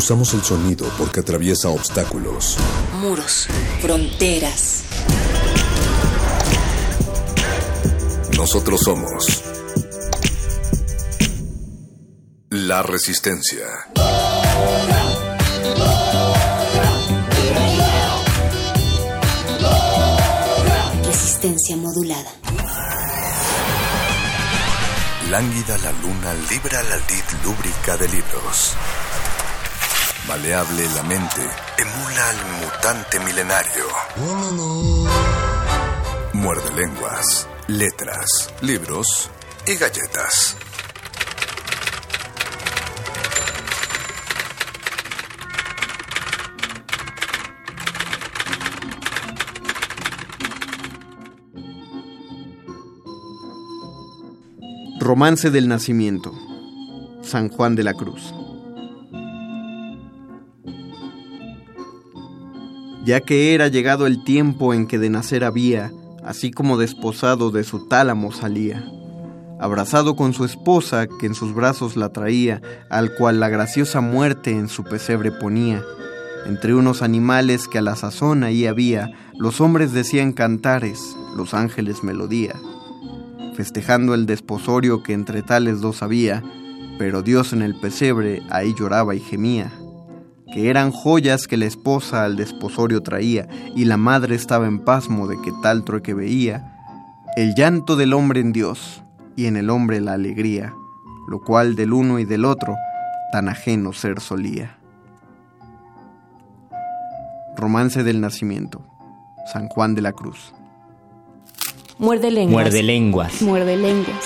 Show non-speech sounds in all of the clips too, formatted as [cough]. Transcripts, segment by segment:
Usamos el sonido porque atraviesa obstáculos. Muros. Fronteras. Nosotros somos la resistencia. Resistencia modulada. Lánguida la luna libra la lid lúbrica de libros. Maleable la mente emula al mutante milenario. Muerde lenguas, letras, libros y galletas. Romance del Nacimiento. San Juan de la Cruz. Ya que era llegado el tiempo en que de nacer había, así como desposado de su tálamo salía, abrazado con su esposa que en sus brazos la traía, al cual la graciosa muerte en su pesebre ponía, entre unos animales que a la sazón ahí había, los hombres decían cantares, los ángeles melodía. Festejando el desposorio que entre tales dos había, pero Dios en el pesebre ahí lloraba y gemía, que eran joyas que la esposa al desposorio traía, y la madre estaba en pasmo de que tal trueque veía, el llanto del hombre en Dios, y en el hombre la alegría, lo cual del uno y del otro tan ajeno ser solía. Romance del Nacimiento, San Juan de la Cruz. Muerde lenguas. Muerde lenguas. Muerde lenguas.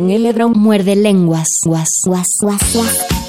Saúl Eledrón muerde lenguas. Guas, guas, guas, guas.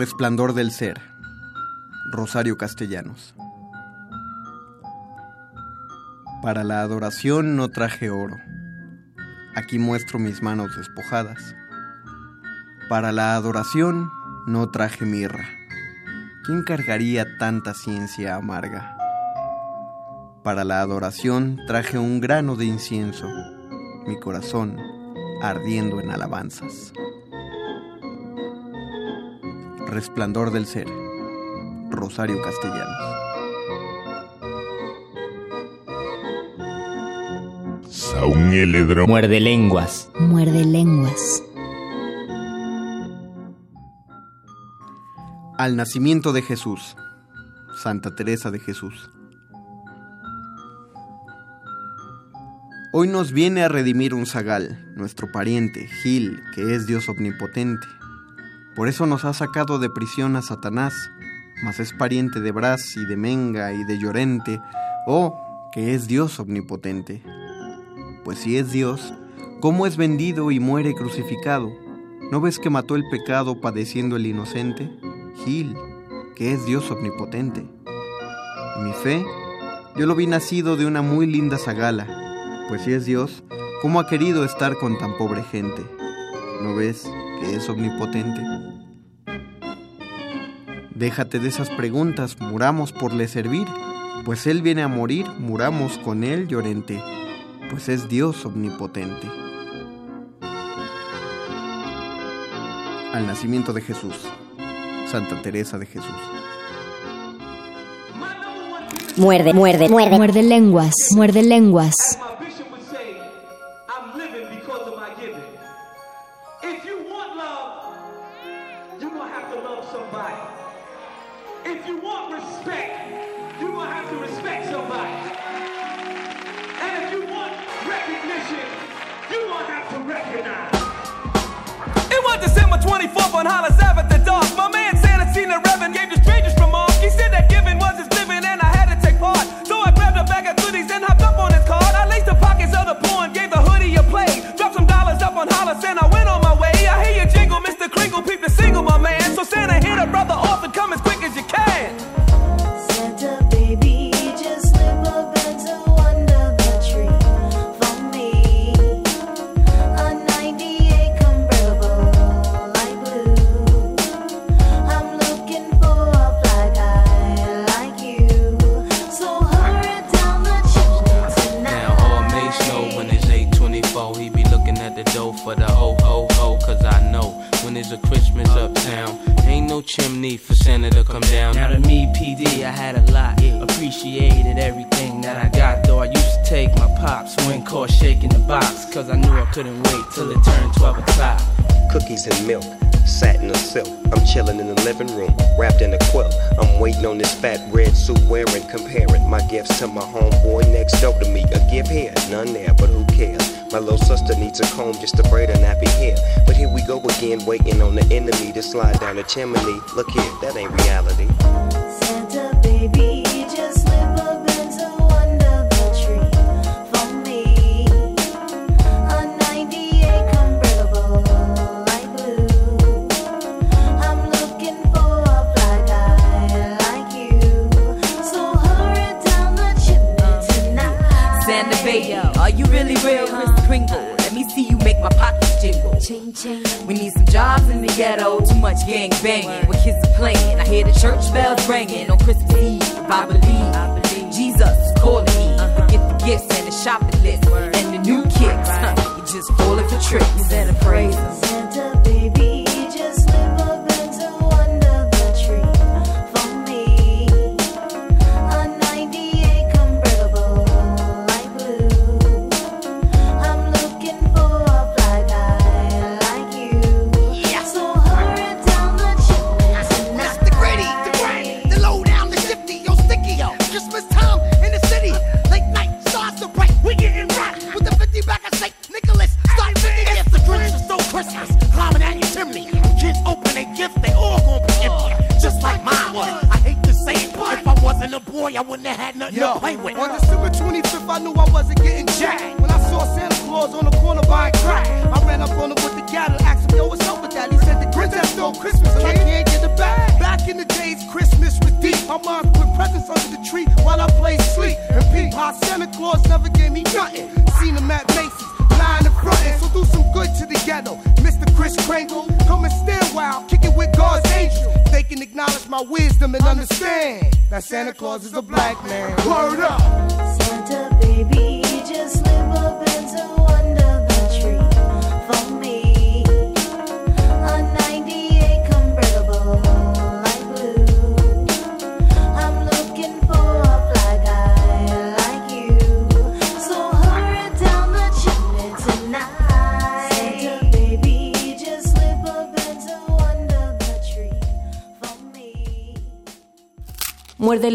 Resplandor del Ser. Rosario Castellanos. Para la adoración no traje oro. Aquí muestro mis manos despojadas. Para la adoración no traje mirra. ¿Quién cargaría tanta ciencia amarga? Para la adoración traje un grano de incienso, mi corazón ardiendo en alabanzas. Resplandor del Ser. Rosario Castellanos. Muerde lenguas. Muerde lenguas. Al nacimiento de Jesús. Santa Teresa de Jesús. Hoy nos viene a redimir un zagal, nuestro pariente, Gil, que es Dios omnipotente. Por eso nos ha sacado de prisión a Satanás, mas es pariente de Brás y de Menga y de Llorente, oh, que es Dios omnipotente. Pues si es Dios, ¿cómo es vendido y muere crucificado? ¿No ves que mató el pecado padeciendo el inocente? Gil, que es Dios omnipotente. Mi fe, yo lo vi nacido de una muy linda zagala, pues si es Dios, ¿cómo ha querido estar con tan pobre gente? ¿No ves es omnipotente? Déjate de esas preguntas, muramos por le servir, pues Él viene a morir, muramos con Él llorente, pues es Dios omnipotente. Al nacimiento de Jesús, Santa Teresa de Jesús. Muerde, muerde, muerde. Muerde lenguas. Muerde lenguas. Goodies and hopped up on his card. I laced the pockets of the poor and gave the hoodie a play. Dropped some dollars up on Hollis and I went on my way. I hear you jingle, Mr. Kringle, peep the single, my man. So Santa hit a brother off and come as quick as you can. To my homeboy next door to me. A gift here, none there, but who cares? My little sister needs a comb just to braid her nappy hair. But here we go again, waiting on the enemy to slide down the chimney. Look here, that ain't reality. church bell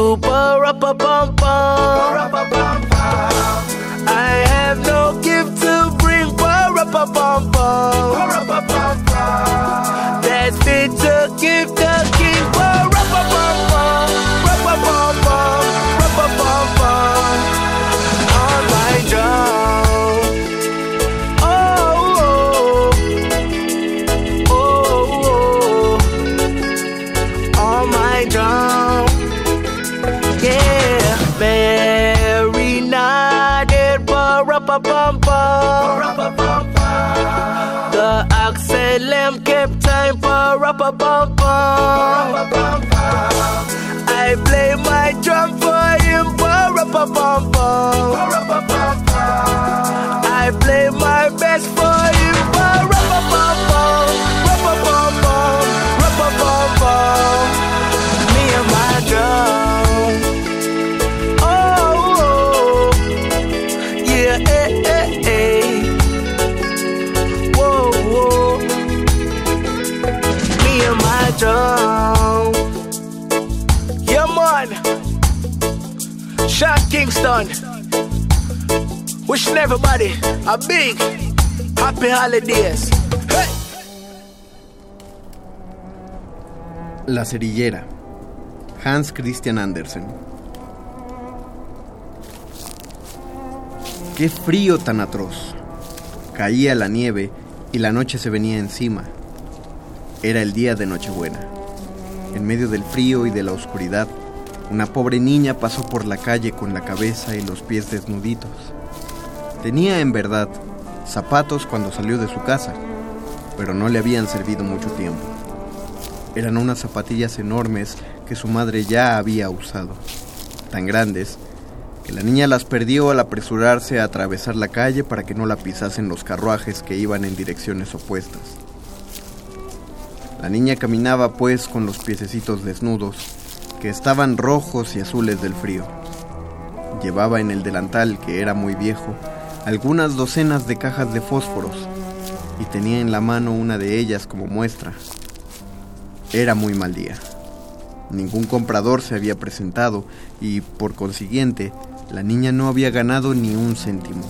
super up up on Shot Kingston. Wishing everybody a big happy holidays. La cerillera. Hans Christian Andersen. Qué frío tan atroz. Caía la nieve y la noche se venía encima. Era el día de Nochebuena. En medio del frío y de la oscuridad, una pobre niña pasó por la calle con la cabeza y los pies desnuditos. Tenía en verdad zapatos cuando salió de su casa, pero no le habían servido mucho tiempo. Eran unas zapatillas enormes que su madre ya había usado, tan grandes que la niña las perdió al apresurarse a atravesar la calle para que no la pisasen los carruajes que iban en direcciones opuestas. La niña caminaba pues con los piececitos desnudos, que estaban rojos y azules del frío. Llevaba en el delantal, que era muy viejo, algunas docenas de cajas de fósforos y tenía en la mano una de ellas como muestra. Era muy mal día. Ningún comprador se había presentado y, por consiguiente, la niña no había ganado ni un céntimo.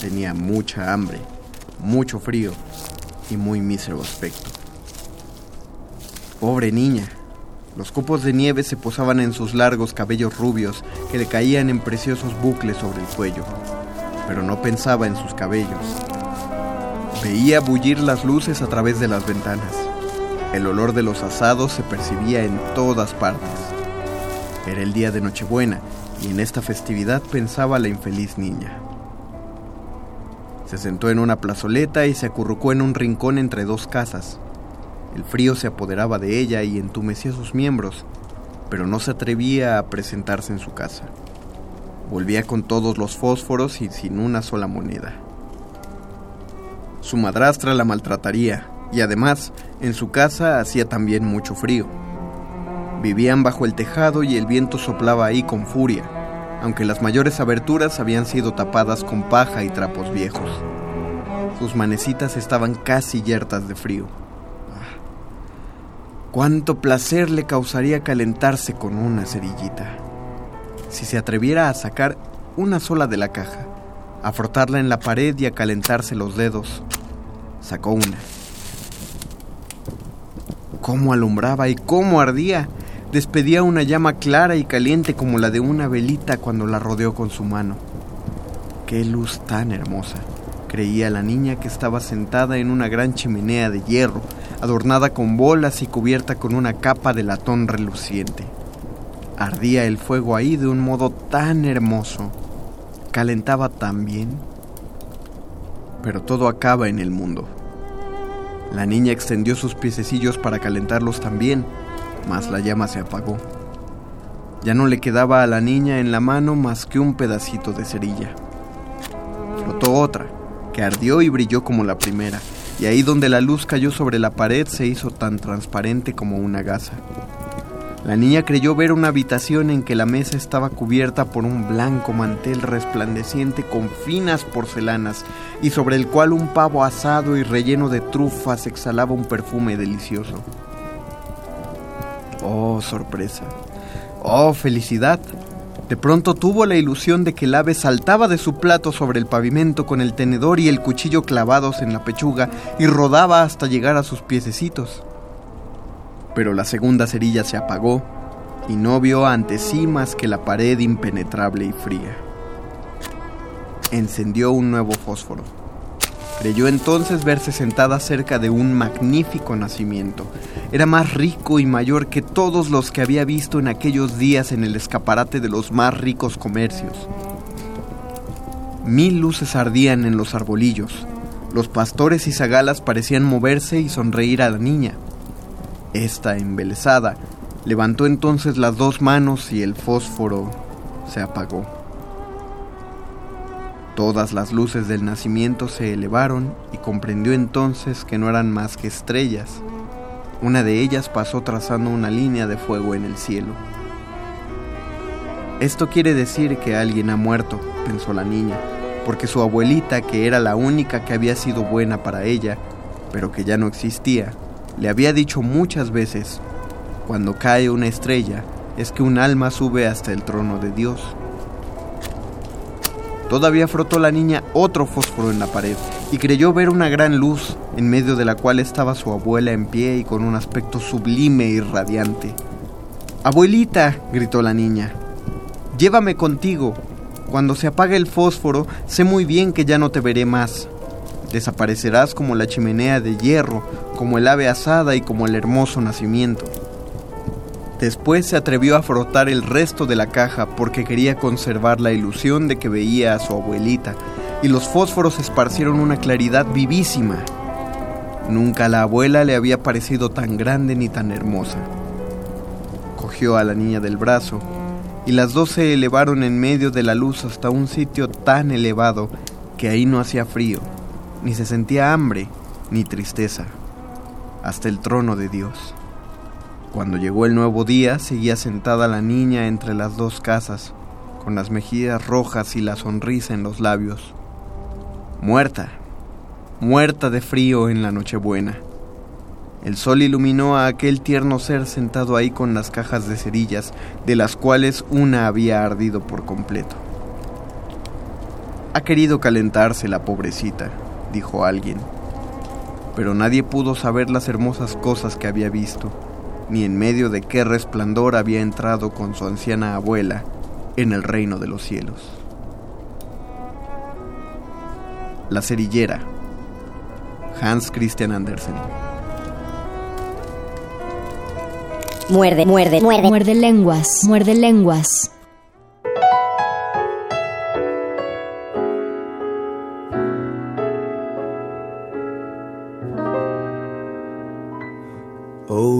Tenía mucha hambre, mucho frío y muy mísero aspecto. Pobre niña. Los copos de nieve se posaban en sus largos cabellos rubios que le caían en preciosos bucles sobre el cuello, pero no pensaba en sus cabellos. Veía bullir las luces a través de las ventanas. El olor de los asados se percibía en todas partes. Era el día de Nochebuena y en esta festividad pensaba la infeliz niña. Se sentó en una plazoleta y se acurrucó en un rincón entre dos casas. El frío se apoderaba de ella y entumecía sus miembros, pero no se atrevía a presentarse en su casa. Volvía con todos los fósforos y sin una sola moneda. Su madrastra la maltrataría, Y además, en su casa hacía también mucho frío. Vivían bajo el tejado y el viento soplaba ahí con furia, aunque las mayores aberturas habían sido tapadas con paja y trapos viejos. Sus manecitas estaban casi yertas de frío. Cuánto placer le causaría calentarse con una cerillita. Si se atreviera a sacar una sola de la caja, a frotarla en la pared y a calentarse los dedos, sacó una. Cómo alumbraba y cómo ardía. Despedía una llama clara y caliente como la de una velita cuando la rodeó con su mano. Qué luz tan hermosa, creía la niña que estaba sentada en una gran chimenea de hierro, adornada con bolas y cubierta con una capa de latón reluciente. Ardía el fuego ahí de un modo tan hermoso, calentaba tan bien. Pero todo acaba en el mundo. La niña extendió sus piececillos para calentarlos también, mas la llama se apagó. Ya no le quedaba a la niña en la mano más que un pedacito de cerilla. Frotó otra, que ardió y brilló como la primera, y ahí donde la luz cayó sobre la pared se hizo tan transparente como una gasa. La niña creyó ver una habitación en que la mesa estaba cubierta por un blanco mantel resplandeciente con finas porcelanas y sobre el cual un pavo asado y relleno de trufas exhalaba un perfume delicioso. Oh, sorpresa. Oh, felicidad. De pronto tuvo la ilusión de que el ave saltaba de su plato sobre el pavimento con el tenedor y el cuchillo clavados en la pechuga y rodaba hasta llegar a sus piececitos pero la segunda cerilla se apagó y no vio ante sí más que la pared impenetrable y fría. Encendió un nuevo fósforo. Creyó entonces verse sentada cerca de un magnífico nacimiento. Era más rico y mayor que todos los que había visto en aquellos días en el escaparate de los más ricos comercios. Mil luces ardían en los arbolillos. Los pastores y zagalas parecían moverse y sonreír a la niña. Esta, embelesada, levantó entonces las dos manos y el fósforo se apagó. Todas las luces del nacimiento se elevaron y comprendió entonces que no eran más que estrellas. Una de ellas pasó trazando una línea de fuego en el cielo. Esto quiere decir que alguien ha muerto, pensó la niña, porque su abuelita, que era la única que había sido buena para ella, pero que ya no existía, le había dicho muchas veces, cuando cae una estrella, es que un alma sube hasta el trono de Dios. Todavía frotó la niña otro fósforo en la pared y creyó ver una gran luz en medio de la cual estaba su abuela en pie y con un aspecto sublime y radiante. Abuelita, gritó la niña, llévame contigo. Cuando se apague el fósforo, sé muy bien que ya no te veré más. Desaparecerás como la chimenea de hierro, como el ave asada y como el hermoso nacimiento. Después se atrevió a frotar el resto de la caja porque quería conservar la ilusión de que veía a su abuelita, y los fósforos esparcieron una claridad vivísima. Nunca la abuela le había parecido tan grande ni tan hermosa. Cogió a la niña del brazo, y las dos se elevaron en medio de la luz hasta un sitio tan elevado que ahí no hacía frío, ni se sentía hambre, ni tristeza, hasta el trono de Dios. Cuando llegó el nuevo día, seguía sentada la niña entre las dos casas, con las mejillas rojas y la sonrisa en los labios. Muerta, muerta de frío en la Nochebuena. El sol iluminó a aquel tierno ser sentado ahí con las cajas de cerillas, de las cuales una había ardido por completo. Ha querido calentarse la pobrecita, dijo alguien. Pero nadie pudo saber las hermosas cosas que había visto, ni en medio de qué resplandor había entrado con su anciana abuela en el reino de los cielos. La cerillera. Hans Christian Andersen. Muerde, muerde, muerde. Muerde lenguas. Muerde lenguas.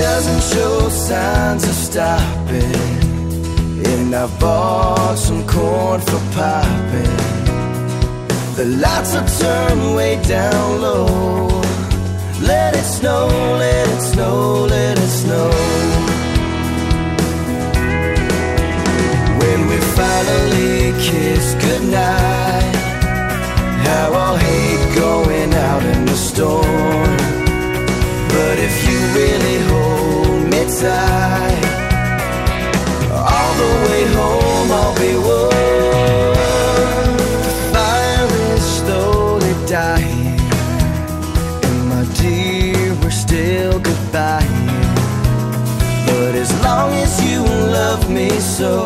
Doesn't show signs of stopping. And I bought some corn for popping. The lights are turned way down low. Let it snow, let it snow, let it snow. When we finally kiss goodnight, how I'll hate going out in the storm. But if you really hold all the way home I'll be warm. The fire is slowly dying, and my dear, we're still goodbye. But as long as you love me so,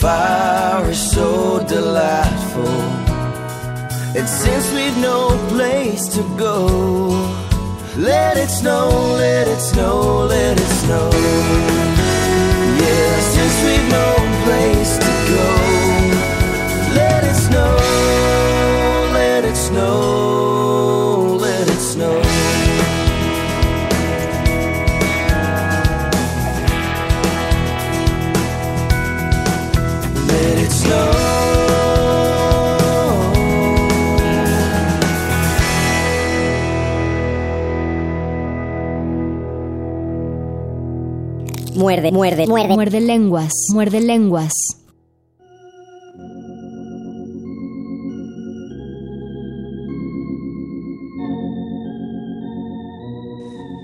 fire is so delightful. And since we've no place to go, let it snow, let it snow, let it snow. Yeah, since we've no place Muerde, muerde, muerde. Muerde lenguas. Muerde lenguas.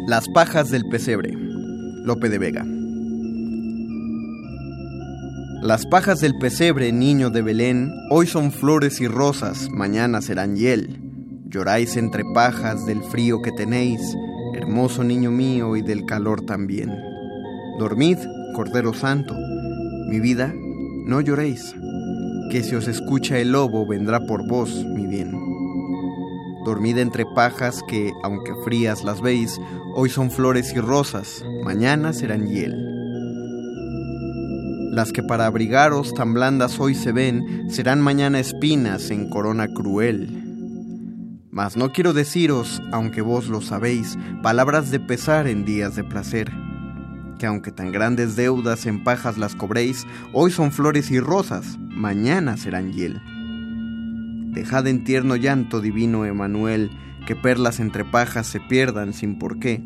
Las pajas del pesebre. Lope de Vega. Las pajas del pesebre, niño de Belén, hoy son flores y rosas, mañana serán hiel. Lloráis entre pajas del frío que tenéis, hermoso niño mío y del calor también. Dormid, Cordero Santo, mi vida, no lloréis, que si os escucha el lobo vendrá por vos, mi bien. Dormid entre pajas que, aunque frías las veis, hoy son flores y rosas, mañana serán hiel. Las que para abrigaros tan blandas hoy se ven, serán mañana espinas en corona cruel. Mas no quiero deciros, aunque vos lo sabéis, palabras de pesar en días de placer, que aunque tan grandes deudas en pajas las cobréis, hoy son flores y rosas, mañana serán hiel. Dejad en tierno llanto, divino Emanuel, que perlas entre pajas se pierdan sin por qué.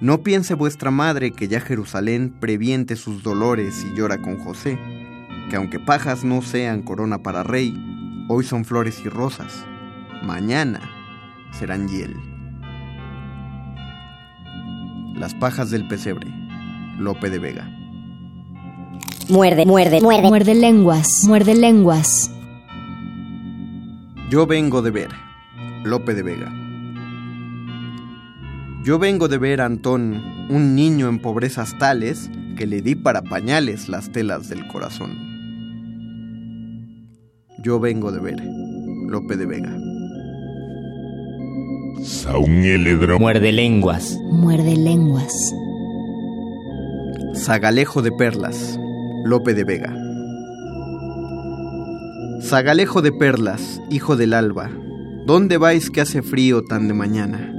No piense vuestra madre que ya Jerusalén previente sus dolores y llora con José, que aunque pajas no sean corona para rey, hoy son flores y rosas, mañana serán hiel. Las pajas del pesebre, Lope de Vega. Muerde, muerde, muerde. Muerde lenguas. Muerde lenguas. Yo vengo de ver, Lope de Vega. Yo vengo de ver a Antón, un niño en pobrezas tales que le di para pañales las telas del corazón. Yo vengo de ver, Lope de Vega. Muerde lenguas. Muerde lenguas. Zagalejo de perlas, Lope de Vega. Zagalejo de perlas, hijo del alba, ¿dónde vais que hace frío tan de mañana?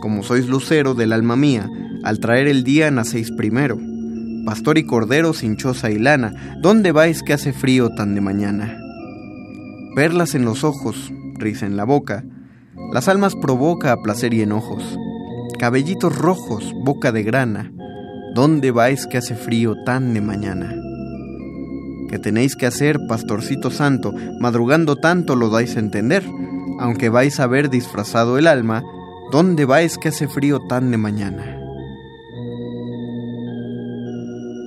Como sois lucero del alma mía, al traer el día nacéis primero. Pastor y cordero sin choza y lana, ¿dónde vais que hace frío tan de mañana? Perlas en los ojos, risa en la boca, las almas provoca a placer y enojos. Cabellitos rojos, boca de grana, ¿dónde vais que hace frío tan de mañana? ¿Qué tenéis que hacer, pastorcito santo? Madrugando tanto lo dais a entender, aunque vais a ver disfrazado el alma, ¿dónde vais que hace frío tan de mañana?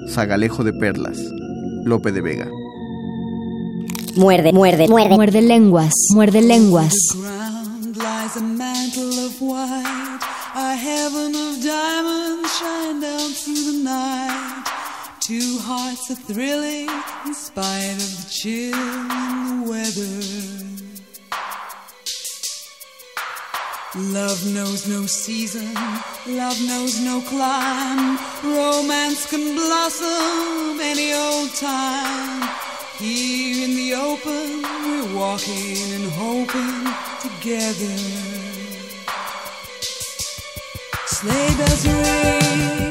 Zagalejo de Perlas, Lope de Vega. Muerde, muerde, muerde. Muerde lenguas. Muerde lenguas. A heaven of diamonds shine down through the night. Two hearts are thrilling in spite of the chill in the weather. Love knows no season, love knows no clime. Romance can blossom any old time. Here in the open, we're walking and hoping together. Sleigh bells ring,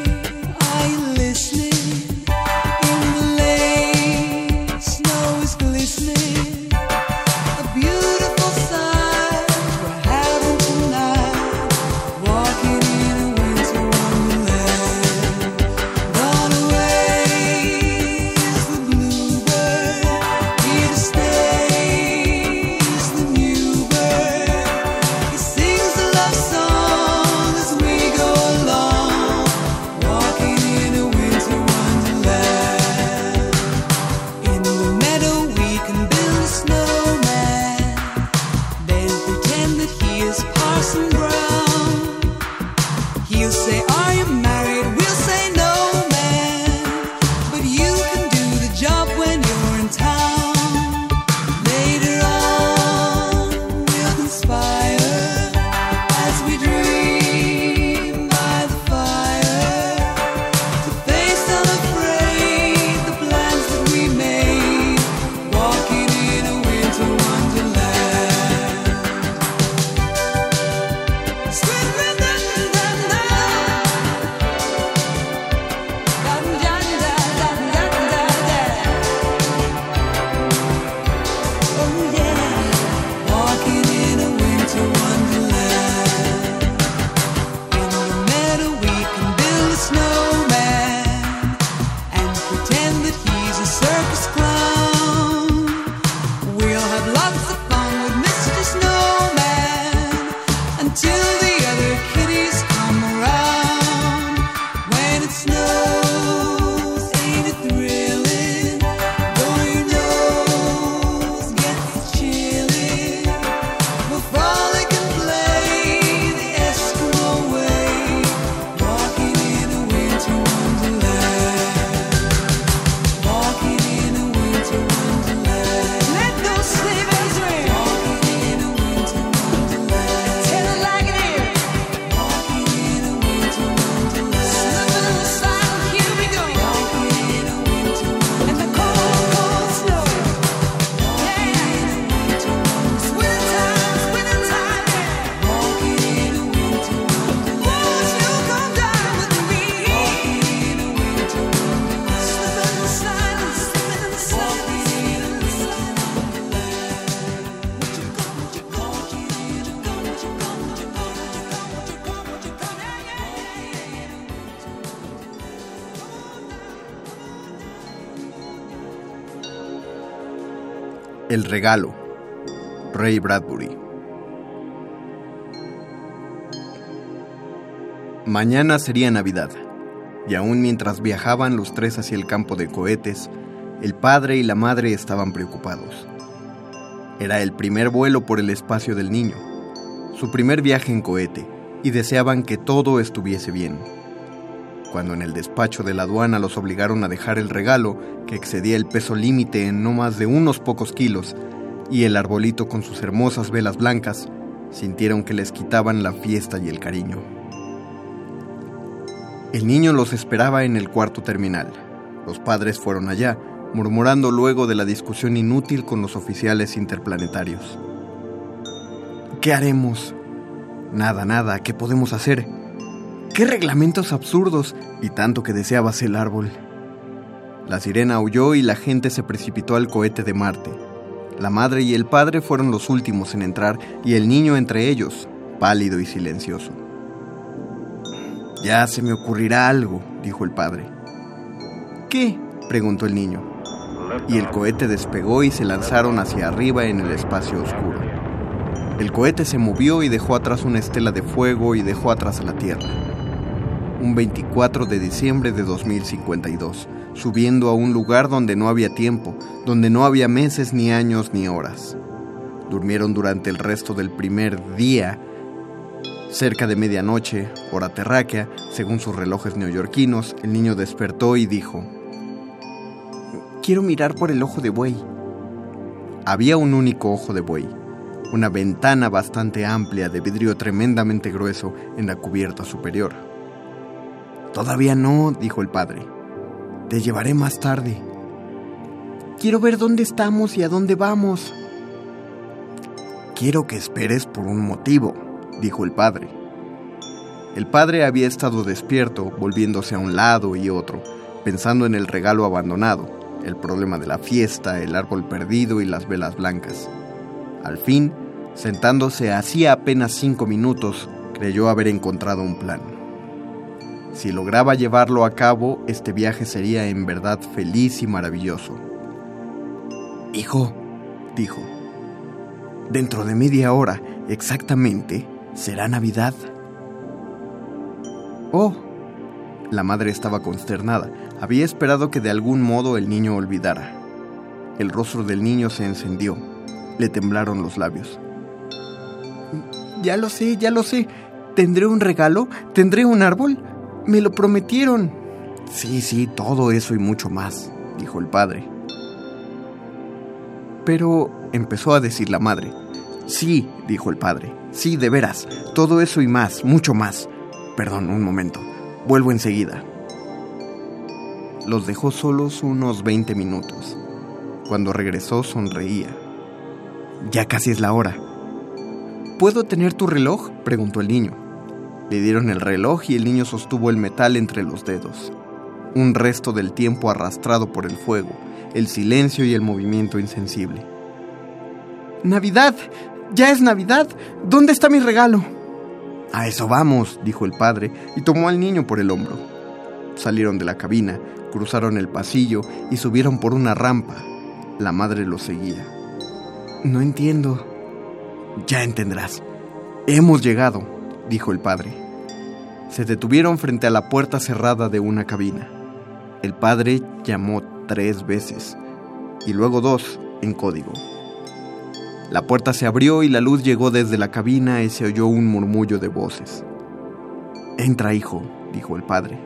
regalo. Ray Bradbury. Mañana sería Navidad, y aún mientras viajaban los tres hacia el campo de cohetes, el padre y la madre estaban preocupados. Era el primer vuelo por el espacio del niño, su primer viaje en cohete, y deseaban que todo estuviese bien. Cuando en el despacho de la aduana los obligaron a dejar el regalo, que excedía el peso límite en no más de unos pocos kilos, y el arbolito con sus hermosas velas blancas, sintieron que les quitaban la fiesta y el cariño. El niño los esperaba en el cuarto terminal. Los padres fueron allá, murmurando luego de la discusión inútil con los oficiales interplanetarios. ¿Qué haremos? Nada, nada, ¿qué podemos hacer? ¿Qué reglamentos absurdos y tanto que deseabas el árbol? La sirena huyó y la gente se precipitó al cohete de Marte. La madre y el padre fueron los últimos en entrar y el niño entre ellos, pálido y silencioso. Ya se me ocurrirá algo, dijo el padre. ¿Qué? preguntó el niño. Y el cohete despegó y se lanzaron hacia arriba en el espacio oscuro. El cohete se movió y dejó atrás una estela de fuego y dejó atrás a la Tierra. Un 24 de diciembre de 2052, subiendo a un lugar donde no había tiempo, donde no había meses ni años ni horas. Durmieron durante el resto del primer día Cerca de medianoche, hora terráquea, según sus relojes neoyorquinos, el niño despertó y dijo, Quiero mirar por el ojo de buey. Había un único ojo de buey, una ventana bastante amplia de vidrio tremendamente grueso en la cubierta superior. Todavía no, dijo el padre. Te llevaré más tarde. Quiero ver dónde estamos y a dónde vamos. Quiero que esperes por un motivo, dijo el padre. El padre había estado despierto, volviéndose a un lado y otro, pensando en el regalo abandonado, el problema de la fiesta, el árbol perdido y las velas blancas. Al fin, sentándose hacía apenas cinco minutos, creyó haber encontrado un plan. Si lograba llevarlo a cabo, este viaje sería en verdad feliz y maravilloso. Hijo, dijo, dentro de media hora, exactamente, será Navidad. Oh, la madre estaba consternada. Había esperado que de algún modo el niño olvidara. El rostro del niño se encendió. Le temblaron los labios. Ya lo sé, ya lo sé. ¿Tendré un regalo? ¿Tendré un árbol? Me lo prometieron. Sí, sí, todo eso y mucho más, dijo el padre. Pero, empezó a decir la madre. Sí, dijo el padre. Sí, de veras. Todo eso y más, mucho más. Perdón, un momento. Vuelvo enseguida. Los dejó solos unos 20 minutos. Cuando regresó sonreía. Ya casi es la hora. ¿Puedo tener tu reloj? preguntó el niño. Le dieron el reloj y el niño sostuvo el metal entre los dedos. Un resto del tiempo arrastrado por el fuego, el silencio y el movimiento insensible. Navidad. Ya es Navidad. ¿Dónde está mi regalo? A eso vamos, dijo el padre, y tomó al niño por el hombro. Salieron de la cabina, cruzaron el pasillo y subieron por una rampa. La madre los seguía. No entiendo. Ya entenderás. Hemos llegado, dijo el padre. Se detuvieron frente a la puerta cerrada de una cabina. El padre llamó tres veces y luego dos en código. La puerta se abrió y la luz llegó desde la cabina y se oyó un murmullo de voces. Entra, hijo, dijo el padre.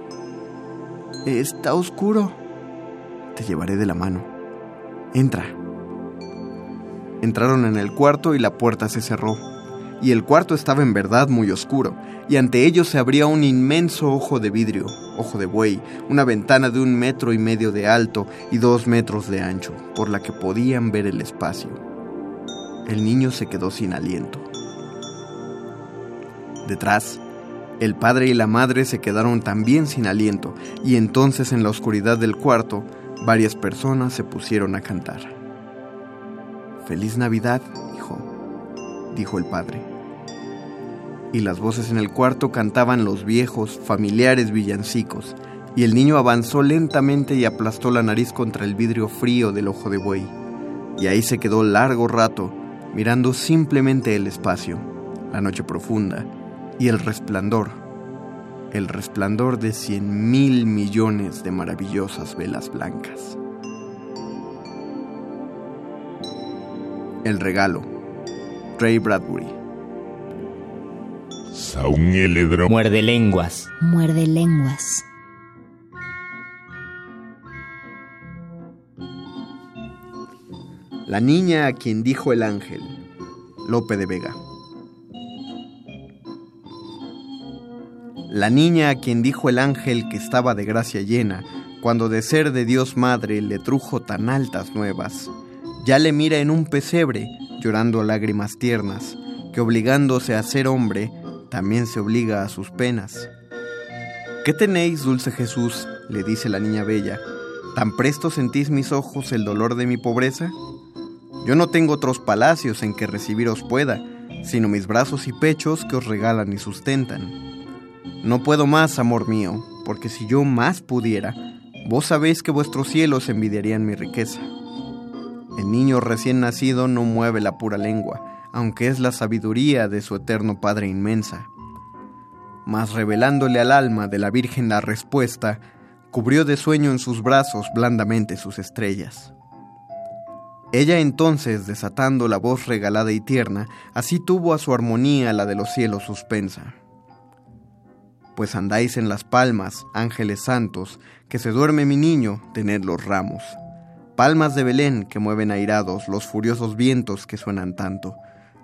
Está oscuro. Te llevaré de la mano. Entra. Entraron en el cuarto y la puerta se cerró. Y el cuarto estaba en verdad muy oscuro, y ante ellos se abría un inmenso ojo de vidrio, ojo de buey, una ventana de un metro y medio de alto y dos metros de ancho, por la que podían ver el espacio. El niño se quedó sin aliento. Detrás, el padre y la madre se quedaron también sin aliento, y entonces en la oscuridad del cuarto, varias personas se pusieron a cantar. Feliz Navidad, hijo, dijo el padre. Y las voces en el cuarto cantaban los viejos, familiares villancicos, y el niño avanzó lentamente y aplastó la nariz contra el vidrio frío del ojo de buey. Y ahí se quedó largo rato, mirando simplemente el espacio, la noche profunda y el resplandor, el resplandor de cien mil millones de maravillosas velas blancas. El regalo, Ray Bradbury. Muerde lenguas. Muerde lenguas. La niña a quien dijo el ángel, Lope de Vega. La niña a quien dijo el ángel que estaba de gracia llena, cuando de ser de Dios madre le trujo tan altas nuevas, ya le mira en un pesebre, llorando lágrimas tiernas, que obligándose a ser hombre, también se obliga a sus penas. ¿Qué tenéis, dulce Jesús? le dice la niña bella. ¿Tan presto sentís mis ojos el dolor de mi pobreza? Yo no tengo otros palacios en que recibiros pueda, sino mis brazos y pechos que os regalan y sustentan. No puedo más, amor mío, porque si yo más pudiera, vos sabéis que vuestros cielos envidiarían mi riqueza. El niño recién nacido no mueve la pura lengua, aunque es la sabiduría de su eterno Padre inmensa. Mas revelándole al alma de la Virgen la respuesta, cubrió de sueño en sus brazos blandamente sus estrellas. Ella entonces, desatando la voz regalada y tierna, así tuvo a su armonía la de los cielos suspensa. Pues andáis en las palmas, ángeles santos, que se duerme mi niño, tened los ramos. Palmas de Belén que mueven airados los furiosos vientos que suenan tanto.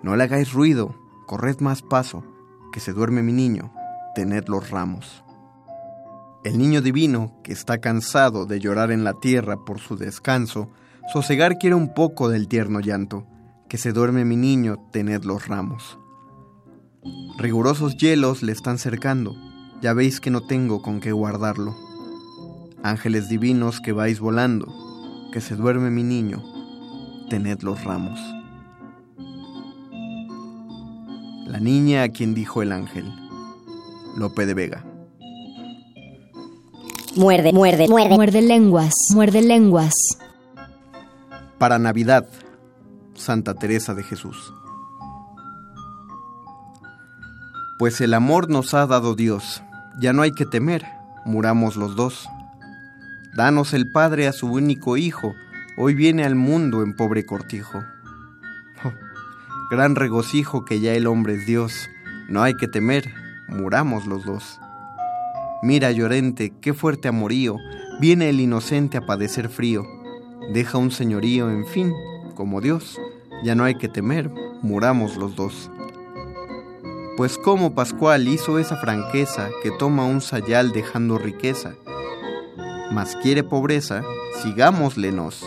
No le hagáis ruido, corred más paso, que se duerme mi niño, tened los ramos. El niño divino, que está cansado de llorar en la tierra por su descanso, sosegar quiere un poco del tierno llanto, que se duerme mi niño, tened los ramos. Rigurosos hielos le están cercando, ya veis que no tengo con qué guardarlo. Ángeles divinos que vais volando, que se duerme mi niño, tened los ramos. La niña a quien dijo el ángel, Lope de Vega. Muerde, muerde, muerde. Muerde lenguas. Muerde lenguas. Para Navidad, Santa Teresa de Jesús. Pues el amor nos ha dado Dios, ya no hay que temer, muramos los dos. Danos el Padre a su único Hijo, hoy viene al mundo en pobre cortijo. Gran regocijo que ya el hombre es Dios, no hay que temer, muramos los dos. Mira, llorente, qué fuerte amorío, viene el inocente a padecer frío, deja un señorío, en fin, como Dios, ya no hay que temer, muramos los dos. Pues como Pascual hizo esa franqueza que toma un sayal dejando riqueza, mas quiere pobreza, sigámoslenos,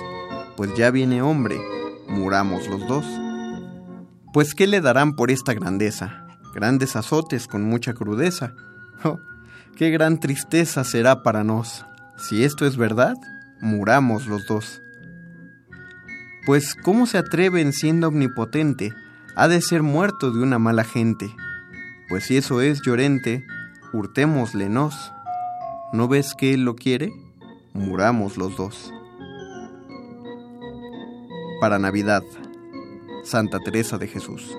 pues ya viene hombre, muramos los dos. Pues ¿qué le darán por esta grandeza? Grandes azotes con mucha crudeza. [laughs] Oh, qué gran tristeza será para nos. Si esto es verdad, muramos los dos. Pues ¿cómo se atreven siendo omnipotente? Ha de ser muerto de una mala gente. Pues si eso es llorente, hurtémosle nos. ¿No ves que él lo quiere? Muramos los dos. Para Navidad, Santa Teresa de Jesús.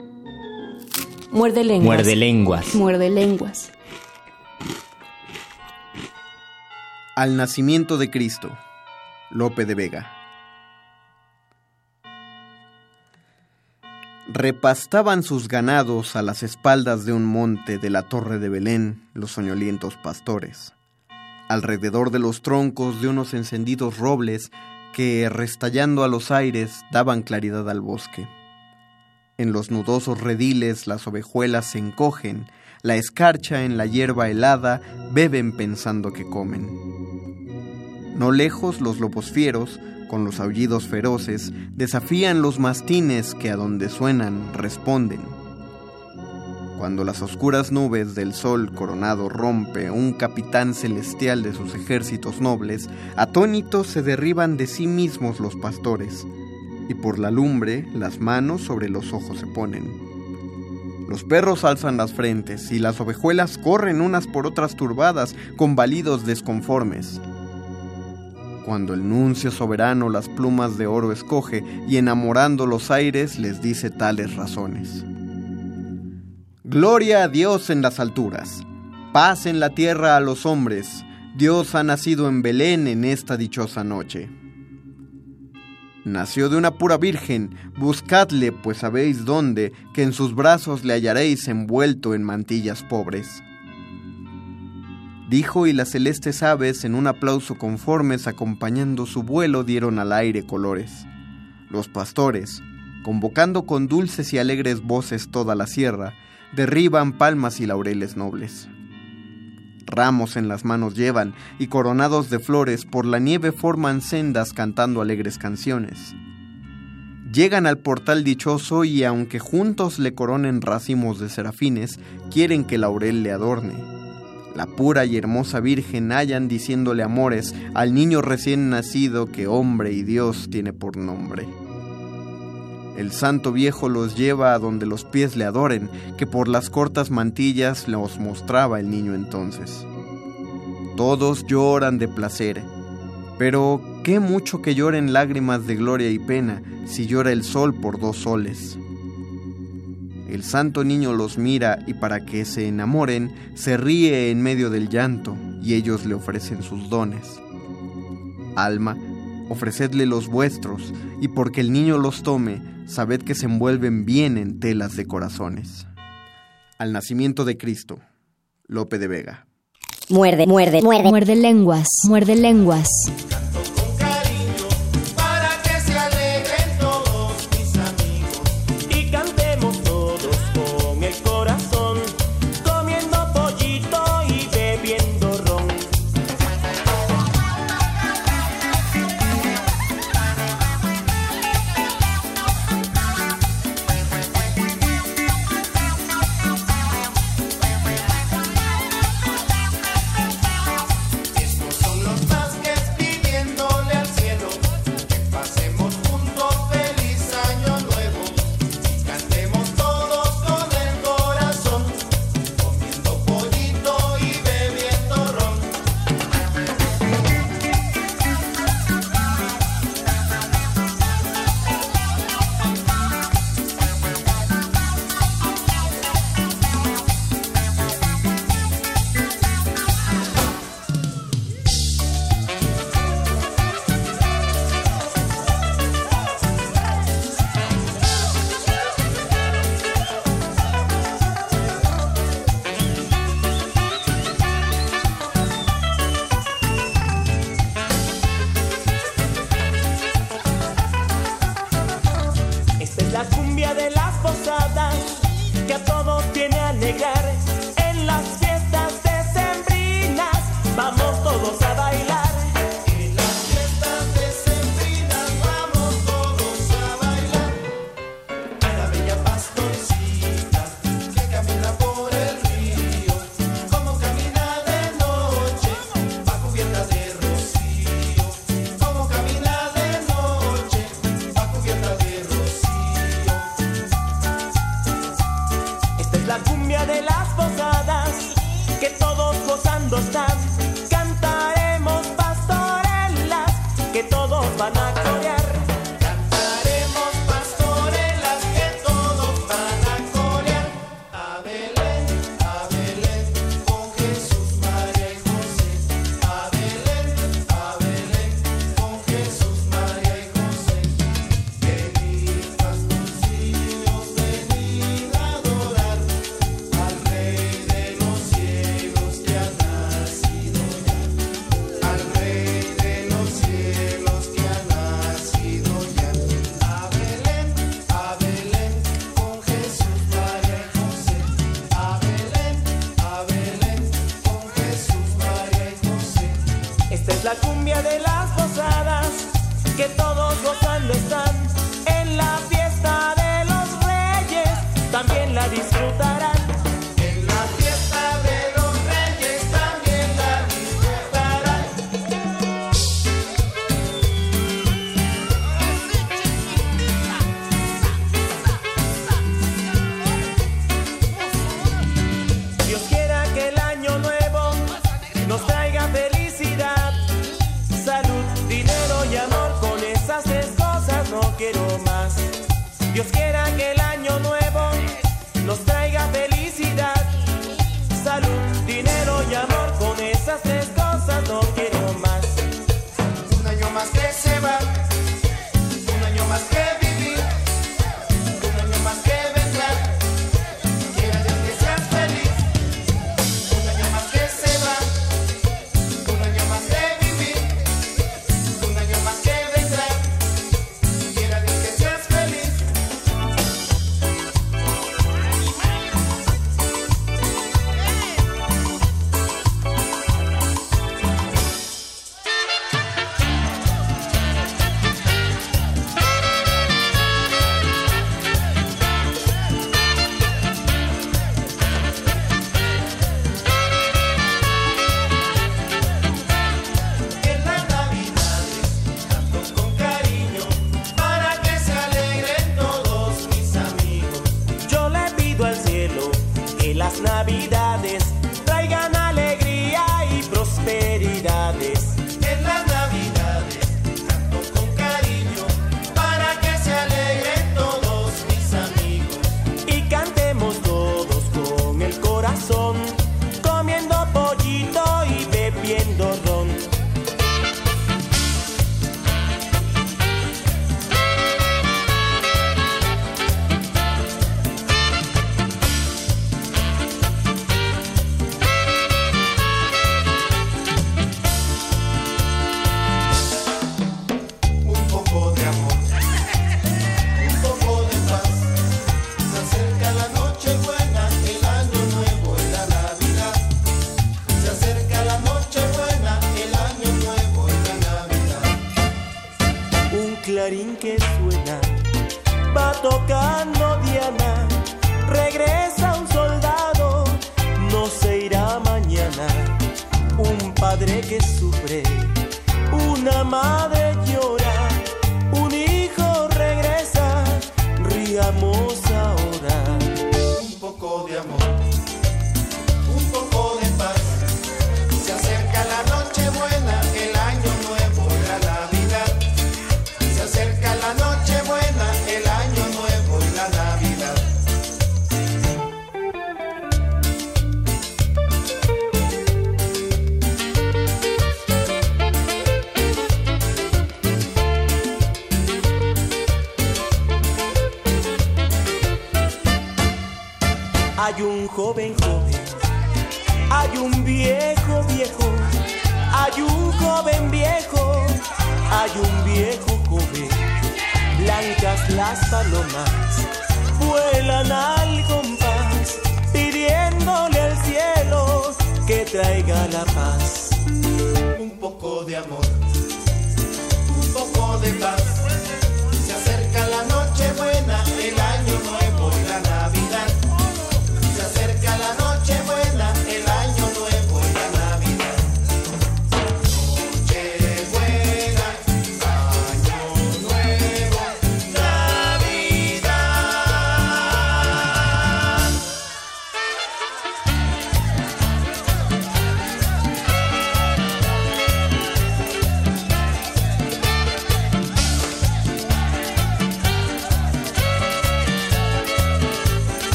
Muerde lenguas. Muerde lenguas. Muerde lenguas. Al nacimiento de Cristo, Lope de Vega. Repastaban sus ganados a las espaldas de un monte de la torre de Belén los soñolientos pastores, alrededor de los troncos de unos encendidos robles que, restallando a los aires, daban claridad al bosque. En los nudosos rediles las ovejuelas se encogen, la escarcha en la hierba helada beben pensando que comen. No lejos los lobos fieros, con los aullidos feroces, desafían los mastines que a donde suenan responden. Cuando las oscuras nubes del sol coronado rompe un capitán celestial de sus ejércitos nobles, atónitos se derriban de sí mismos los pastores, y por la lumbre las manos sobre los ojos se ponen. Los perros alzan las frentes y las ovejuelas corren unas por otras turbadas con balidos desconformes. Cuando el nuncio soberano las plumas de oro escoge y enamorando los aires les dice tales razones. Gloria a Dios en las alturas, paz en la tierra a los hombres, Dios ha nacido en Belén en esta dichosa noche. Nació de una pura virgen, buscadle, pues sabéis dónde, que en sus brazos le hallaréis envuelto en mantillas pobres. Dijo y las celestes aves en un aplauso conformes acompañando su vuelo dieron al aire colores. Los pastores, convocando con dulces y alegres voces toda la sierra, derriban palmas y laureles nobles. Ramos en las manos llevan y coronados de flores por la nieve forman sendas cantando alegres canciones. Llegan al portal dichoso y aunque juntos le coronen racimos de serafines, quieren que laurel le adorne. La pura y hermosa Virgen hallan diciéndole amores al niño recién nacido que hombre y Dios tiene por nombre. El santo viejo los lleva a donde los pies le adoren, que por las cortas mantillas los mostraba el niño entonces. Todos lloran de placer, pero qué mucho que lloren lágrimas de gloria y pena si llora el sol por dos soles. El santo niño los mira y para que se enamoren, se ríe en medio del llanto y ellos le ofrecen sus dones. Alma, ofrecedle los vuestros, y porque el niño los tome, sabed que se envuelven bien en telas de corazones. Al nacimiento de Cristo, Lope de Vega. Muerde, muerde, muerde, muerde lenguas, muerde lenguas.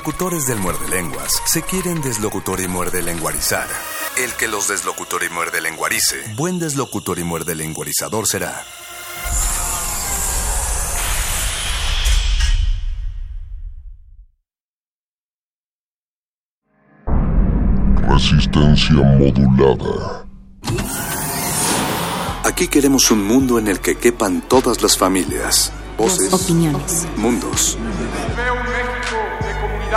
Locutores del muerde lenguas se quieren deslocutor y muerde lenguarizar. El que los deslocutor y muerde lenguarice, buen deslocutor y muerde lenguarizador será. Resistencia modulada. Aquí queremos un mundo en el que quepan todas las familias, voces, Opiniones. mundos.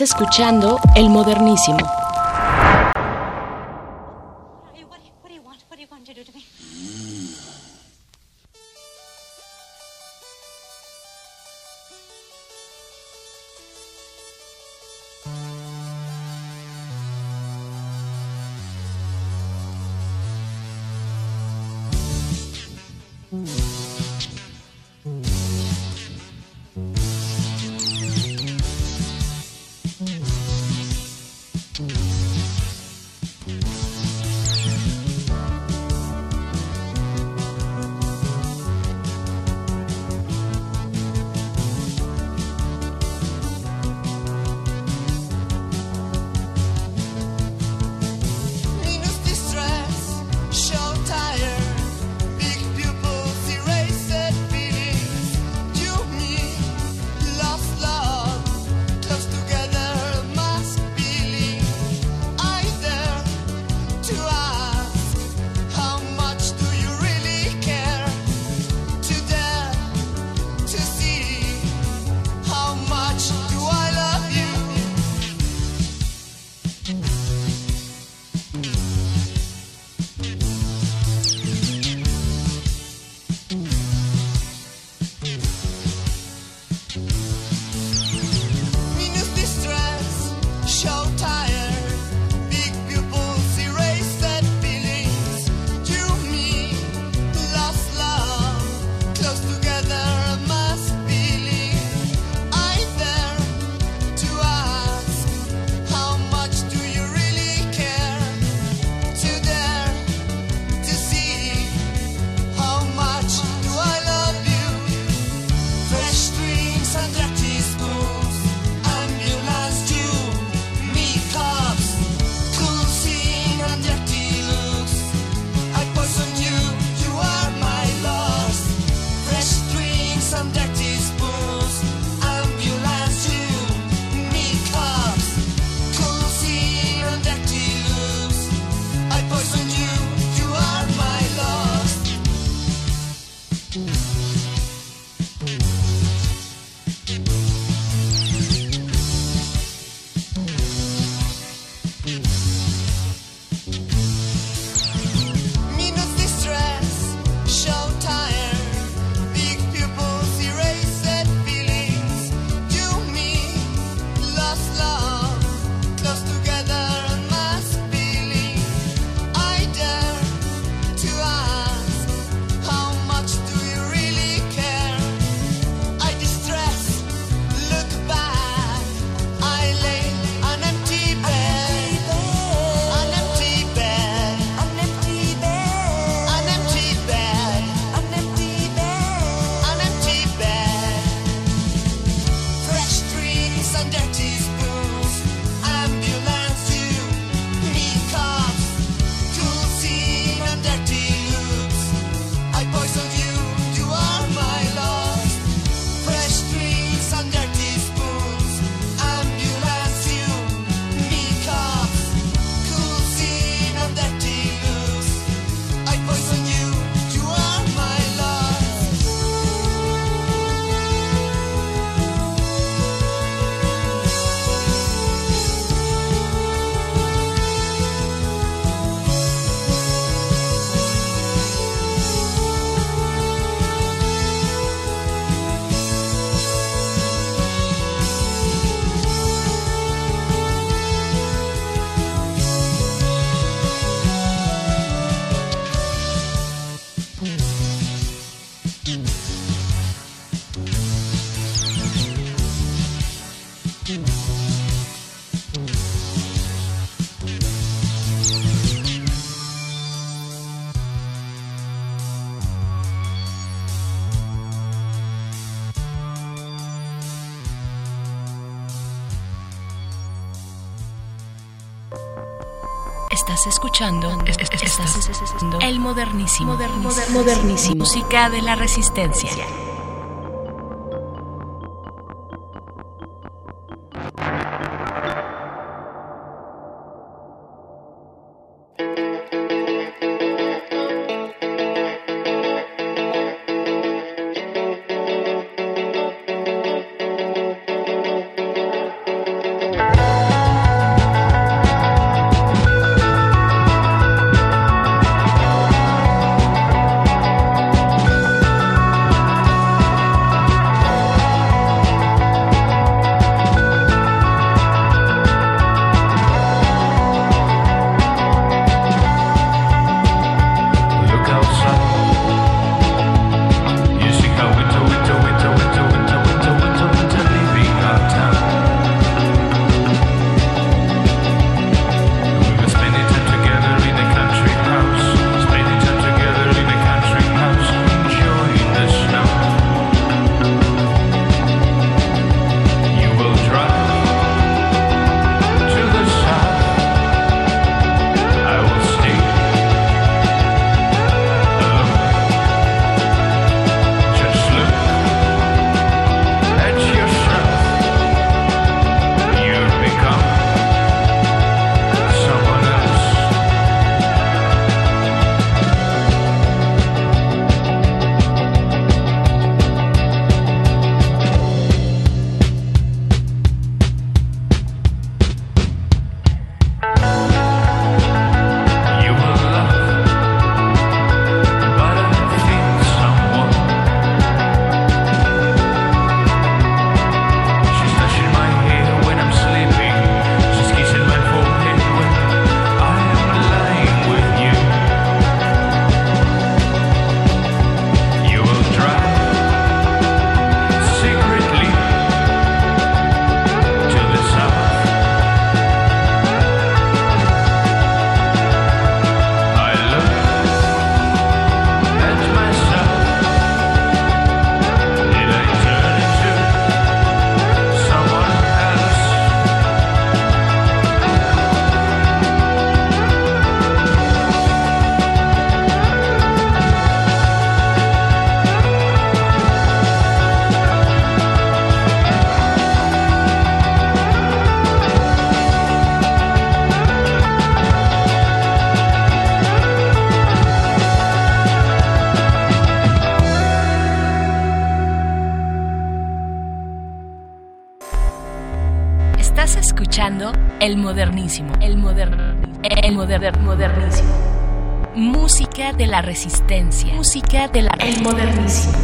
Escuchando el modernísimo. Estás escuchando, es, es, es, estás, escuchando el modernísimo, modernísimo, modernísimo, modernísimo, música de la resistencia. de la resistencia. Música de la... El modernísimo.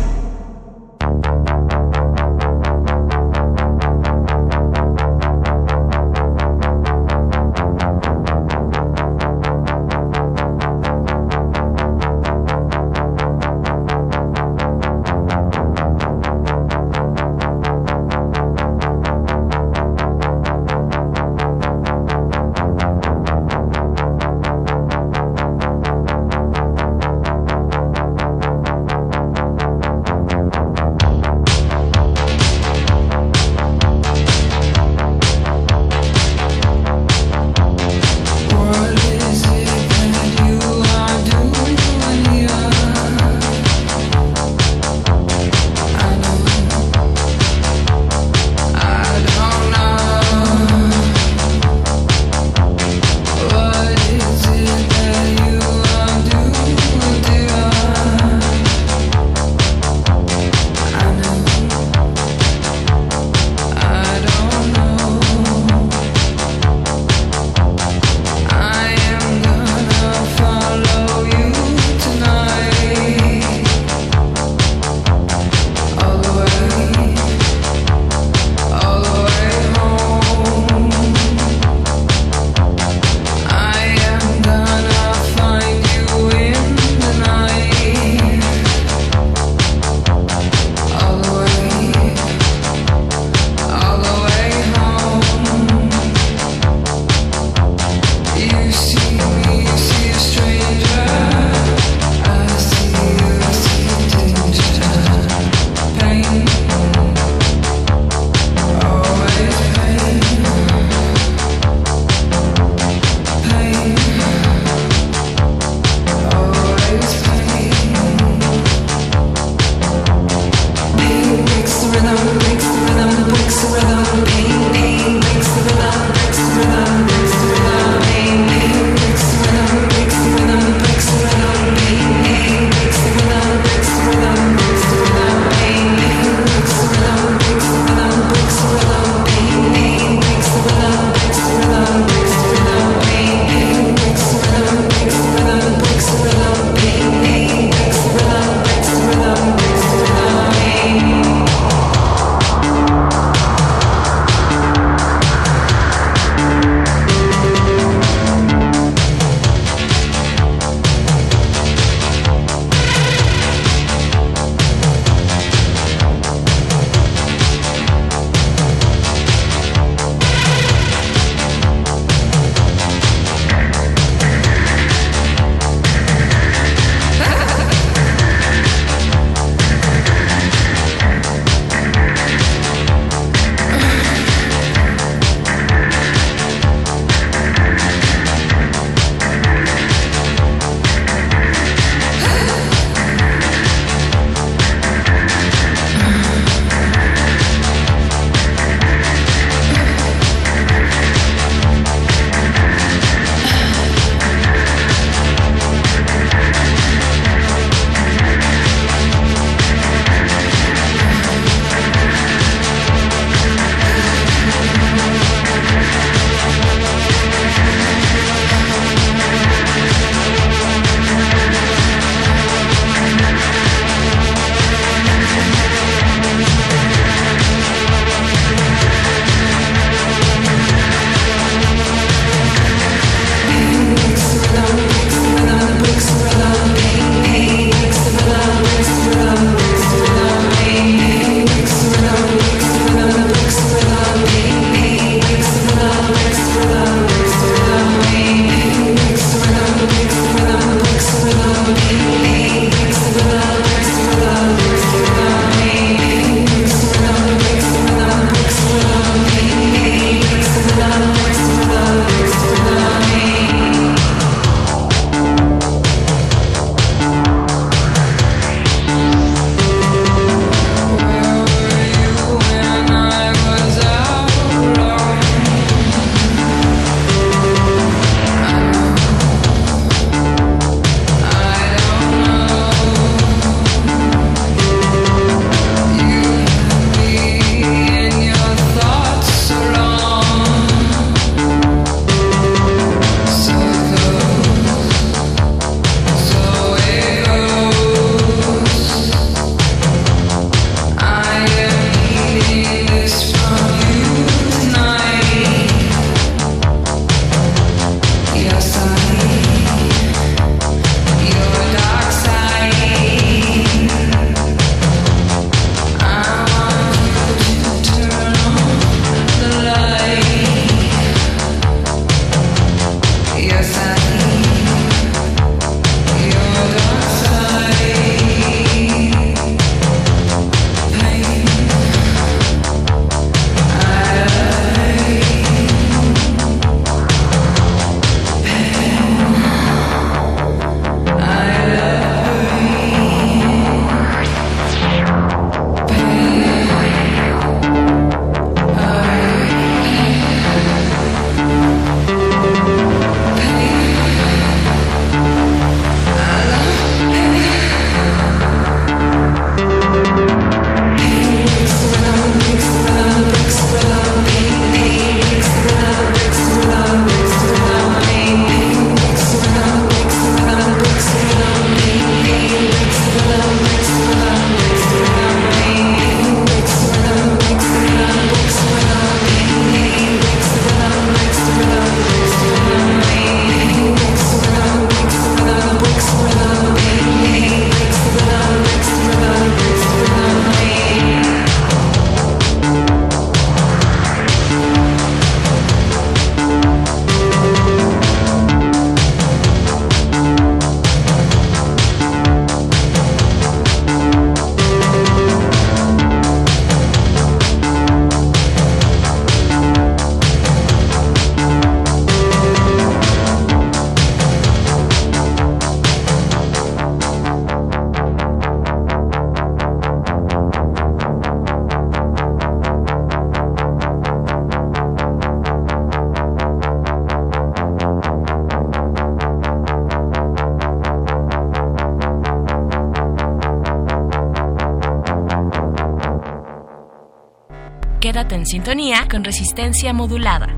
en sintonía con resistencia modulada.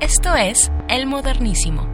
Esto es El Modernísimo.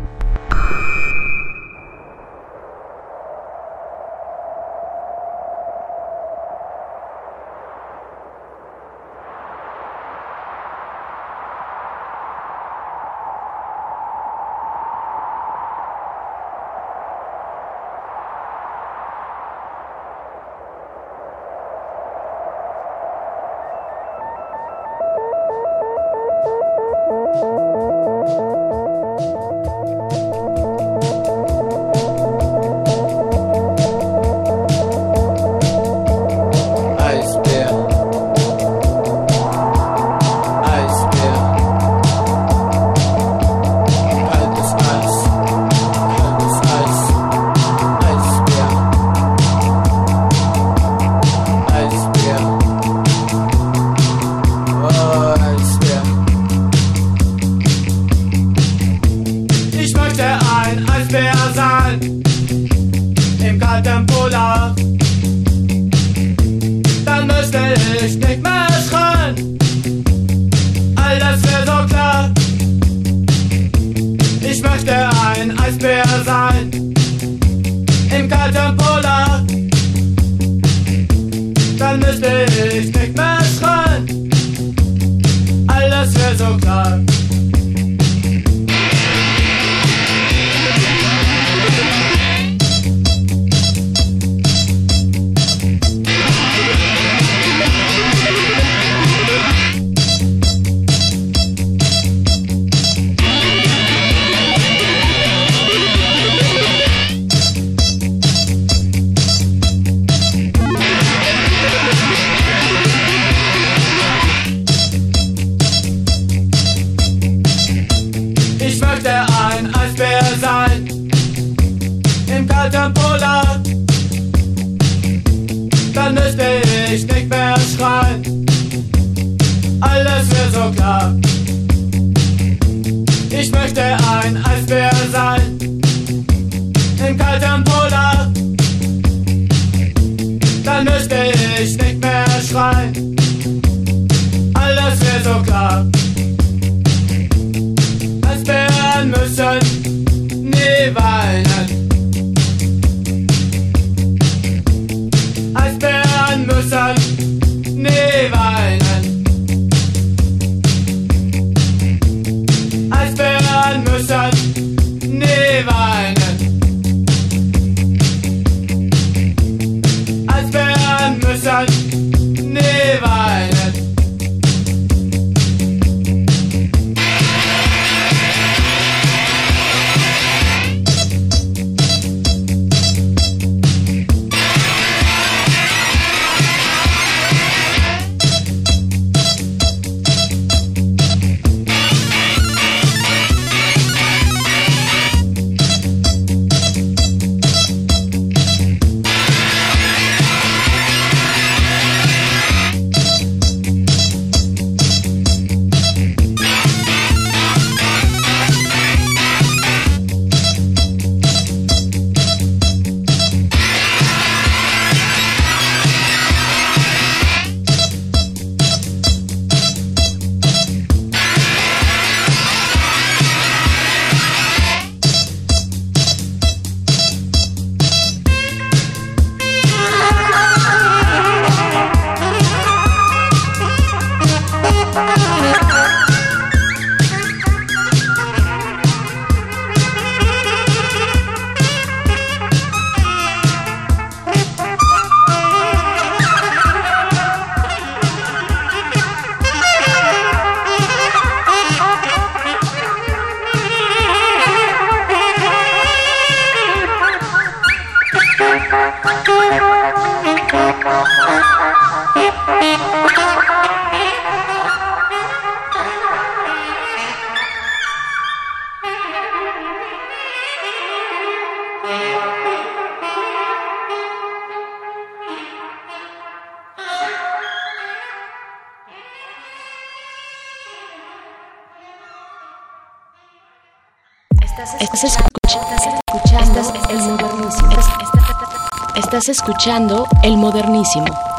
Estás escuchando El Modernísimo.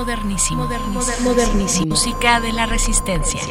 Modernísimo, modernísimo, Modernísimo. música de la resistencia.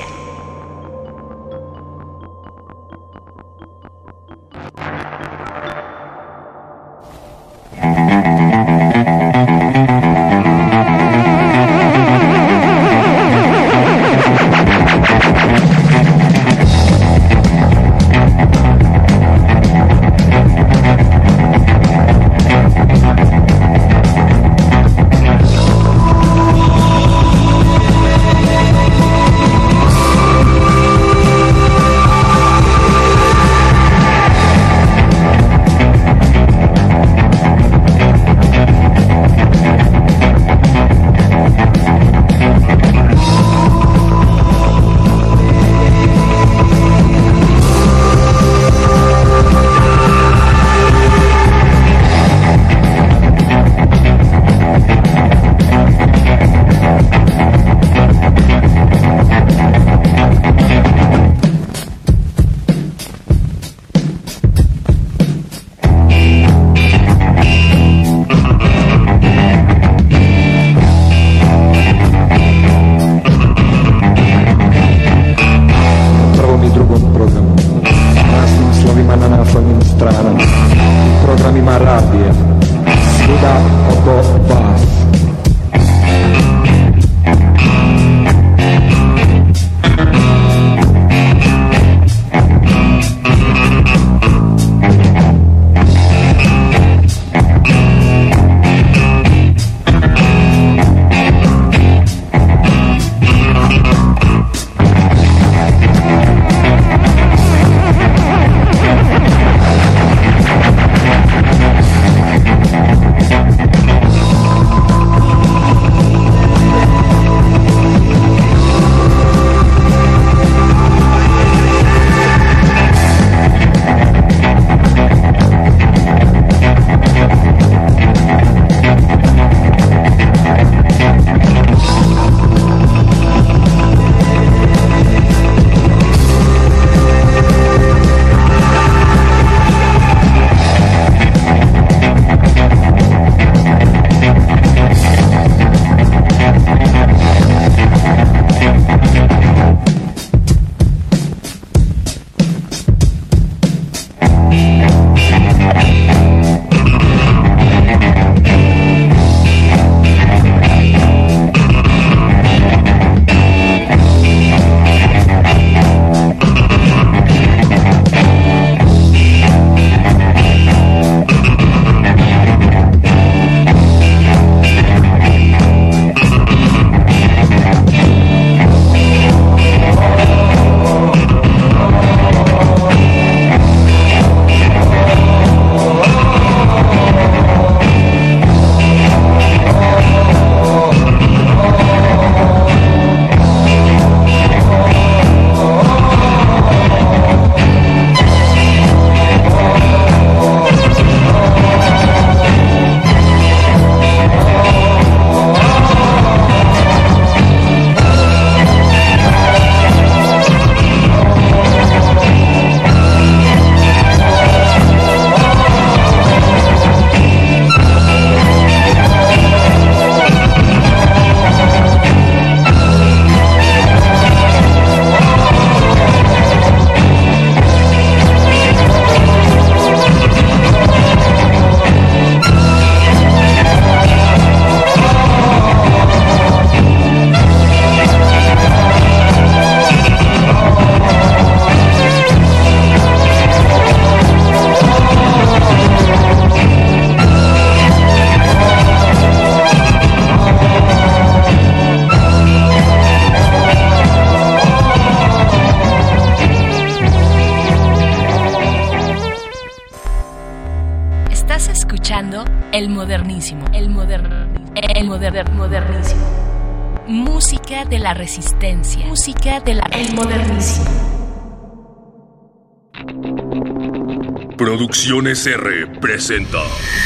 Producciones R presenta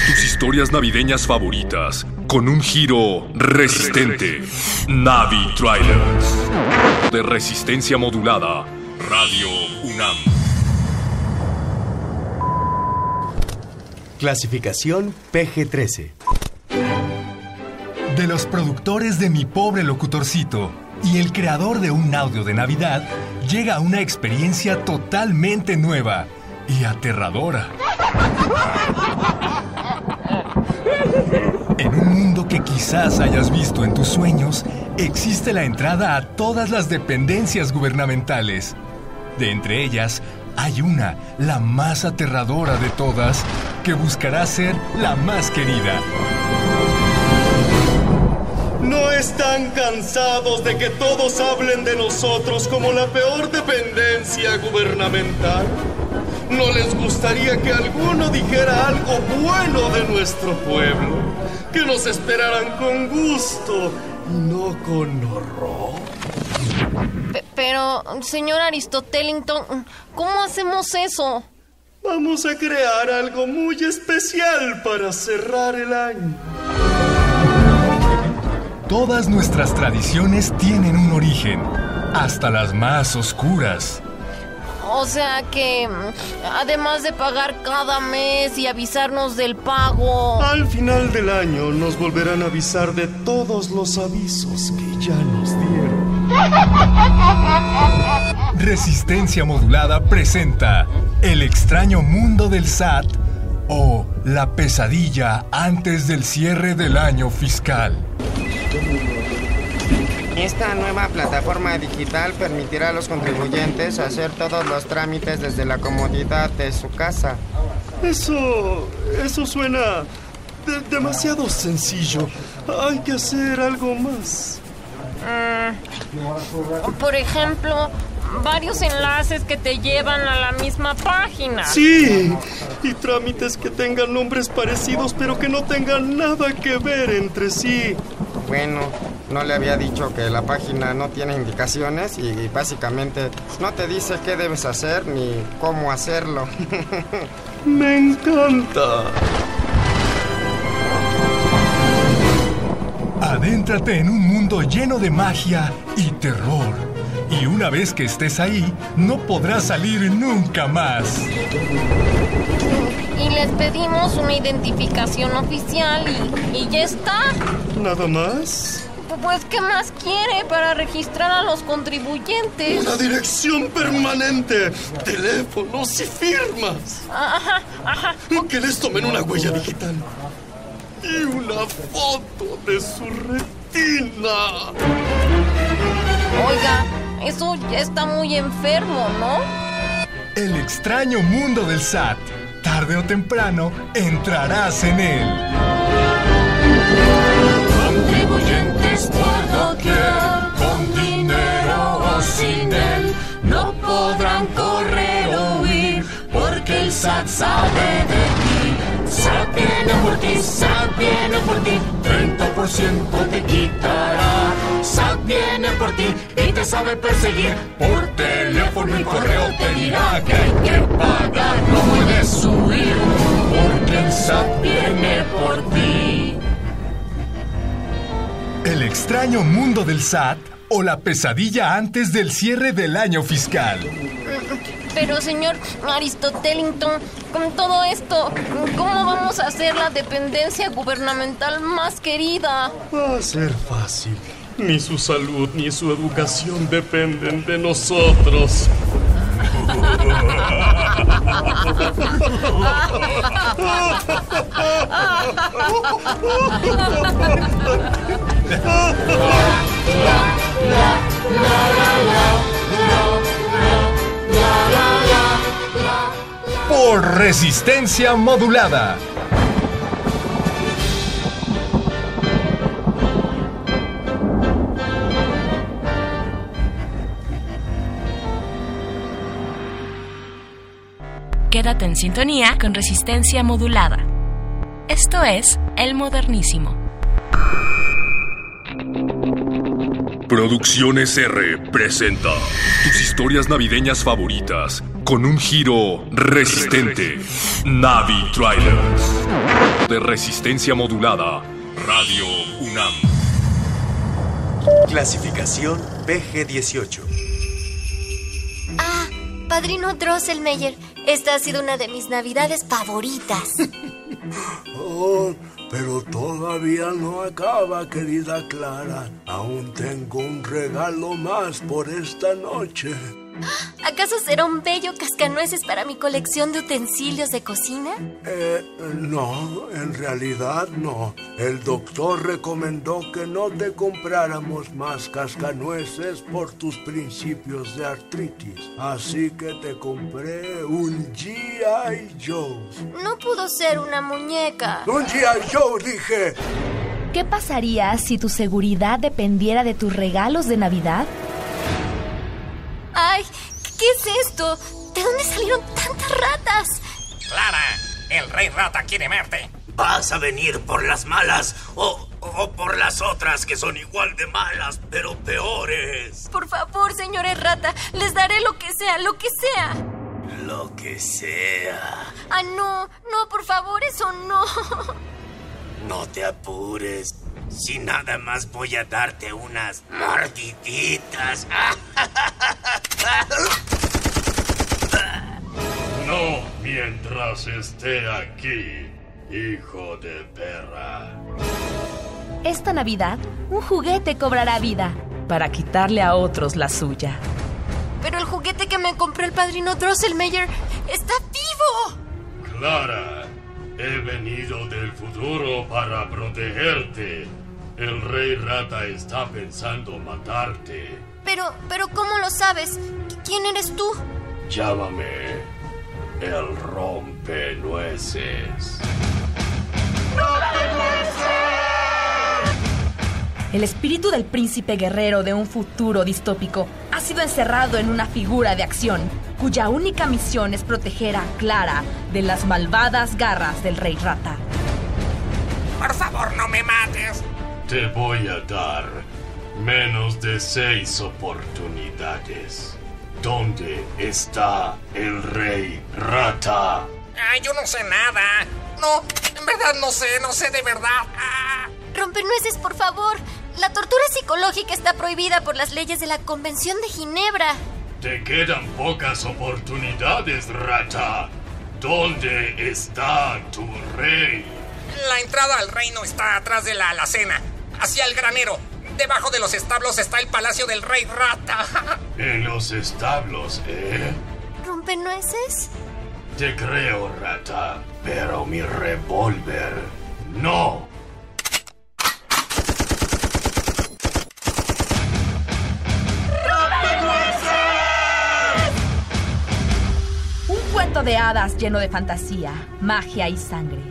tus historias navideñas favoritas con un giro resistente. Navi Trailers. De resistencia modulada. Radio UNAM. Clasificación PG-13. de los productores de Mi Pobre Locutorcito y el creador de un audio de Navidad, llega una experiencia totalmente nueva y aterradora. En un mundo que quizás hayas visto en tus sueños, existe la entrada a todas las dependencias gubernamentales. De entre ellas, hay una, la más aterradora de todas, que buscará ser la más querida. ¿No están cansados de que todos hablen de nosotros como la peor dependencia gubernamental? ¿No les gustaría que alguno dijera algo bueno de nuestro pueblo? Que nos esperaran con gusto y no con horror. Pe- Pero, señor Aristotelington, ¿cómo hacemos eso? Vamos a crear algo muy especial para cerrar el año. Todas nuestras tradiciones tienen un origen, hasta las más oscuras. O sea que, mm, además de pagar cada mes y avisarnos del pago... Al final del año nos volverán a avisar de todos los avisos que ya nos dieron. Resistencia Modulada presenta El extraño mundo del SAT o La pesadilla antes del cierre del año fiscal. Esta nueva plataforma digital permitirá a los contribuyentes hacer todos los trámites desde la comodidad de su casa. Eso. eso suena de- demasiado sencillo. Hay que hacer algo más. Mm, por ejemplo, varios enlaces que te llevan a la misma página. Sí, y trámites que tengan nombres parecidos pero que no tengan nada que ver entre sí. Bueno, no le había dicho que la página no tiene indicaciones y básicamente no te dice qué debes hacer ni cómo hacerlo. [laughs] Me encanta. Adéntrate en un mundo lleno de magia y terror. Y una vez que estés ahí, no podrás salir nunca más. Y les pedimos una identificación oficial y, y ya está. ¿Nada más? Pues, ¿qué más quiere para registrar a los contribuyentes? Una dirección permanente, teléfonos y firmas. Ajá, ajá. Que les tomen una huella digital. Y una foto de su retina. Oiga, eso ya está muy enfermo, ¿no? El extraño mundo del SAT. Tarde o temprano entrarás en él. Contribuyentes por doquier, con dinero o sin él, no podrán correr o huir, porque el SAT sabe de ti. SAT viene por ti, SAT viene por ti, 30% te quitará. SAT viene por ti y te sabe perseguir, por teléfono y correo te dirá que hay que pagar, no puedes huir, porque el SAT viene por ti. El extraño mundo del SAT o la pesadilla antes del cierre del año fiscal. Pero, señor Aristotelington, con todo esto, ¿cómo vamos a hacer la dependencia gubernamental más querida? Va a ser fácil. Ni su salud ni su educación dependen de nosotros. [laughs] Por resistencia modulada. Quédate en sintonía con resistencia modulada. Esto es El Modernísimo. Producciones R presenta tus historias navideñas favoritas con un giro resistente. Navi Trailers. De resistencia modulada. Radio UNAM. Clasificación PG-18. Ah, padrino Drosselmeyer, esta ha sido una de mis navidades favoritas. [laughs] Oh, Pero todavía no acaba, querida Clara. Aún tengo un regalo más por esta noche. ¿Acaso será un bello cascanueces para mi colección de utensilios de cocina? Eh, no, en realidad no. El doctor recomendó que no te compráramos más cascanueces por tus principios de artritis. Así que te compré un G.I. Joe. No pudo ser una muñeca. ¡Un G.I. Joe, dije! ¿Qué pasaría si tu seguridad dependiera de tus regalos de Navidad? ¡Ay! ¿Qué es esto? ¿De dónde salieron tantas ratas? Clara, el rey rata quiere verte. ¿Vas a venir por las malas o, o por las otras que son igual de malas, pero peores? Por favor, señores rata, les daré lo que sea, lo que sea. Lo que sea. Ah, no, no, por favor, eso no. [laughs] No te apures. Si nada más voy a darte unas mordiditas. [laughs] No mientras esté aquí, hijo de perra. Esta Navidad, un juguete cobrará vida para quitarle a otros la suya. Pero el juguete que me compró el padrino Drosselmeyer está vivo. Clara, he venido del futuro para protegerte. El rey rata está pensando matarte. Pero, pero, ¿cómo lo sabes? ¿Quién eres tú? Llámame el rompenueces. El espíritu del príncipe guerrero de un futuro distópico ha sido encerrado en una figura de acción, cuya única misión es proteger a Clara de las malvadas garras del rey rata. Por favor, no me mates. Te voy a dar menos de seis oportunidades. ¿Dónde está el rey rata? Ay, yo no sé nada. No, en verdad no sé, no sé de verdad. Ah. Rompenueces, por favor. La tortura psicológica está prohibida por las leyes de la Convención de Ginebra. Te quedan pocas oportunidades, rata. ¿Dónde está tu rey? La entrada al reino está atrás de la alacena, hacia el granero. Debajo de los establos está el palacio del rey rata. [laughs] En los establos, ¿eh? ¿Rompenueces? Te creo, rata, pero mi revólver no. Un cuento de hadas lleno de fantasía, magia y sangre.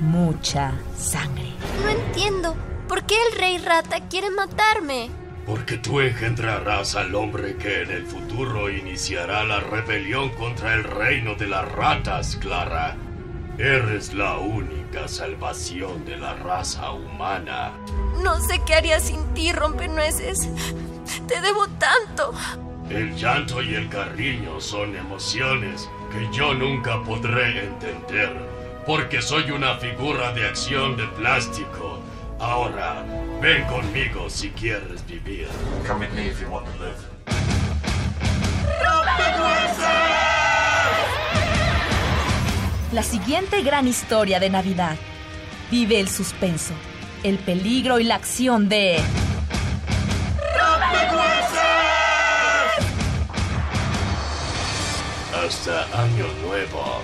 Mucha sangre. No entiendo. ¿Por qué el rey rata quiere matarme? Porque tú engendrarás al hombre que en el futuro iniciará la rebelión contra el reino de las ratas, Clara. Eres la única salvación de la raza humana. No sé qué haría sin ti, rompenueces. Te debo tanto. El llanto y el cariño son emociones que yo nunca podré entender, porque soy una figura de acción de plástico. Ahora, ven conmigo si quieres vivir. Come with me if you want to live. La siguiente gran historia de Navidad vive el suspenso, el peligro y la acción de... Hasta año nuevo,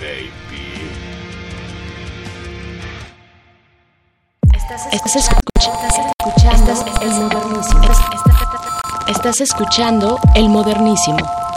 baby. Estás escuchando, el modernísimo. Estás escuchando el modernísimo.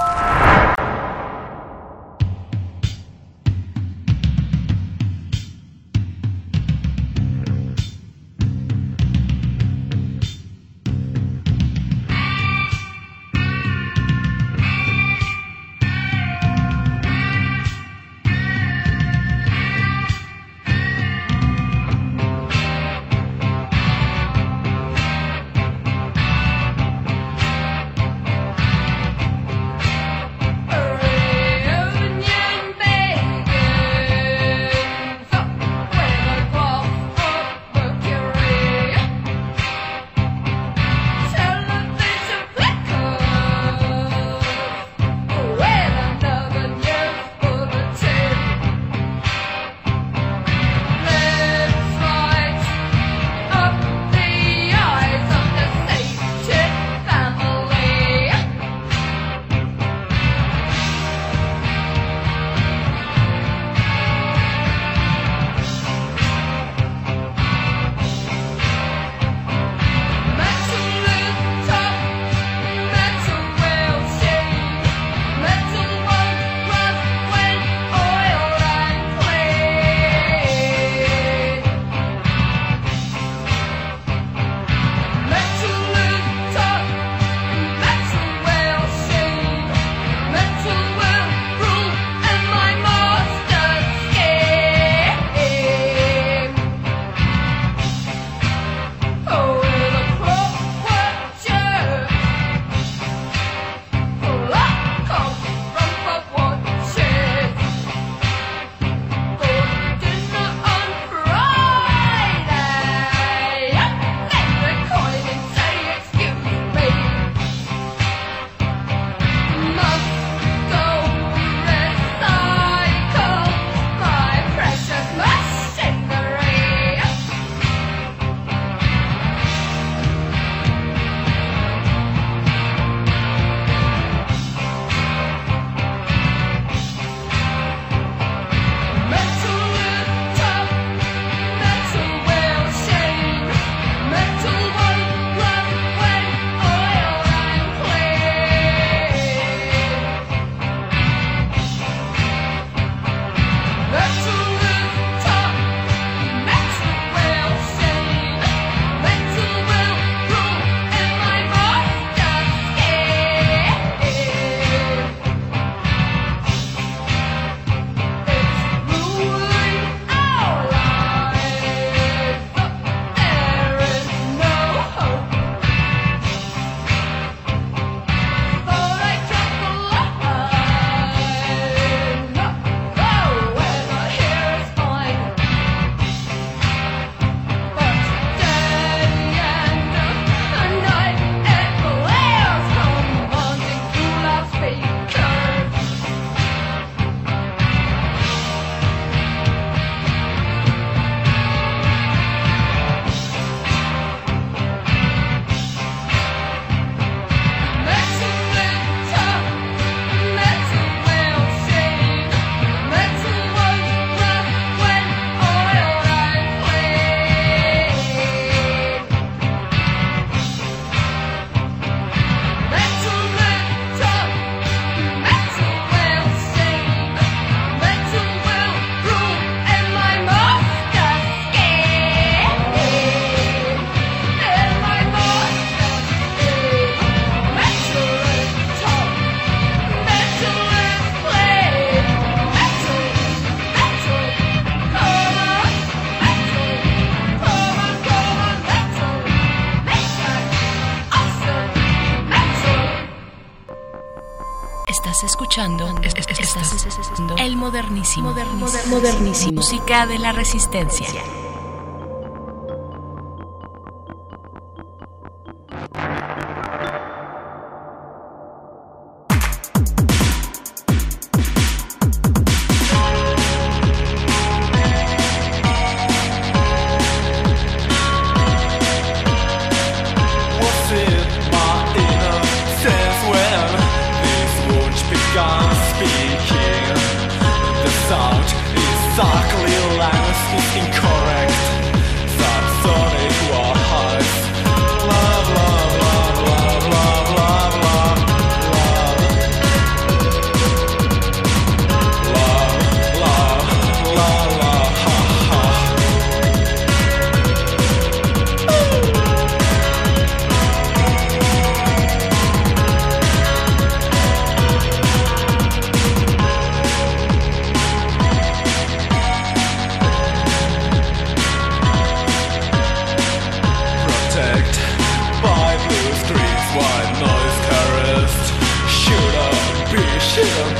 Modernísimo. Modernísimo. Música de la resistencia.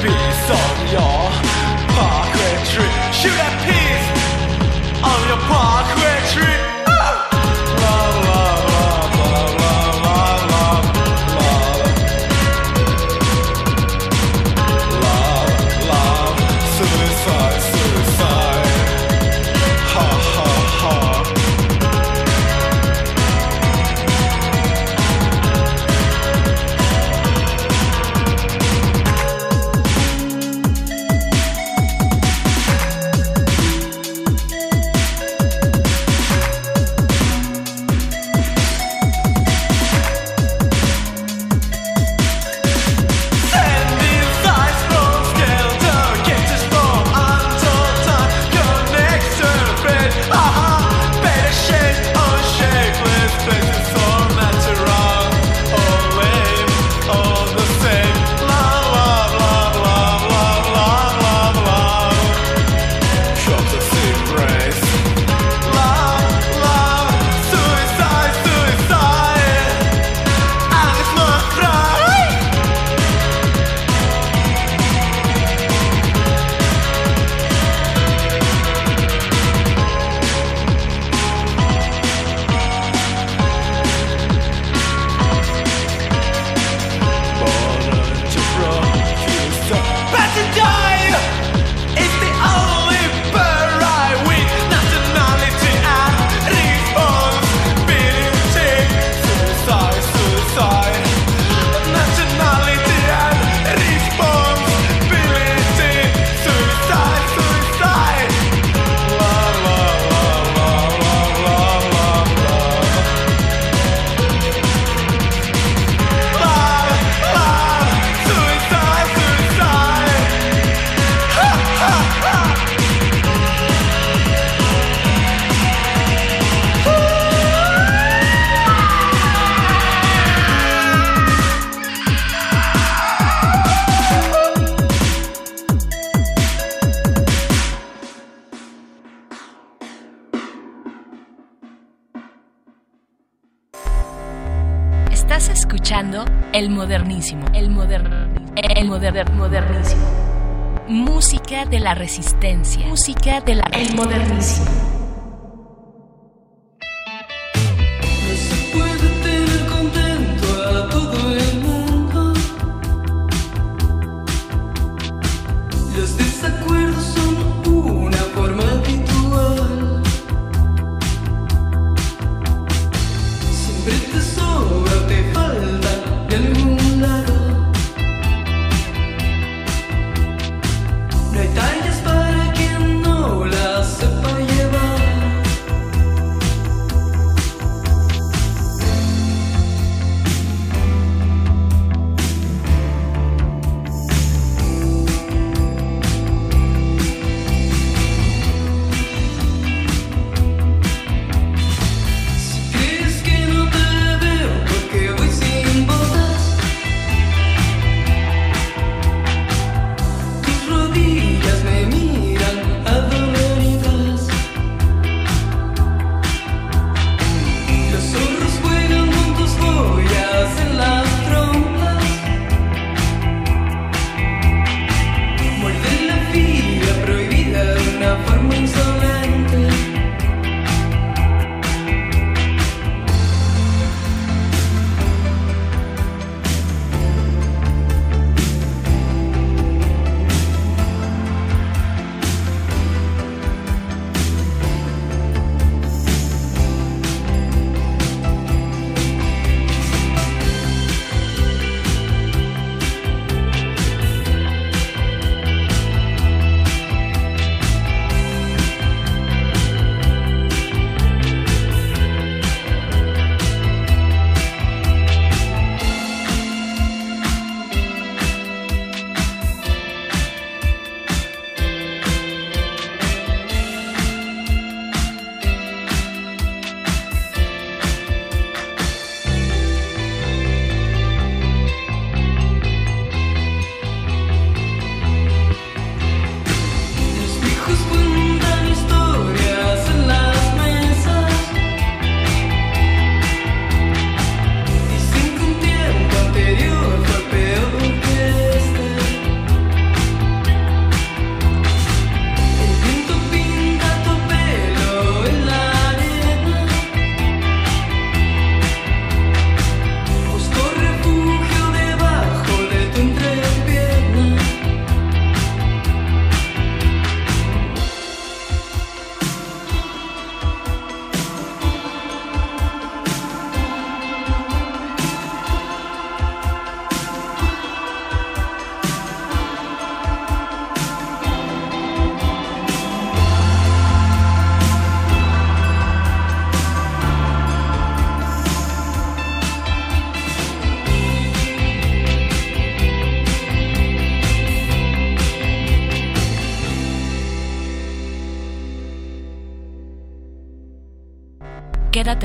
be some your pocketry. Shoot that. Música de la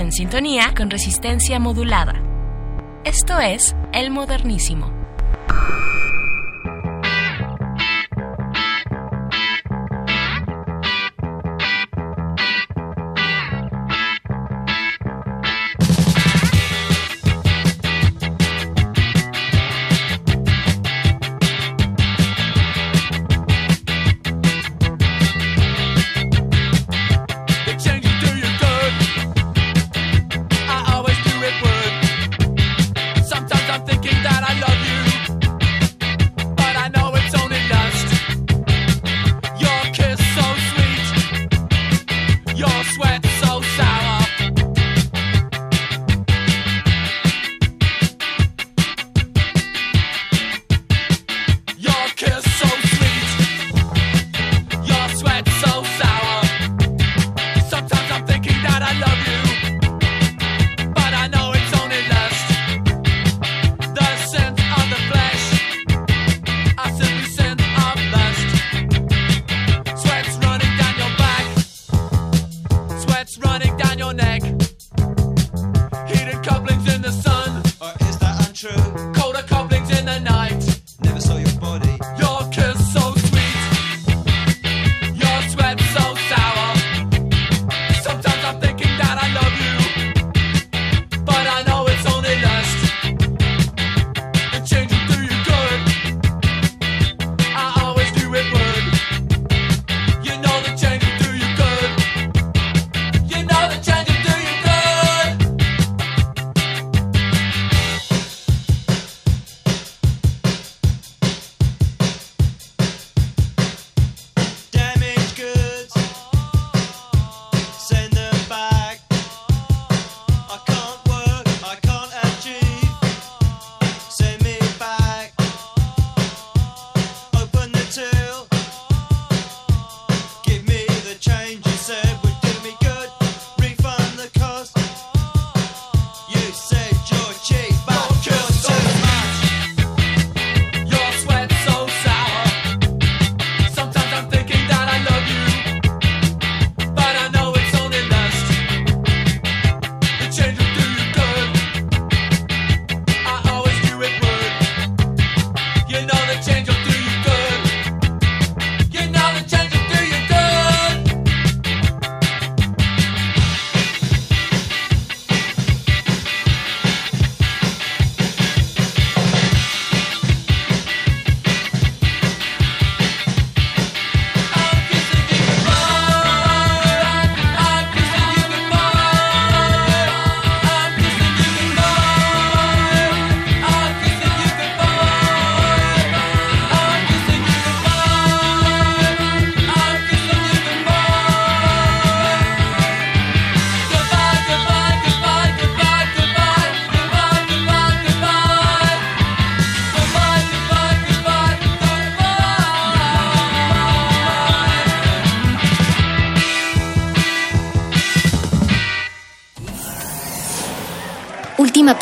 en sintonía con resistencia modulada. Esto es El Modernísimo.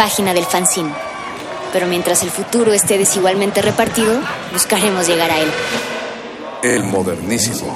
página del fanzine. Pero mientras el futuro esté desigualmente repartido, buscaremos llegar a él. El modernísimo.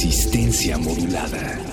Resistencia modulada.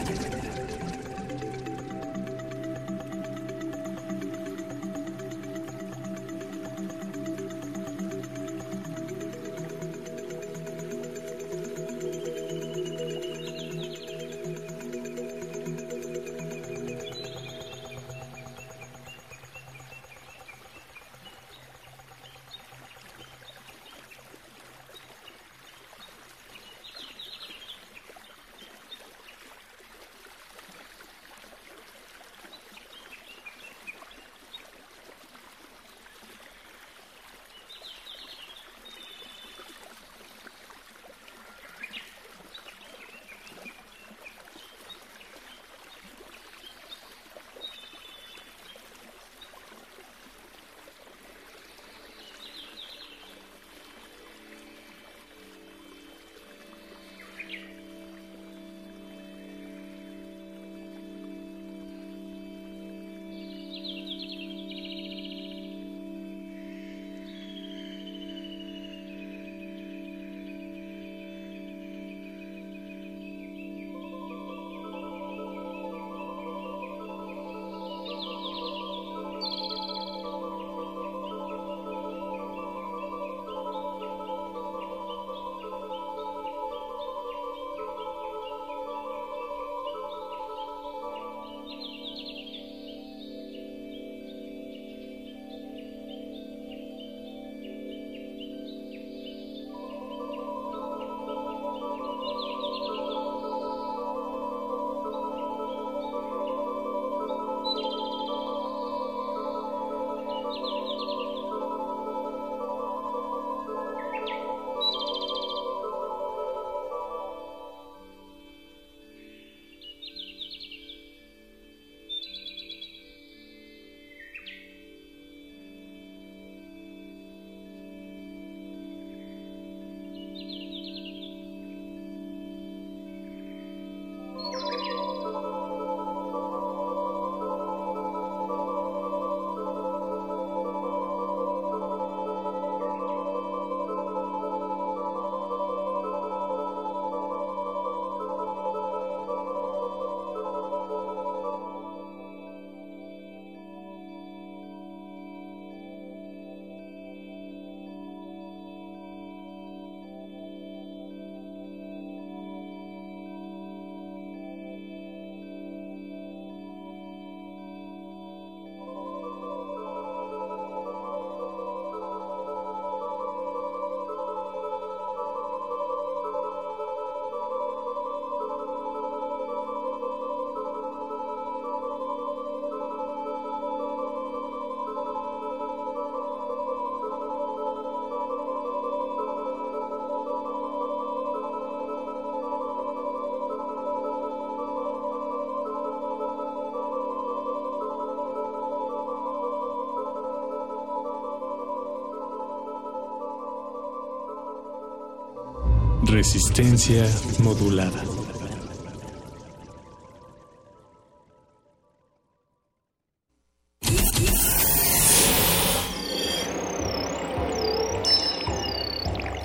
Resistencia modulada.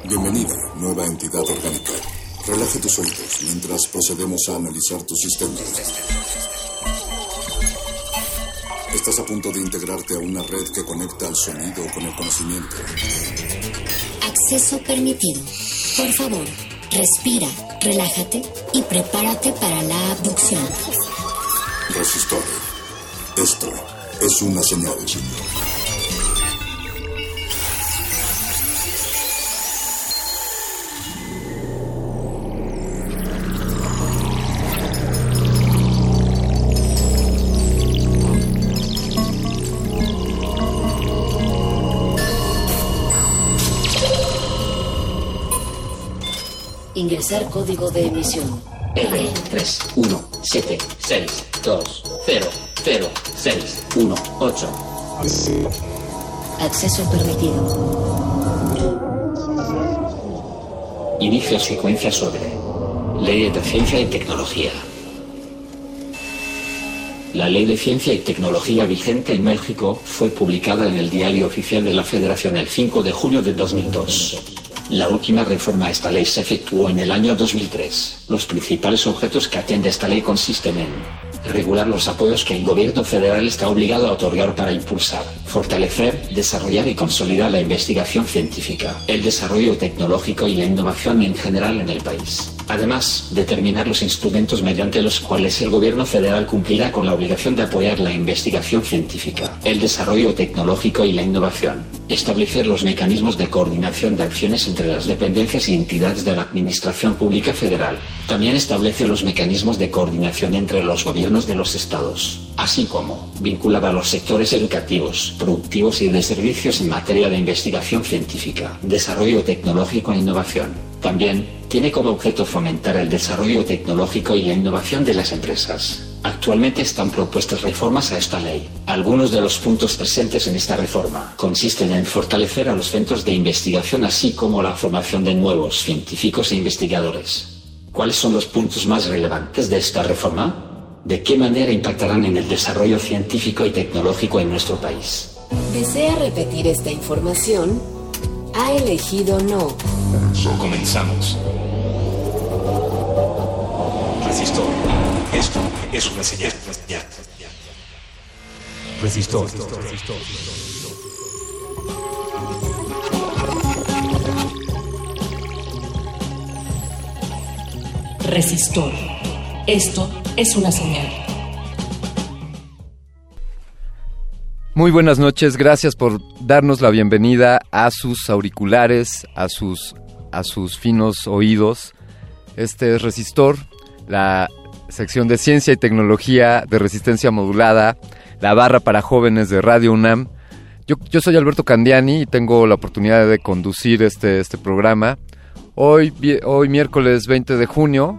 Bienvenida, nueva entidad orgánica. Relaje tus oídos mientras procedemos a analizar tu sistema. Estás a punto de integrarte a una red que conecta el sonido con el conocimiento. Acceso permitido. Por favor, respira, relájate y prepárate para la abducción. Resistor. Esto es una señal. Ingresar código de emisión. R 3 1 7 6 2 0 0 6 1 8. Acceso permitido. Inicio secuencia sobre Ley de Ciencia y Tecnología. La Ley de Ciencia y Tecnología vigente en México fue publicada en el Diario Oficial de la Federación el 5 de julio de 2002. La última reforma a esta ley se efectuó en el año 2003. Los principales objetos que atiende esta ley consisten en regular los apoyos que el gobierno federal está obligado a otorgar para impulsar, fortalecer, desarrollar y consolidar la investigación científica, el desarrollo tecnológico y la innovación en general en el país. Además, determinar los instrumentos mediante los cuales el gobierno federal cumplirá con la obligación de apoyar la investigación científica, el desarrollo tecnológico y la innovación. Establecer los mecanismos de coordinación de acciones entre las dependencias y entidades de la Administración Pública Federal. También establece los mecanismos de coordinación entre los gobiernos de los estados, así como vincular a los sectores educativos, productivos y de servicios en materia de investigación científica, desarrollo tecnológico e innovación. También tiene como objeto fomentar el desarrollo tecnológico y la innovación de las empresas. Actualmente están propuestas reformas a esta ley. Algunos de los puntos presentes en esta reforma consisten en fortalecer a los centros de investigación así como la formación de nuevos científicos e investigadores. ¿Cuáles son los puntos más relevantes de esta reforma? ¿De qué manera impactarán en el desarrollo científico y tecnológico en nuestro país? ¿Desea repetir esta información? Ha elegido no. Comenzamos. Es una señal. Resistor. Resistor. Esto es una señal. Muy buenas noches, gracias por darnos la bienvenida a sus auriculares, a sus, a sus finos oídos. Este es Resistor, la sección de ciencia y tecnología de resistencia modulada, la barra para jóvenes de Radio UNAM. Yo, soy Alberto Candiani y tengo la oportunidad de conducir este, este programa. Hoy, hoy miércoles 20 de junio,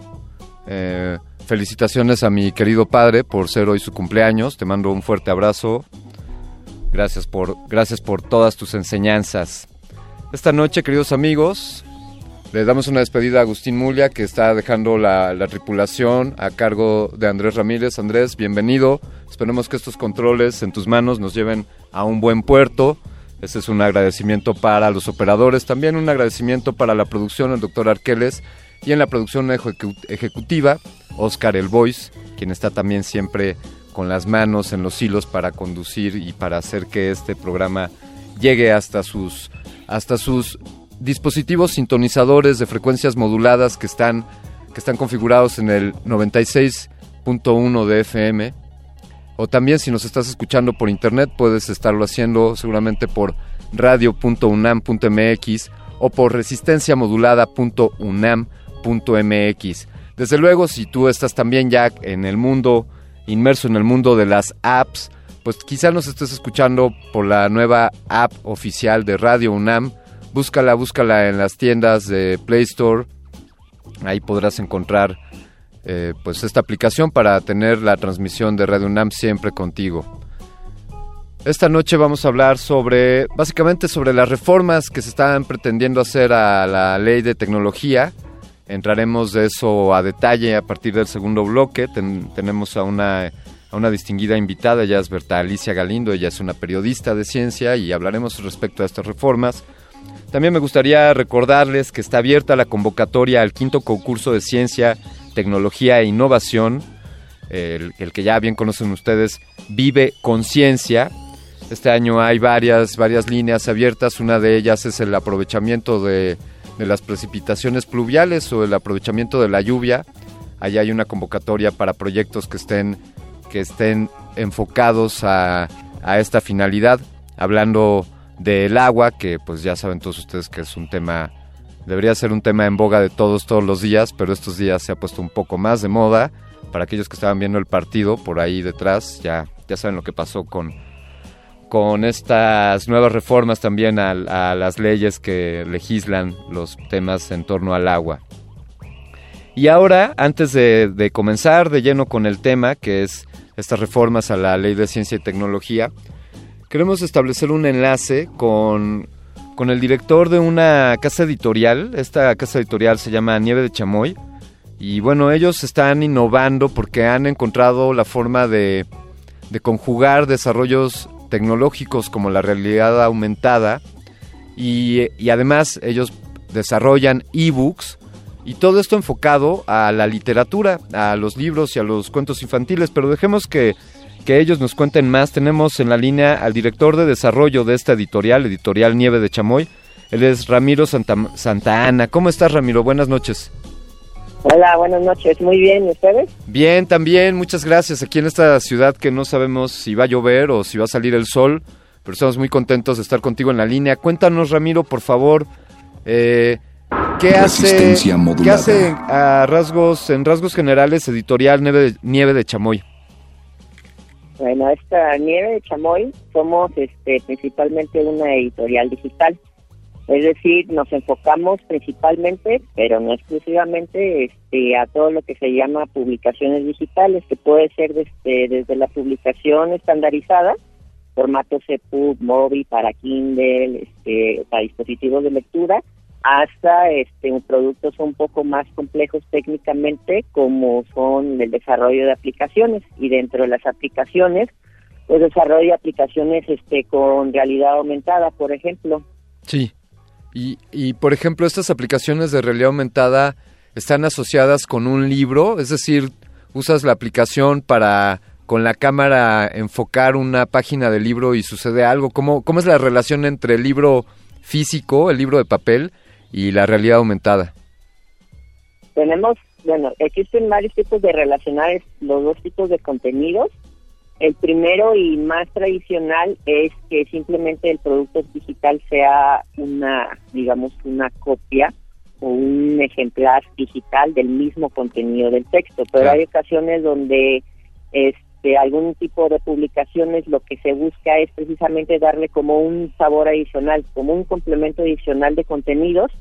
eh, felicitaciones a mi querido padre por ser hoy su cumpleaños. Te mando un fuerte abrazo. Gracias por, gracias por todas tus enseñanzas. Esta noche, queridos amigos, le damos una despedida a Agustín Mulia, que está dejando la, la tripulación a cargo de Andrés Ramírez. Andrés, bienvenido. Esperemos que estos controles en tus manos nos lleven a un buen puerto. Este es un agradecimiento para los operadores, también un agradecimiento para la producción, el doctor Arqueles, y en la producción ejecu- ejecutiva, Oscar El quien está también siempre con las manos en los hilos para conducir y para hacer que este programa llegue hasta sus, hasta sus dispositivos sintonizadores de frecuencias moduladas que están, que están configurados en el 96.1 de FM. O también si nos estás escuchando por internet puedes estarlo haciendo seguramente por radio.unam.mx o por resistenciamodulada.unam.mx. Desde luego, si tú estás también ya en el mundo, inmerso en el mundo de las apps, pues quizá nos estés escuchando por la nueva app oficial de Radio UNAM. Búscala, búscala en las tiendas de Play Store. Ahí podrás encontrar eh, pues esta aplicación para tener la transmisión de Radio UNAM siempre contigo. Esta noche vamos a hablar sobre, básicamente sobre las reformas que se están pretendiendo hacer a la ley de tecnología. Entraremos de eso a detalle a partir del segundo bloque. Ten- tenemos a una, a una distinguida invitada, ella es Berta Alicia Galindo, ella es una periodista de ciencia y hablaremos respecto a estas reformas. También me gustaría recordarles que está abierta la convocatoria al quinto concurso de ciencia, tecnología e innovación, el, que ya bien conocen ustedes, Vive Conciencia. Este año hay varias, varias líneas abiertas, una de ellas es el aprovechamiento de, las precipitaciones pluviales o el aprovechamiento de la lluvia. Allí hay una convocatoria para proyectos que estén, que estén enfocados a, a esta finalidad, hablando del agua, que pues ya saben todos ustedes que es un tema, debería ser un tema en boga de todos todos los días, pero estos días se ha puesto un poco más de moda. Para aquellos que estaban viendo el partido por ahí detrás, ya, ya saben lo que pasó con, con estas nuevas reformas también a, a las leyes que legislan los temas en torno al agua. Y ahora, antes de, de comenzar de lleno con el tema, que es estas reformas a la ley de ciencia y tecnología, queremos establecer un enlace con, con el director de una casa editorial. Esta casa editorial se llama Nieve de Chamoy. Y bueno, ellos están innovando porque han encontrado la forma de, de conjugar desarrollos tecnológicos como la realidad aumentada y, y además ellos desarrollan ebooks y todo esto enfocado a la literatura, a los libros y a los cuentos infantiles. Pero dejemos que, que ellos nos cuenten más. Tenemos en la línea al director de desarrollo de esta editorial, Editorial Nieve de Chamoy. Él es Ramiro Santa, Santa Ana. ¿Cómo estás, Ramiro? Buenas noches. Hola, buenas noches. Muy bien, ¿y ustedes? Bien, también, muchas gracias. Aquí en esta ciudad que no sabemos si va a llover o si va a salir el sol, pero estamos muy contentos de estar contigo en la línea. Cuéntanos, Ramiro, por favor, eh, ¿qué hace. ¿qué hace a rasgos, en rasgos generales editorial Nieve de, Nieve de Chamoy? Bueno, esta Nieve de Chamoy somos este, principalmente una editorial digital. Es decir, nos enfocamos principalmente, pero no exclusivamente, este, a todo lo que se llama publicaciones digitales, que puede ser desde, desde la publicación estandarizada, formato CPUB, móvil, para Kindle, este, para dispositivos de lectura, hasta este, productos un poco más complejos técnicamente, como son el desarrollo de aplicaciones. Y dentro de las aplicaciones, pues desarrollo de aplicaciones este, con realidad aumentada, por ejemplo. Sí. Y, y, por ejemplo, estas aplicaciones de realidad aumentada están asociadas con un libro, es decir, usas la aplicación para con la cámara enfocar una página del libro y sucede algo. ¿Cómo, cómo es la relación entre el libro físico, el libro de papel, y la realidad aumentada? Tenemos, bueno, existen varios tipos de relacionar los dos tipos de contenidos. El primero y más tradicional es que simplemente el producto digital sea una, digamos, una copia o un ejemplar digital del mismo contenido del texto. Pero Claro. hay ocasiones donde este algún tipo de publicaciones lo que se busca es precisamente darle como un sabor adicional, como un complemento adicional de contenidos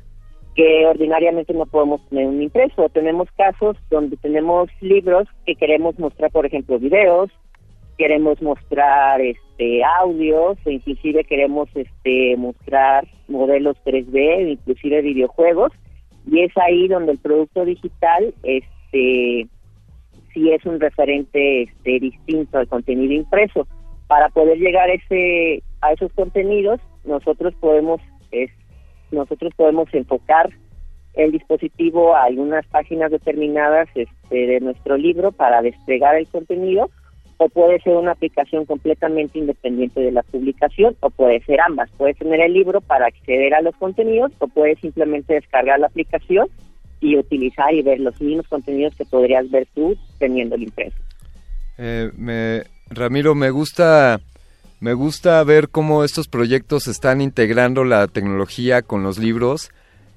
que ordinariamente no podemos tener un impreso. Tenemos casos donde tenemos libros que queremos mostrar, por ejemplo, videos, queremos mostrar este audios, e inclusive queremos este mostrar modelos 3D, inclusive videojuegos, y es ahí donde el producto digital este sí es un referente este distinto al contenido impreso. Para poder llegar ese a esos contenidos, nosotros podemos es, nosotros podemos enfocar el dispositivo a algunas páginas determinadas este, de nuestro libro para desplegar el contenido o puede ser una aplicación completamente independiente de la publicación o puede ser ambas. Puedes tener el libro para acceder a los contenidos o puedes simplemente descargar la aplicación y utilizar y ver los mismos contenidos que podrías ver tú teniendo el impreso. Eh, me, Ramiro, me gusta, me gusta ver cómo estos proyectos están integrando la tecnología con los libros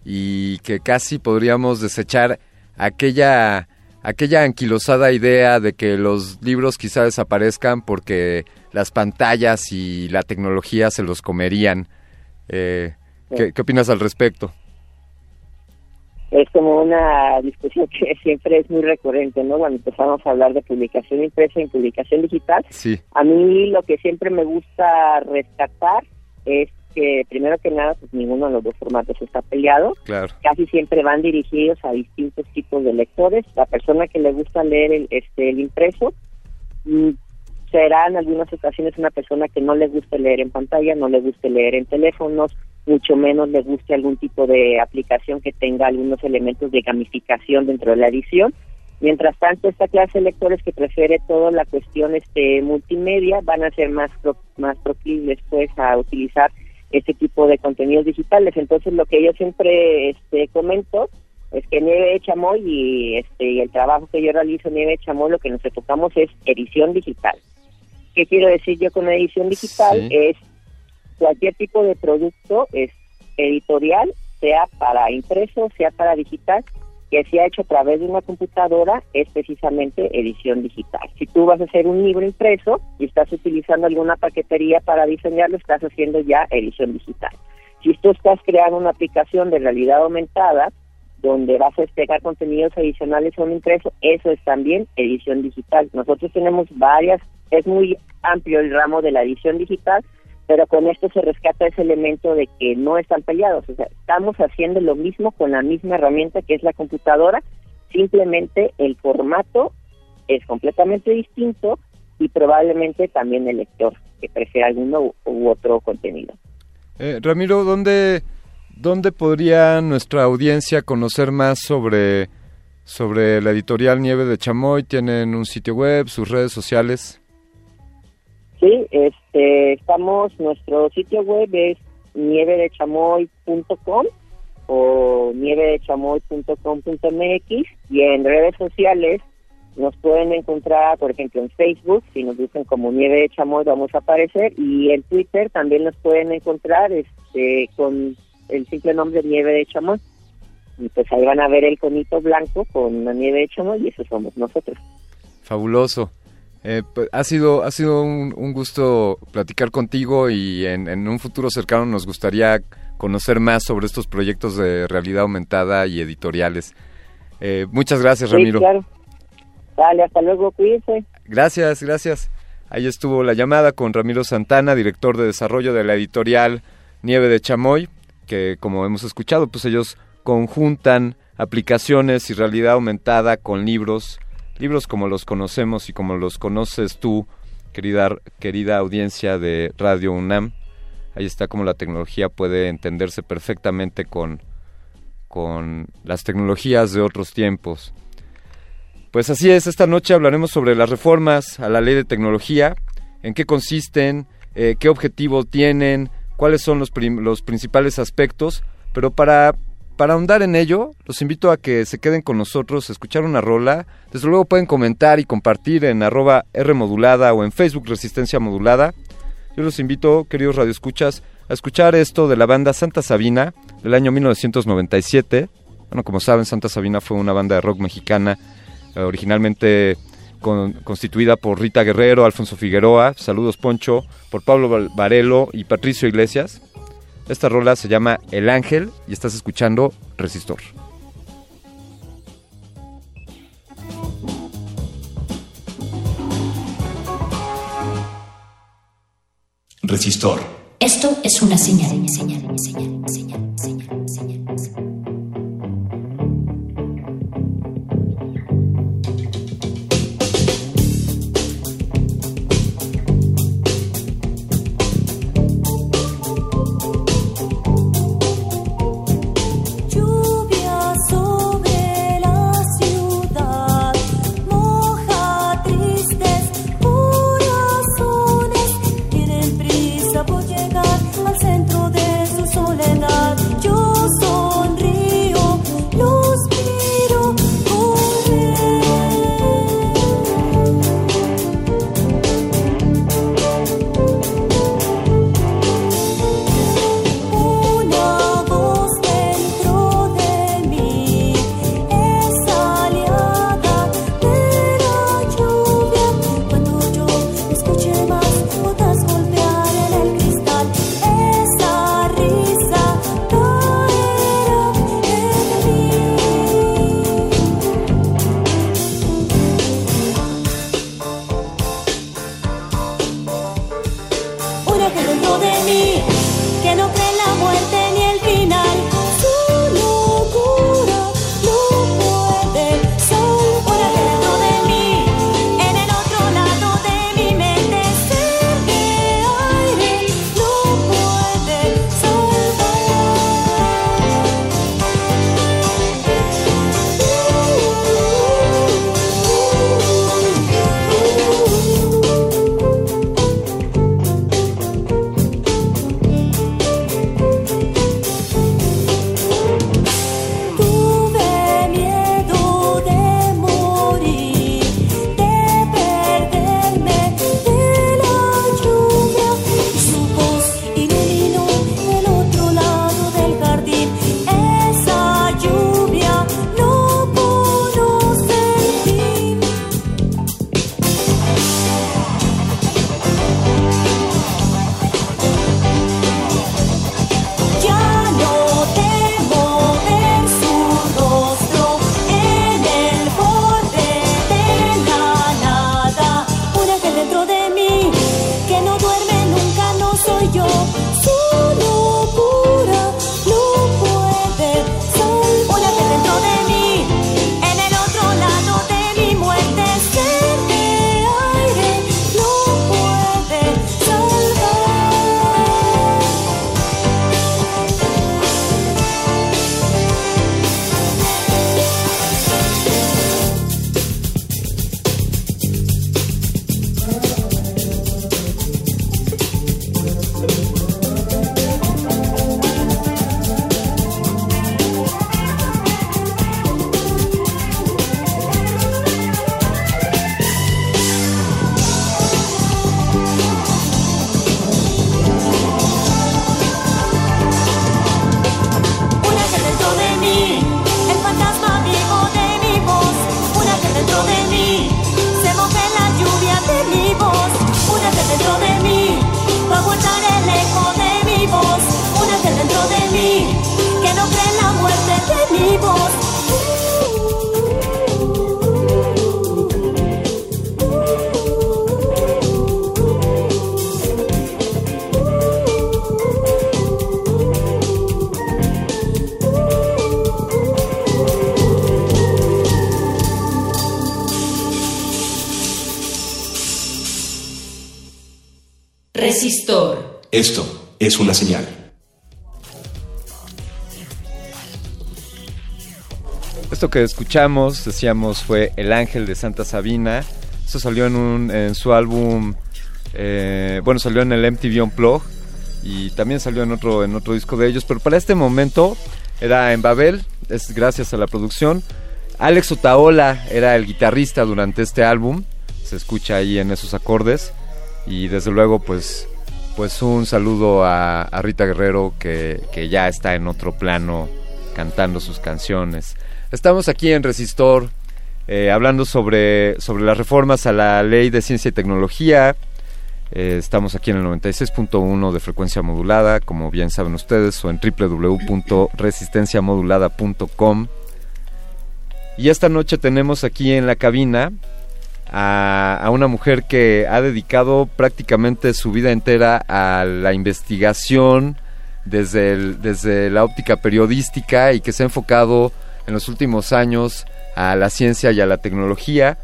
y que casi podríamos desechar aquella, aquella anquilosada idea de que los libros quizá desaparezcan porque las pantallas y la tecnología se los comerían. Eh, ¿qué, ¿Qué opinas al respecto? Es como una discusión [laughs] que siempre es muy recurrente, ¿no? Cuando empezamos a hablar de publicación impresa y publicación digital, Sí. a mí lo que siempre me gusta rescatar es que primero que nada, pues ninguno de los dos formatos está peleado. Claro. Casi siempre van dirigidos a distintos tipos de lectores. La persona que le gusta leer el, este, el impreso mm, será en algunas ocasiones una persona que no le guste leer en pantalla, no le guste leer en teléfonos, mucho menos le guste algún tipo de aplicación que tenga algunos elementos de gamificación dentro de la edición. Mientras tanto, esta clase de lectores que prefiere toda la cuestión este multimedia van a ser más pro- más proclives pues a utilizar este tipo de contenidos digitales. Entonces, lo que yo siempre este comento es que Nieve Chamoy y este y el trabajo que yo realizo Nieve Chamoy lo que nos enfocamos es edición digital. ¿Qué quiero decir yo con edición digital? Sí. Es cualquier tipo de producto es editorial, sea para impreso, sea para digital, que sea hecho a través de una computadora, es precisamente edición digital. Si tú vas a hacer un libro impreso y estás utilizando alguna paquetería para diseñarlo, estás haciendo ya edición digital. Si tú estás creando una aplicación de realidad aumentada, donde vas a desplegar contenidos adicionales a un impreso, eso es también edición digital. Nosotros tenemos varias, es muy amplio el ramo de la edición digital, pero con esto se rescata ese elemento de que no están peleados, o sea, estamos haciendo lo mismo con la misma herramienta que es la computadora, simplemente el formato es completamente distinto y probablemente también el lector que prefiera alguno u, u otro contenido. Eh, Ramiro, ¿dónde, ¿dónde podría nuestra audiencia conocer más sobre, sobre la editorial Nieve de Chamoy? ¿Tienen un sitio web, sus redes sociales? Sí, este, estamos, nuestro sitio web es nievedechamoy.com o nievedechamoy.com.mx y en redes sociales nos pueden encontrar, por ejemplo, en Facebook, si nos buscan como Nieve de Chamoy vamos a aparecer y en Twitter también nos pueden encontrar este con el simple nombre Nieve de Chamoy. Y pues ahí van a ver el conito blanco con la nieve de chamoy y eso somos nosotros. Fabuloso. Eh, pues, ha sido, ha sido un, un gusto platicar contigo y en, en un futuro cercano nos gustaría conocer más sobre estos proyectos de realidad aumentada y editoriales. Eh, muchas gracias, Sí, Ramiro. claro. Dale, hasta luego, cuídense. Gracias, gracias. Ahí estuvo la llamada con Ramiro Santana, director de desarrollo de la editorial Nieve de Chamoy, que como hemos escuchado, pues ellos conjuntan aplicaciones y realidad aumentada con libros, libros como los conocemos y como los conoces tú, querida, querida audiencia de Radio UNAM. Ahí está cómo la tecnología puede entenderse perfectamente con, con las tecnologías de otros tiempos. Pues así es, esta noche hablaremos sobre las reformas a la ley de tecnología, en qué consisten, eh, qué objetivo tienen, cuáles son los, los principales aspectos, pero para, para ahondar en ello, los invito a que se queden con nosotros, escuchar una rola, desde luego pueden comentar y compartir en arroba R modulada o en Facebook Resistencia Modulada. Yo los invito, queridos radioescuchas, a escuchar esto de la banda Santa Sabina del año 1997. Bueno, como saben, Santa Sabina fue una banda de rock mexicana eh, originalmente con- constituida por Rita Guerrero, Alfonso Figueroa, saludos Poncho, por Pablo Varelo y Patricio Iglesias. Esta rola se llama El Ángel y estás escuchando Resistor. Resistor. Esto es una señal, señal, señal, señal, señal, señal. Lluvia Esto es una señal. Esto que escuchamos, decíamos, fue El Ángel de Santa Sabina. Eso salió en, un, en su álbum, eh, bueno, salió en el MTV Unplugged y también salió en otro, en otro disco de ellos, pero para este momento era en Babel, es gracias a la producción. Alex Otaola era el guitarrista durante este álbum, se escucha ahí en esos acordes y desde luego pues, pues un saludo a, Rita Guerrero que, que ya está en otro plano cantando sus canciones. Estamos aquí en Resistor eh, hablando sobre, sobre las reformas a la ley de ciencia y tecnología. Eh, estamos aquí en el 96.1 de frecuencia modulada, como bien saben ustedes, o en www.resistenciamodulada.com. Y esta noche tenemos aquí en la cabina a, una mujer que ha dedicado prácticamente su vida entera a la investigación desde, el- desde la óptica periodística y que se ha enfocado en los últimos años a la ciencia y a la tecnología.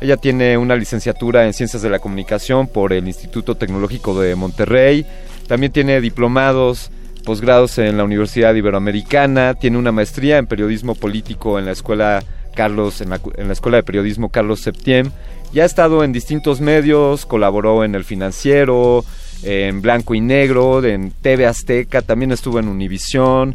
Ella tiene una licenciatura en Ciencias de la Comunicación por el Instituto Tecnológico de Monterrey. También tiene diplomados, posgrados en la Universidad Iberoamericana. Tiene una maestría en Periodismo Político en la Escuela Carlos, en la, en la Escuela de Periodismo Carlos Septiem. Ya ha estado en distintos medios, colaboró en El Financiero, en Blanco y Negro, en TV Azteca, también estuvo en Univisión.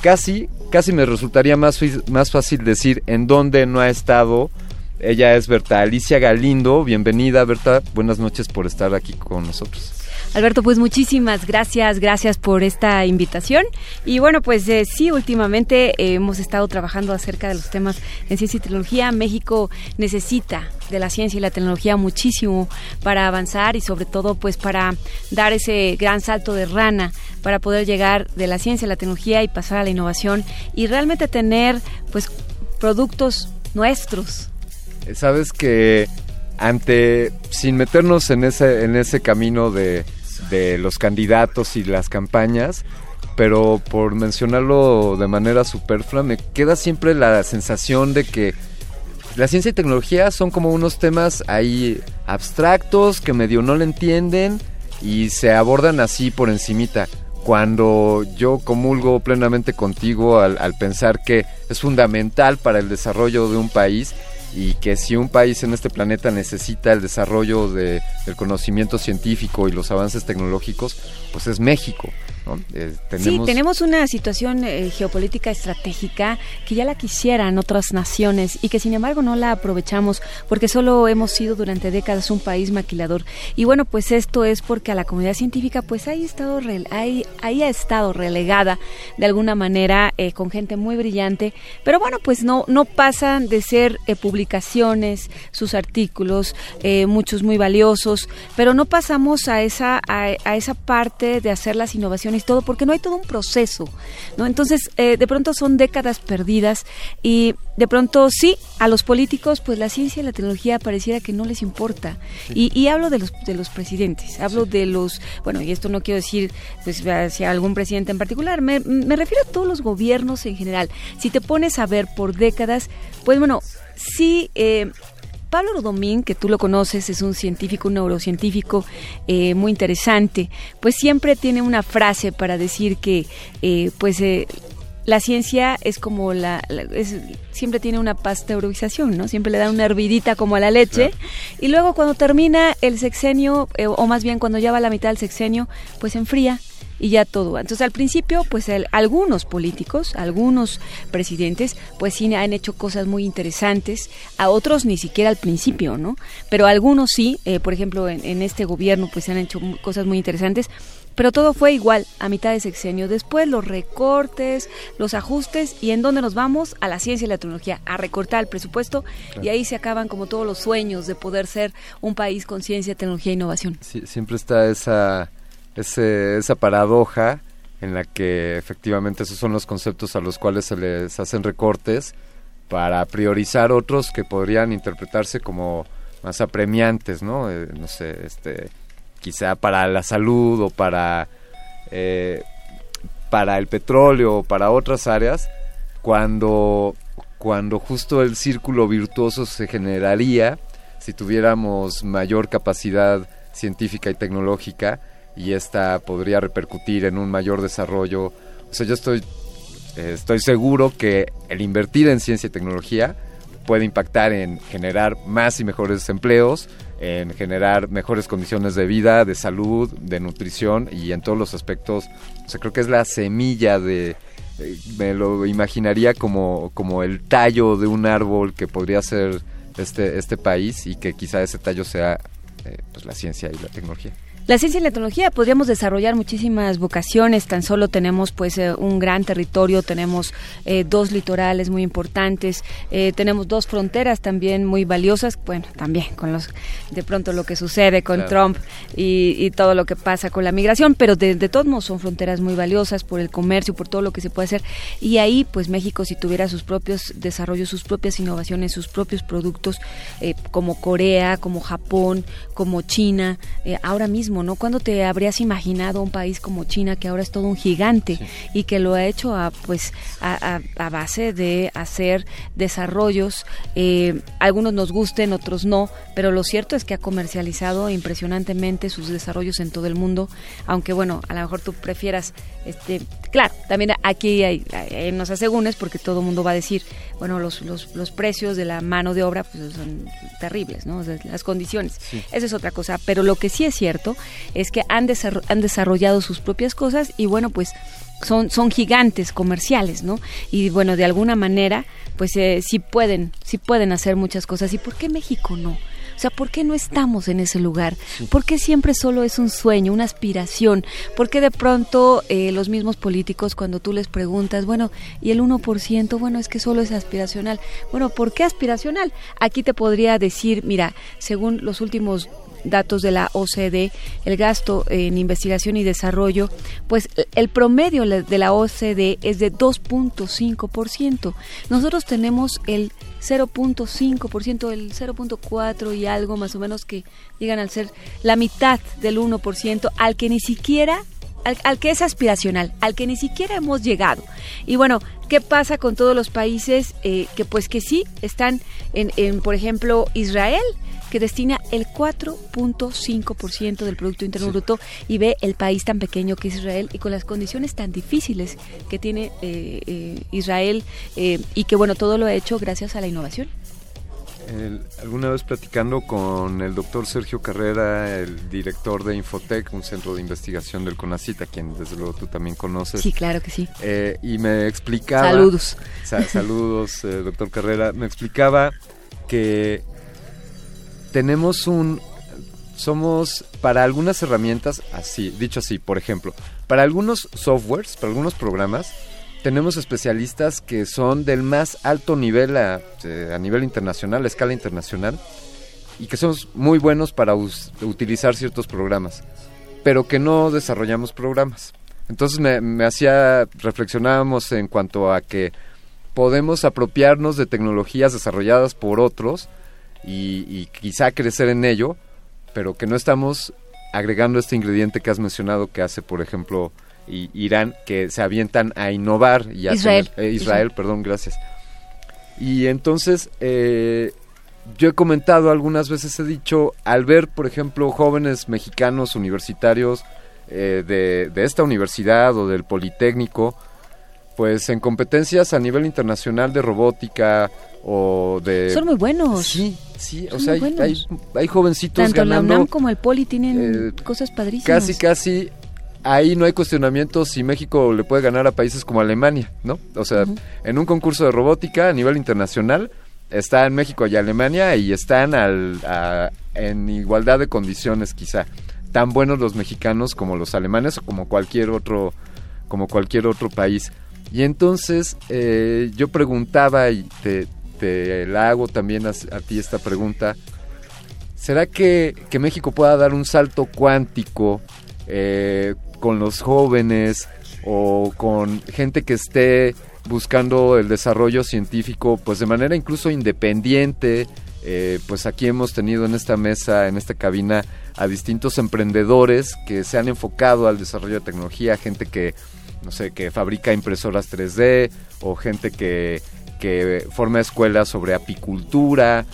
Casi, casi me resultaría más, más fácil decir en dónde no ha estado. Ella es Berta Alicia Galindo. Bienvenida, Berta. Buenas noches por estar aquí con nosotros. Alberto, pues muchísimas gracias, gracias por esta invitación. Y bueno, pues eh, sí, últimamente eh, hemos estado trabajando acerca de los temas en ciencia y tecnología. México necesita de la ciencia y la tecnología muchísimo para avanzar y sobre todo pues para dar ese gran salto de rana para poder llegar de la ciencia a la tecnología y pasar a la innovación y realmente tener pues productos nuestros. Eh, Sabes que ante, sin meternos en ese, en ese camino de, de los candidatos y las campañas, pero por mencionarlo de manera superflua, me queda siempre la sensación de que la ciencia y tecnología son como unos temas ahí abstractos que medio no le entienden y se abordan así por encimita. Cuando yo comulgo plenamente contigo al, al pensar que es fundamental para el desarrollo de un país y que si un país en este planeta necesita el desarrollo de- del conocimiento científico y los avances tecnológicos, pues es México. ¿No? Eh, Sí, tenemos una situación eh, geopolítica estratégica que ya la quisieran otras naciones y que sin embargo no la aprovechamos porque solo hemos sido durante décadas un país maquilador. Y bueno, pues esto es porque a la comunidad científica pues ahí, estado ahí, ahí ha estado relegada de alguna manera eh, con gente muy brillante, pero bueno, pues no, no pasan de ser publicaciones, sus artículos, muchos muy valiosos, pero no pasamos a esa, a, a esa parte de hacer las innovaciones y todo, porque no hay todo un proceso, ¿no? Entonces, eh, de pronto son décadas perdidas y de pronto sí, a los políticos, pues la ciencia y la tecnología pareciera que no les importa. Y, y hablo de los, de los presidentes, hablo de los, bueno, y esto no quiero decir pues hacia algún presidente en particular, me, me refiero a todos los gobiernos en general. Si te pones a ver por décadas, pues bueno, sí... Eh, Pablo Rodomín, que tú lo conoces, es un científico, un neurocientífico eh, muy interesante, pues siempre tiene una frase para decir que, eh, pues, eh, la ciencia es como la, la- es- siempre tiene una pasteurización, ¿no? Siempre le dan una hervidita como a la leche. Y luego cuando termina el sexenio eh, o más bien cuando ya va a la mitad del sexenio, pues enfría y ya todo. Entonces al principio, pues el- algunos políticos, algunos presidentes, pues sí han hecho cosas muy interesantes, a otros ni siquiera al principio, ¿no? Pero algunos sí, eh, por ejemplo en, en este gobierno, pues se han hecho cosas muy interesantes. Pero todo fue igual a mitad de sexenio. Después los recortes, los ajustes y en dónde nos vamos a la ciencia y la tecnología, a recortar el presupuesto y ahí se acaban como todos los sueños de poder ser un país con ciencia, tecnología e innovación. Sí, siempre está esa, esa paradoja en la que efectivamente esos son los conceptos a los cuales se les hacen recortes para priorizar otros que podrían interpretarse como más apremiantes, ¿no? Eh, no sé, este, quizá para la salud o para, eh, para el petróleo o para otras áreas, cuando, cuando justo el círculo virtuoso se generaría si tuviéramos mayor capacidad científica y tecnológica y esta podría repercutir en un mayor desarrollo. O sea, yo estoy, eh, estoy seguro que el invertir en ciencia y tecnología puede impactar en generar más y mejores empleos, en generar mejores condiciones de vida, de salud, de nutrición y en todos los aspectos. O sea, creo que es la semilla de, eh, me lo imaginaría como, como el tallo de un árbol que podría ser este, este país y que quizá ese tallo sea eh, pues la ciencia y la tecnología. La ciencia y la tecnología podríamos desarrollar muchísimas vocaciones, tan solo tenemos pues eh, un gran territorio, tenemos eh, dos litorales muy importantes, eh, tenemos dos fronteras también muy valiosas, bueno, también con los de pronto lo que sucede con Claro. Trump y, y todo lo que pasa con la migración, pero de, de todos modos son fronteras muy valiosas por el comercio, por todo lo que se puede hacer y ahí pues México si tuviera sus propios desarrollos, sus propias innovaciones, sus propios productos como Corea, como Japón, como China, ahora mismo, ¿no? ¿Cuándo te habrías imaginado un país como China que ahora es todo un gigante y que lo ha hecho a, pues, a, a- a base de hacer desarrollos, eh, algunos nos gusten, otros no, pero lo cierto es que ha comercializado impresionantemente sus desarrollos en todo el mundo, aunque bueno, a lo mejor tú prefieras, este, claro, también aquí hay, hay unos asegúnes porque todo el mundo va a decir, bueno, los, los, los precios de la mano de obra pues, son terribles, ¿no? O sea, las condiciones. Sí. Esa es otra cosa, pero lo que sí es cierto es que han, desarro- han desarrollado sus propias cosas y bueno, pues son, son gigantes comerciales, ¿no? Y bueno, de alguna manera, pues eh, sí pueden, sí pueden hacer muchas cosas. ¿Y por qué México no? O sea, ¿por qué no estamos en ese lugar? ¿Por qué siempre solo es un sueño, una aspiración? ¿Por qué de pronto eh, los mismos políticos cuando tú les preguntas, bueno, y el 1%, bueno, es que solo es aspiracional? Bueno, ¿por qué aspiracional? Aquí te podría decir, mira, según los últimos datos de la OCDE, el gasto en investigación y desarrollo, pues el promedio de la OCDE es de 2.5%. Nosotros tenemos el 0.5%, el 0.4 y algo más o menos que llegan al ser la mitad del 1%, al que ni siquiera al, al que es aspiracional, al que ni siquiera hemos llegado. Y bueno, ¿qué pasa con todos los países eh, que pues que sí están en, en, por ejemplo, Israel? Que destina el 4.5% del Producto Interno Bruto y ve el país tan pequeño que es Israel y con las condiciones tan difíciles que tiene eh, eh, Israel eh, y que bueno, todo lo ha hecho gracias a la innovación. El- alguna vez platicando con el doctor Sergio Carrera, el director de Infotec, un centro de investigación del CONACIT, a quien desde luego tú también conoces. Sí, claro que sí. Eh, y me explicaba... Saludos. Sa- saludos, eh, doctor Carrera. Me explicaba que tenemos un... Somos para algunas herramientas, así, dicho así, por ejemplo, para algunos softwares, para algunos programas, tenemos especialistas que son del más alto nivel a, eh, nivel internacional, a escala internacional, y que somos muy buenos para utilizar ciertos programas, pero que no desarrollamos programas. Entonces me hacía, reflexionábamos en cuanto a que podemos apropiarnos de tecnologías desarrolladas por otros y, y quizá crecer en ello, pero que no estamos agregando este ingrediente que has mencionado que hace, por ejemplo, Irán, que se avientan a innovar y a Israel. tener- eh, Israel, perdón, gracias. Y entonces, eh, yo he comentado algunas veces, he dicho, al ver, por ejemplo, jóvenes mexicanos universitarios eh, de, de esta universidad o del Politécnico, pues en competencias a nivel internacional de robótica o de... Son muy buenos. Sí, sí, o sea, hay, hay, hay jovencitos Tanto la ganando... UNAM como el Poli tienen eh, cosas padrísimas. Casi, casi, ahí no hay cuestionamiento si México le puede ganar a países como Alemania, ¿no? O sea, en un concurso de robótica a nivel internacional están México y Alemania y están al, a- en igualdad de condiciones quizá. Tan buenos los mexicanos como los alemanes o como cualquier otro, como cualquier otro país. Y entonces eh, yo preguntaba y te, te la hago también a, ti esta pregunta. ¿Será que, que México pueda dar un salto cuántico eh, con los jóvenes o con gente que esté buscando el desarrollo científico pues de manera incluso independiente? Eh, pues aquí hemos tenido en esta mesa, en esta cabina, a distintos emprendedores que se han enfocado al desarrollo de tecnología, gente que, no sé, que fabrica impresoras 3D o gente que, que forma escuelas sobre apicultura.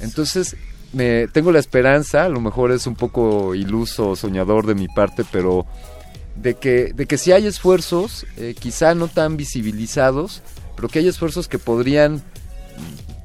Entonces, me tengo la esperanza, a lo mejor es un poco iluso, soñador de mi parte, pero de que, de que si hay esfuerzos, eh, quizá no tan visibilizados, pero que hay esfuerzos que podrían,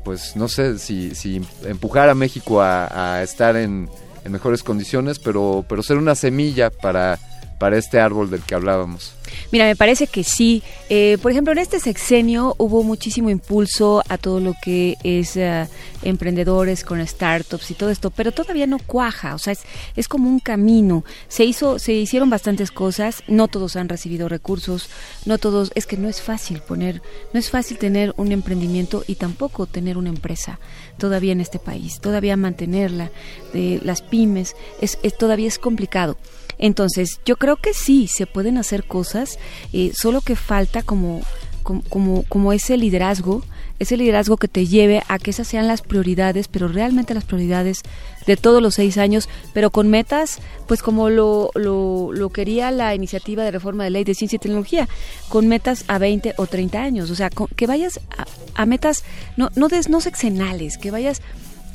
pues no sé, si, si empujar a México a, a estar en, en mejores condiciones, pero, pero ser una semilla para, para este árbol del que hablábamos. Mira, me parece que sí. Eh, por ejemplo, en este sexenio hubo muchísimo impulso a todo lo que es eh, emprendedores con startups y todo esto, pero todavía no cuaja. O sea, es, es como un camino. Se hizo, se hicieron bastantes cosas. No todos han recibido recursos. No todos. Es que no es fácil poner, no es fácil tener un emprendimiento y tampoco tener una empresa todavía en este país. Todavía mantenerla, de las pymes, es, es todavía es complicado. Entonces, yo creo que sí, se pueden hacer cosas, eh, solo que falta como, como, como, ese liderazgo, ese liderazgo que te lleve a que esas sean las prioridades, pero realmente las prioridades de todos los seis años, pero con metas, pues como lo, lo, lo quería la iniciativa de reforma de ley de ciencia y tecnología, con metas a 20 o 30 años, o sea, con- que vayas a, a metas no, no, des, no sexenales, que vayas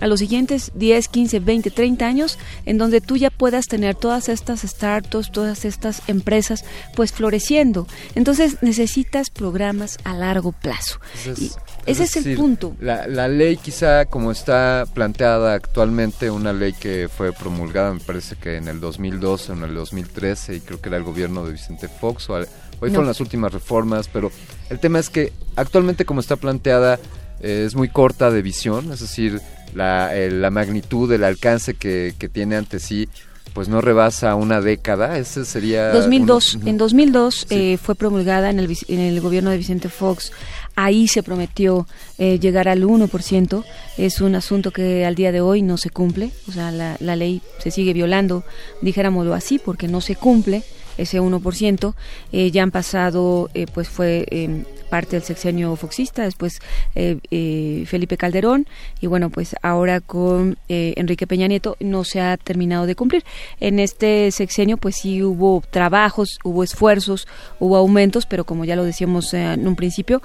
a los siguientes 10, 15, 20, 30 años, en donde tú ya puedas tener todas estas startups, todas estas empresas, pues floreciendo. Entonces necesitas programas a largo plazo. Y ese es, el punto. La, la ley quizá como está planteada actualmente, una ley que fue promulgada me parece que en el 2012 o en el 2013 y creo que era el gobierno de Vicente Fox o al- hoy No. fueron las últimas reformas, pero el tema es que actualmente como está planteada eh, es muy corta de visión, es decir, la, eh, la magnitud, el alcance que, que tiene ante sí pues no rebasa una década, ese sería... 2002, uno- en 2002 eh, fue promulgada en el, vic- en el gobierno de Vicente Fox. Ahí se prometió eh, llegar al 1%. Es un asunto que al día de hoy no se cumple. O sea, la, la ley se sigue violando, dijéramoslo así, porque no se cumple ese 1%. Eh, ya han pasado, eh, pues fue eh, parte del sexenio foxista, después eh, eh, Felipe Calderón, y bueno, pues ahora con Enrique Peña Nieto no se ha terminado de cumplir. En este sexenio, pues sí hubo trabajos, hubo esfuerzos, hubo aumentos, pero como ya lo decíamos en un principio,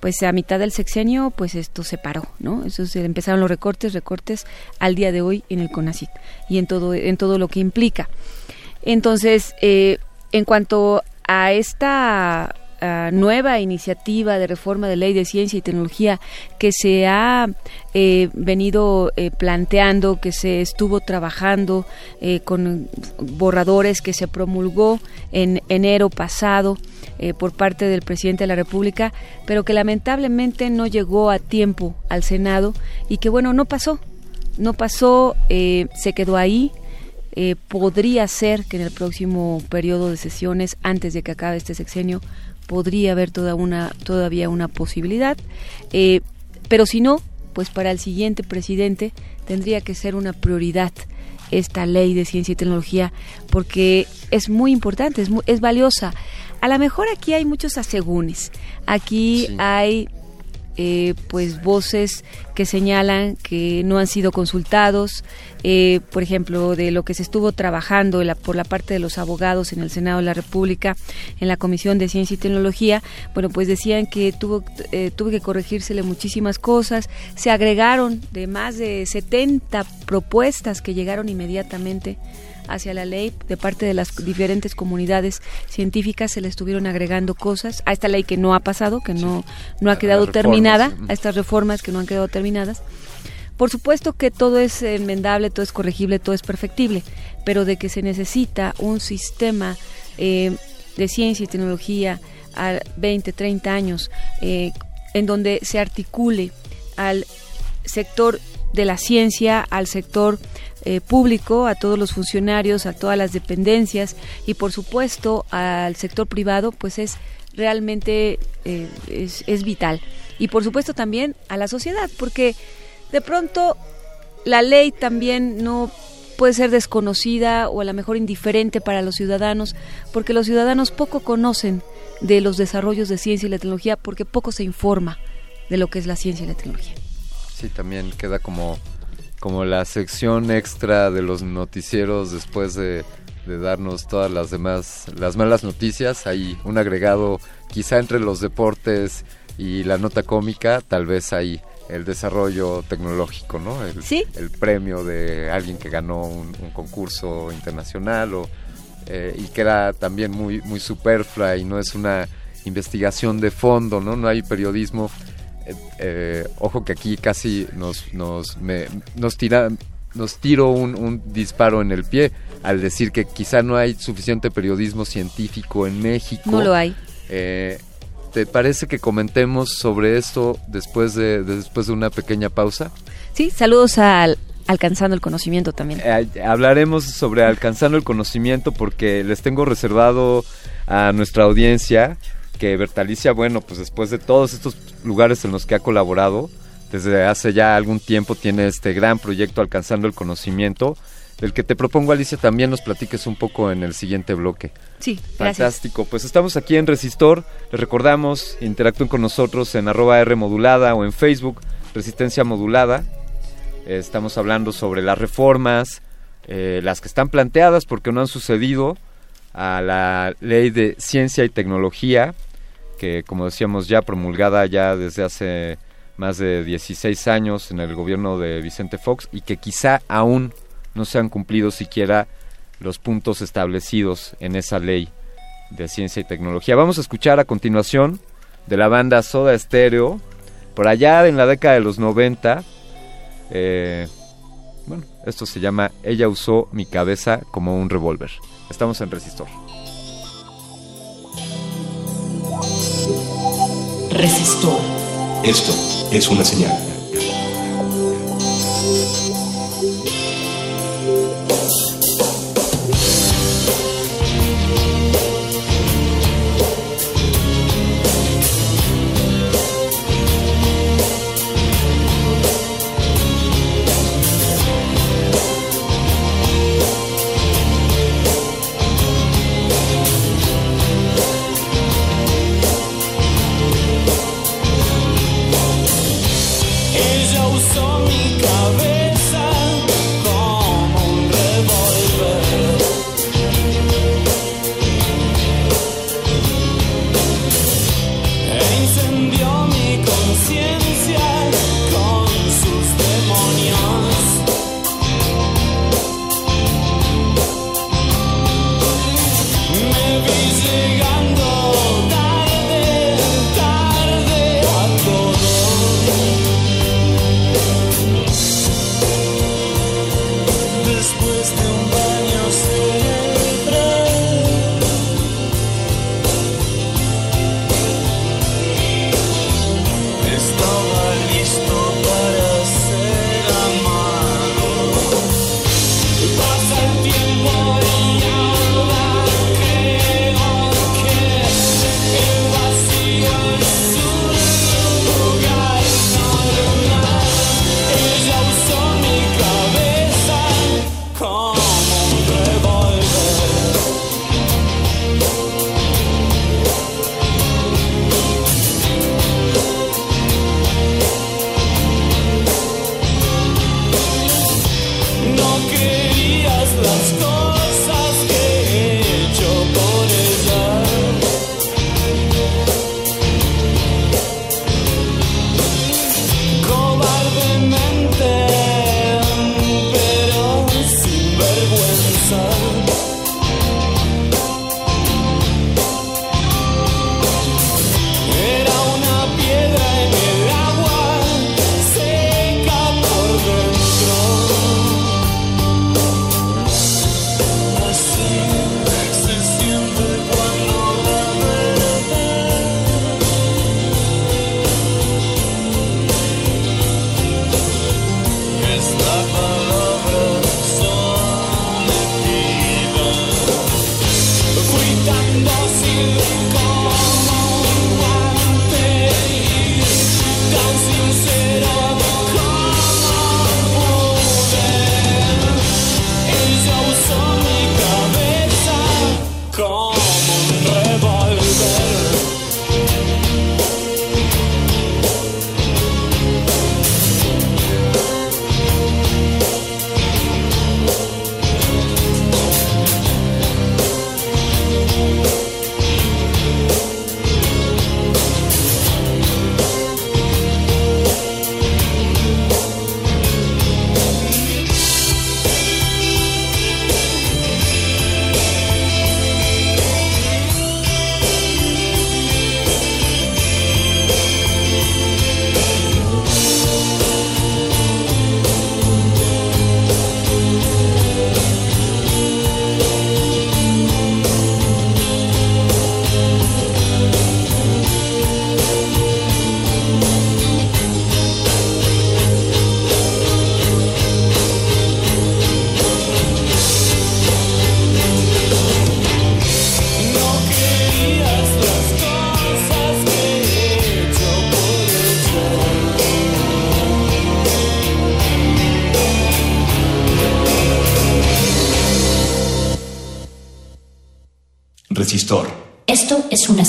pues a mitad del sexenio, pues esto se paró, ¿no? Se empezaron los recortes, recortes al día de hoy en el CONACIT y en todo, en todo lo que implica. Entonces, eh, en cuanto a esta ah, nueva iniciativa de reforma de ley de ciencia y tecnología que se ha eh, venido eh, planteando, que se estuvo trabajando eh, con borradores que se promulgó en enero pasado eh, por parte del presidente de la República, pero que lamentablemente no llegó a tiempo al Senado y que bueno, no pasó, no pasó, eh, se quedó ahí, eh, podría ser que en el próximo periodo de sesiones, antes de que acabe este sexenio, podría haber toda una, todavía una posibilidad. Eh, pero si no, pues para el siguiente presidente tendría que ser una prioridad esta ley de ciencia y tecnología porque es muy importante, es, mu- es valiosa. A lo mejor aquí hay muchos asegúnes, aquí hay eh, pues voces que señalan que no han sido consultados, eh, por ejemplo, de lo que se estuvo trabajando por la parte de los abogados en el Senado de la República, en la Comisión de Ciencia y Tecnología, bueno, pues decían que tuvo, eh, tuvo que corregírsele muchísimas cosas, se agregaron de más de 70 propuestas que llegaron inmediatamente hacia la ley de parte de las diferentes comunidades científicas se le estuvieron agregando cosas a esta ley que no ha pasado, que no, no ha quedado terminada, a estas reformas que no han quedado terminadas. Por supuesto que todo es enmendable, todo es corregible, todo es perfectible, pero de que se necesita un sistema eh, de ciencia y tecnología a 20, 30 años, eh, en donde se articule al sector de la ciencia, al sector eh, público, a todos los funcionarios, a todas las dependencias y por supuesto al sector privado, pues es realmente eh, es, es vital. Y por supuesto también a la sociedad, porque de pronto la ley también no puede ser desconocida o a lo mejor indiferente para los ciudadanos, porque los ciudadanos poco conocen de los desarrollos de ciencia y la tecnología, porque poco se informa de lo que es la ciencia y la tecnología. Sí, también queda como, como la sección extra de los noticieros después de, de darnos todas las demás, las malas noticias. Hay un agregado quizá entre los deportes y la nota cómica, tal vez ahí el desarrollo tecnológico, ¿no? El, Sí. el premio de alguien que ganó un, un concurso internacional o, eh, y que era también muy, muy superflua y no es una investigación de fondo, ¿no? No hay periodismo. Eh, eh, ojo que aquí casi nos, nos, me- nos, tira, nos tiro un, un disparo en el pie al decir que quizá no hay suficiente periodismo científico en México. No lo hay. Eh, ¿Te parece que comentemos sobre esto después de, de- después de una pequeña pausa? Sí, saludos al Alcanzando el Conocimiento también. Eh, hablaremos sobre alcanzando el conocimiento porque les tengo reservado a nuestra audiencia que Bertalicia, bueno, pues después de todos estos lugares en los que ha colaborado, desde hace ya algún tiempo tiene este gran proyecto Alcanzando el Conocimiento, del que te propongo, Alicia, también nos platiques un poco en el siguiente bloque. Sí, gracias. Fantástico. Pues estamos aquí en Resistor. Les recordamos, interactúen con nosotros en arroba R modulada o en Facebook, Resistencia Modulada. Eh, estamos hablando sobre las reformas, eh, las que están planteadas porque no han sucedido a la ley de ciencia y tecnología, que como decíamos ya promulgada ya desde hace más de 16 años en el gobierno de Vicente Fox y que quizá aún no se han cumplido siquiera los puntos establecidos en esa ley de ciencia y tecnología. Vamos a escuchar a continuación de la banda Soda Stereo, por allá en la década de los 90. eh, bueno, esto se llama Ella usó mi cabeza como un revólver. Estamos en Resistor. Esto es una señal.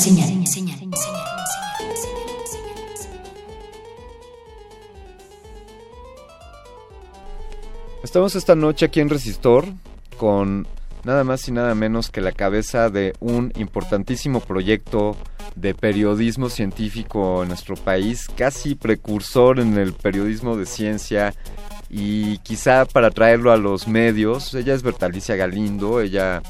Señal. Estamos esta noche aquí en Resistor con nada más y nada menos que la cabeza de un importantísimo proyecto de periodismo científico en nuestro país, casi precursor en el periodismo de ciencia y quizá para traerlo a los medios. Ella es Bertalicia Galindo, ella,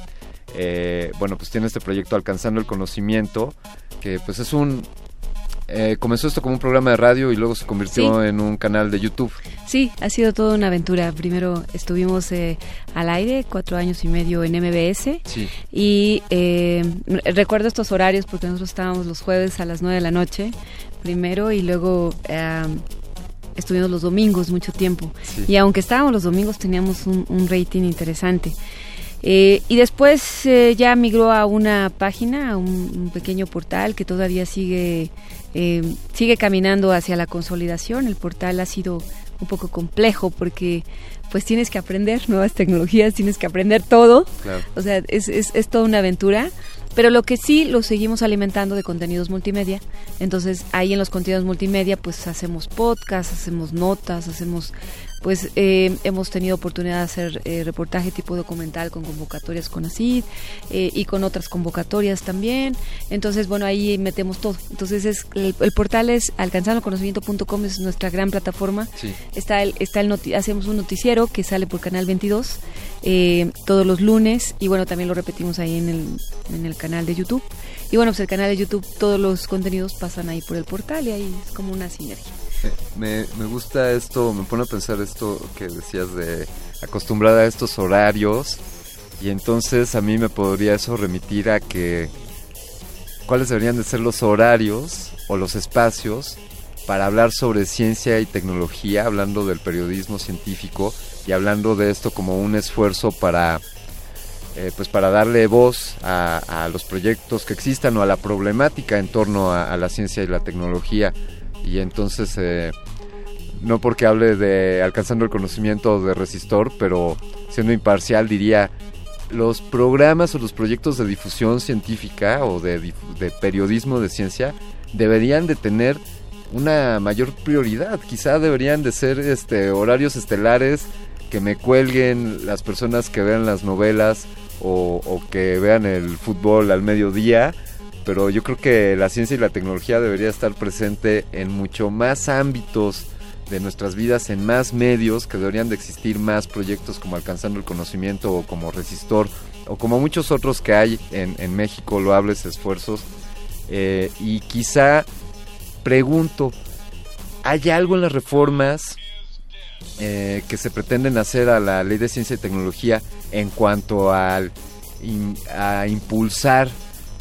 eh, bueno, pues tiene este proyecto Alcanzando el Conocimiento, que pues es un... eh, comenzó esto como un programa de radio y luego se convirtió Sí. en un canal de YouTube. Sí, ha sido toda una aventura. Primero estuvimos eh, al aire cuatro años y medio en MBS. Sí. Y eh, recuerdo estos horarios porque nosotros estábamos los jueves a las 9 de la noche primero y luego eh, estuvimos los domingos mucho tiempo. Sí. Y aunque estábamos los domingos teníamos un, un rating interesante. Eh, y después eh, ya migró a una página, a un, un pequeño portal que todavía sigue, eh, sigue caminando hacia la consolidación. El portal ha sido un poco complejo porque pues tienes que aprender nuevas tecnologías, tienes que aprender todo. Claro. O sea, es, es, es toda una aventura. Pero lo que sí lo seguimos alimentando de contenidos multimedia. Entonces ahí en los contenidos multimedia pues hacemos podcasts, hacemos notas, hacemos pues eh, hemos tenido oportunidad de hacer eh, reportaje tipo documental con convocatorias con ACID eh, y con otras convocatorias también. Entonces, bueno, ahí metemos todo. Entonces, es el, el portal es alcanzandoconocimiento.com, es nuestra gran plataforma. Sí. Está el, está el noti- hacemos un noticiero que sale por Canal 22 eh, todos los lunes y bueno, también lo repetimos ahí en el, en el canal de YouTube. Y bueno, pues el canal de YouTube, todos los contenidos pasan ahí por el portal y ahí es como una sinergia. [laughs] Me, me gusta esto, me pone a pensar esto que decías de acostumbrada a estos horarios y entonces a mí me podría eso remitir a que cuáles deberían de ser los horarios o los espacios para hablar sobre ciencia y tecnología, hablando del periodismo científico y hablando de esto como un esfuerzo para eh, pues para darle voz a, los proyectos que existan o a la problemática en torno a la ciencia y la tecnología y entonces eh, no porque hable de alcanzando el conocimiento de resistor pero siendo imparcial diría los programas o los proyectos de difusión científica o de, de periodismo de ciencia deberían de tener una mayor prioridad. Quizá deberían de ser este horarios estelares que me cuelguen las personas que vean las novelas o, o que vean el fútbol al mediodía. Pero yo creo que la ciencia y la tecnología debería estar presente en mucho más ámbitos de nuestras vidas, en más medios, que deberían de existir más proyectos como Alcanzando el Conocimiento o como Resistor o como muchos otros que hay en, en México, loables esfuerzos. Eh, y quizá pregunto, ¿hay algo en las reformas eh, que se pretenden hacer a la ley de ciencia y tecnología en cuanto al a impulsar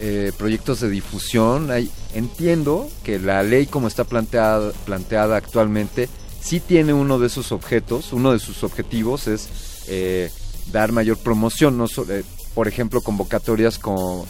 eh, proyectos de difusión? Hay, entiendo que la ley como está planteada, actualmente sí tiene uno de esos objetos, uno de sus objetivos es eh, dar mayor promoción, no so- eh, por ejemplo convocatorias como,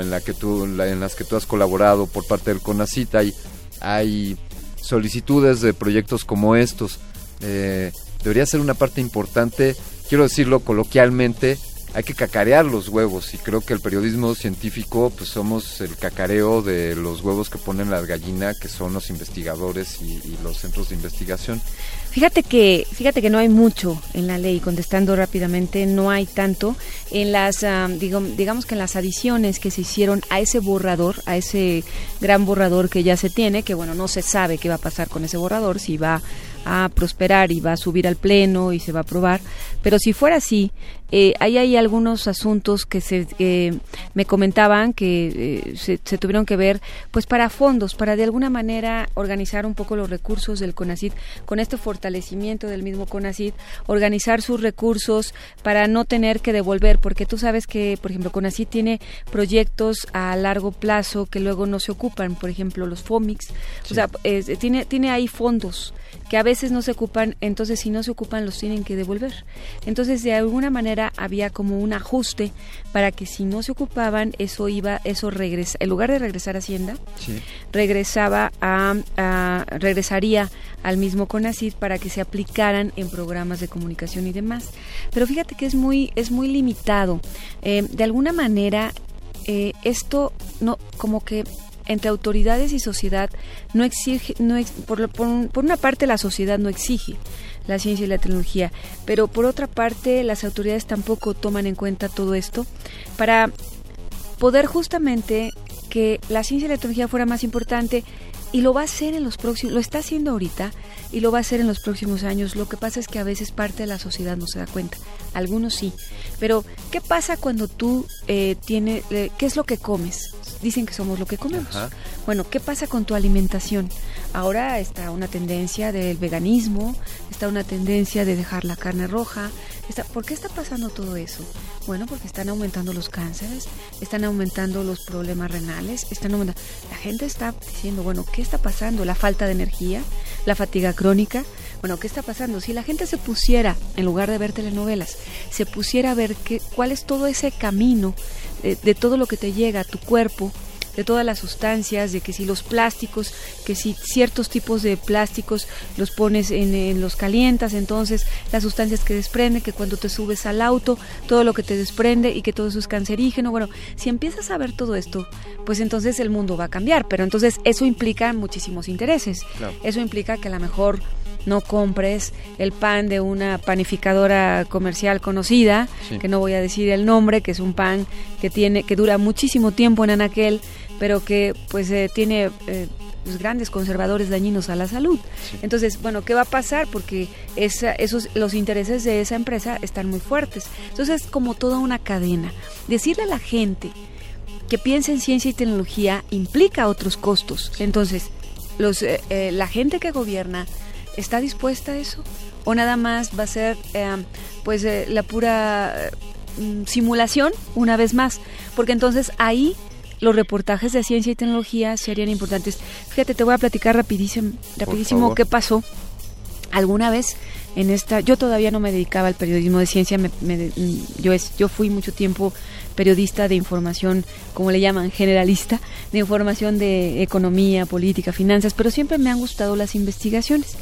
en la que tú en las que tú has colaborado por parte del CONACIT hay, hay solicitudes de proyectos como estos eh, debería ser una parte importante quiero decirlo coloquialmente hay que cacarear los huevos y creo que el periodismo científico pues somos el cacareo de los huevos que ponen las gallinas que son los investigadores y, y los centros de investigación. Fíjate que, fíjate que no hay mucho en la ley, contestando rápidamente, no hay tanto. En las, digo- digamos que en las adiciones que se hicieron a ese borrador, a ese gran borrador que ya se tiene, que bueno, no se sabe qué va a pasar con ese borrador, si va a prosperar y va a subir al pleno y se va a aprobar, pero si fuera así, eh, ahí hay algunos asuntos que se eh, me comentaban que eh, se, se tuvieron que ver pues para fondos para de alguna manera organizar un poco los recursos del CONACID con este fortalecimiento del mismo CONACID organizar sus recursos para no tener que devolver porque tú sabes que por ejemplo CONACID tiene proyectos a largo plazo que luego no se ocupan por ejemplo los FOMIX. O sea tiene tiene ahí fondos que a veces no se ocupan, entonces si no se ocupan los tienen que devolver. Entonces de alguna manera había como un ajuste para que si no se ocupaban eso iba, eso regresa, en lugar de regresar a Hacienda, sí. regresaba a, a- regresaría al mismo CONACID para que se aplicaran en programas de comunicación y demás. Pero fíjate que es muy es muy limitado. Eh, de alguna manera eh, esto no como que entre autoridades y sociedad no exige, no por, por por una parte la sociedad no exige la ciencia y la tecnología, pero por otra parte las autoridades tampoco toman en cuenta todo esto para poder justamente que la ciencia y la tecnología fuera más importante y lo va a hacer en los próximos, lo está haciendo ahorita y lo va a hacer en los próximos años. Lo que pasa es que a veces parte de la sociedad no se da cuenta, algunos sí. Pero, ¿qué pasa cuando tú eh, tienes, eh, qué es lo que comes? Dicen que somos lo que comemos. Ajá. Bueno, ¿qué pasa con tu alimentación? Ahora está una tendencia del veganismo, está una tendencia de dejar la carne roja. Está, ¿Por qué está pasando todo eso? Bueno, porque están aumentando los cánceres, están aumentando los problemas renales, están aumentando... La gente está diciendo, bueno, ¿qué está pasando? La falta de energía, la fatiga crónica. Bueno, ¿qué está pasando? Si la gente se pusiera, en lugar de ver telenovelas, se pusiera a ver qué, cuál es todo ese camino de, de todo lo que te llega a tu cuerpo, de todas las sustancias, de que si los plásticos, que si ciertos tipos de plásticos los pones en, en los calientas, entonces las sustancias que desprende, que cuando te subes al auto, todo lo que te desprende y que todo eso es cancerígeno. Bueno, si empiezas a ver todo esto, pues entonces el mundo va a cambiar, pero entonces eso implica muchísimos intereses. Claro. Eso implica que a lo mejor no compres el pan de una panificadora comercial conocida, Sí. que no voy a decir el nombre, que es un pan que tiene que dura muchísimo tiempo en anaquel, pero que pues eh, tiene eh, pues, grandes conservadores dañinos a la salud. Entonces, bueno, ¿qué va a pasar? Porque esa, esos los intereses de esa empresa están muy fuertes. Entonces, es como toda una cadena. Decirle a la gente que piense en ciencia y tecnología implica otros costos. Entonces, los, eh, eh, la gente que gobierna está dispuesta a eso o nada más va a ser eh, pues eh, la pura eh, mm, simulación una vez más, porque entonces ahí los reportajes de ciencia y tecnología serían importantes. Fíjate, te voy a platicar rapidísimo, rapidísimo qué pasó alguna vez en esta yo todavía no me dedicaba al periodismo de ciencia me- me mm, yo es yo fui mucho tiempo periodista de información como le llaman generalista de información de economía política finanzas pero siempre me han gustado las investigaciones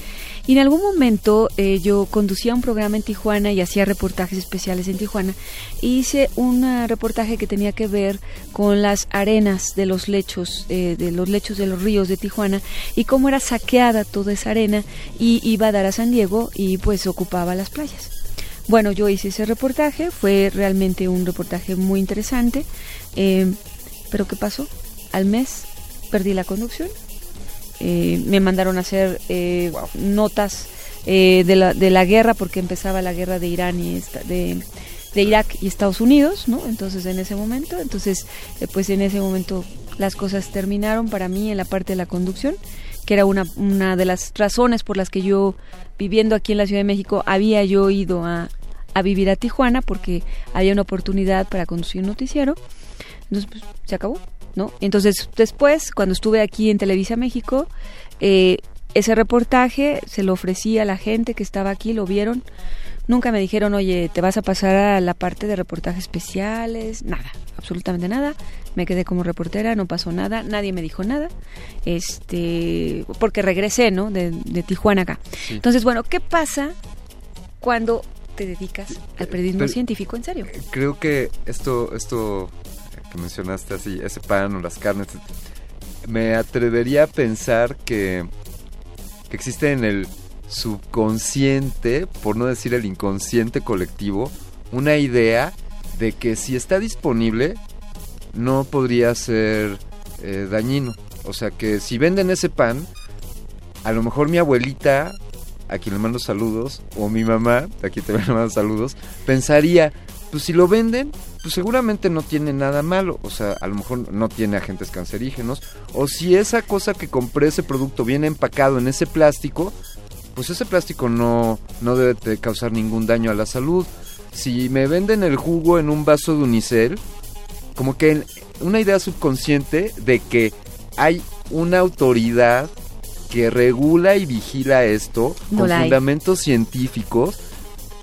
y en algún momento eh, yo conducía un programa en Tijuana y hacía reportajes especiales en Tijuana y hice un ah, reportaje que tenía que ver con las arenas de los lechos eh, de los lechos de los ríos de Tijuana y cómo era saqueada toda esa arena y iba a dar a San Diego y pues ocupaba las playas. Bueno, yo hice ese reportaje, fue realmente un reportaje muy interesante, eh, pero ¿qué pasó? Al mes perdí la conducción, eh, me mandaron a hacer eh, notas eh, de, la, de la guerra porque empezaba la guerra de Irán y esta- de, de Irak y Estados Unidos, ¿no? Entonces en ese momento, entonces eh, pues en ese momento las cosas terminaron para mí en la parte de la conducción, que era una, una de las razones por las que yo viviendo aquí en la Ciudad de México había yo ido a, a vivir a Tijuana porque había una oportunidad para conducir un noticiero. Entonces, pues, se acabó, ¿no? Entonces, después, cuando estuve aquí en Televisa México, eh, ese reportaje se lo ofrecí a la gente que estaba aquí, lo vieron. Nunca me dijeron, oye, te vas a pasar a la parte de reportajes especiales, nada, absolutamente nada. Me quedé como reportera, no pasó nada, nadie me dijo nada, este, porque regresé, ¿no? De, de Tijuana acá. Sí. Entonces, bueno, ¿qué pasa cuando te dedicas al periodismo Pero- científico en serio? Creo que esto, esto que mencionaste así, ese pan o las carnes, me atrevería a pensar que, que existe en el subconsciente, por no decir el inconsciente colectivo, una idea de que si está disponible no podría ser eh, dañino. O sea que si venden ese pan, a lo mejor mi abuelita, a quien le mando saludos, o mi mamá, a quien también le mando saludos, pensaría, pues si lo venden, pues seguramente no tiene nada malo, o sea, a lo mejor no tiene agentes cancerígenos, o si esa cosa que compré, ese producto, viene empacado en ese plástico, pues ese plástico no, no debe de causar ningún daño a la salud. Si me venden el jugo en un vaso de unicel, como que una idea subconsciente de que hay una autoridad que regula y vigila esto No con fundamentos científicos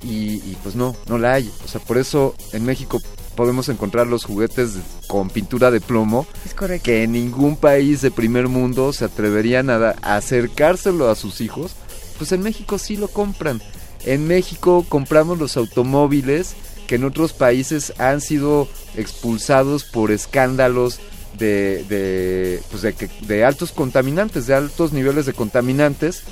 y, y, pues no, no la hay. O sea, por eso en México podemos encontrar los juguetes con pintura de plomo Es correcto. que en ningún país de primer mundo se atreverían a, a acercárselo a sus hijos, pues en México sí lo compran. En México compramos los automóviles que en otros países han sido expulsados por escándalos de, de, pues de, de altos contaminantes, de altos niveles de contaminantes.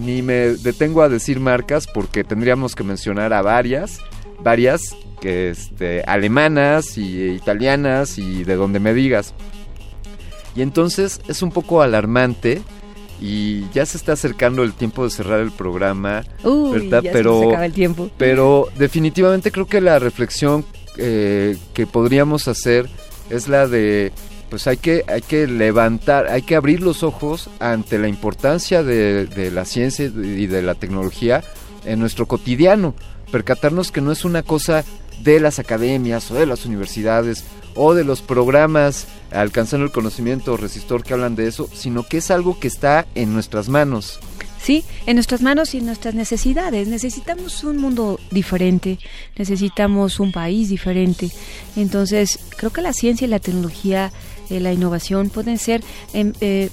Ni me detengo a decir marcas porque tendríamos que mencionar a varias, varias que este, alemanas y italianas y de donde me digas. Y entonces es un poco alarmante y ya se está acercando el tiempo de cerrar el programa, Uy, ¿verdad? ya se pero nos acaba el tiempo. pero definitivamente creo que la reflexión eh, que podríamos hacer es la de pues hay que hay que levantar hay que abrir los ojos ante la importancia de, de la ciencia y de la tecnología en nuestro cotidiano percatarnos que no es una cosa de las academias o de las universidades o de los programas alcanzando el conocimiento resistor que hablan de eso sino que es algo que está en nuestras manos Sí, en nuestras manos y en nuestras necesidades. Necesitamos un mundo diferente, necesitamos un país diferente. Entonces, creo que la ciencia y la tecnología, eh, la innovación pueden ser em, eh,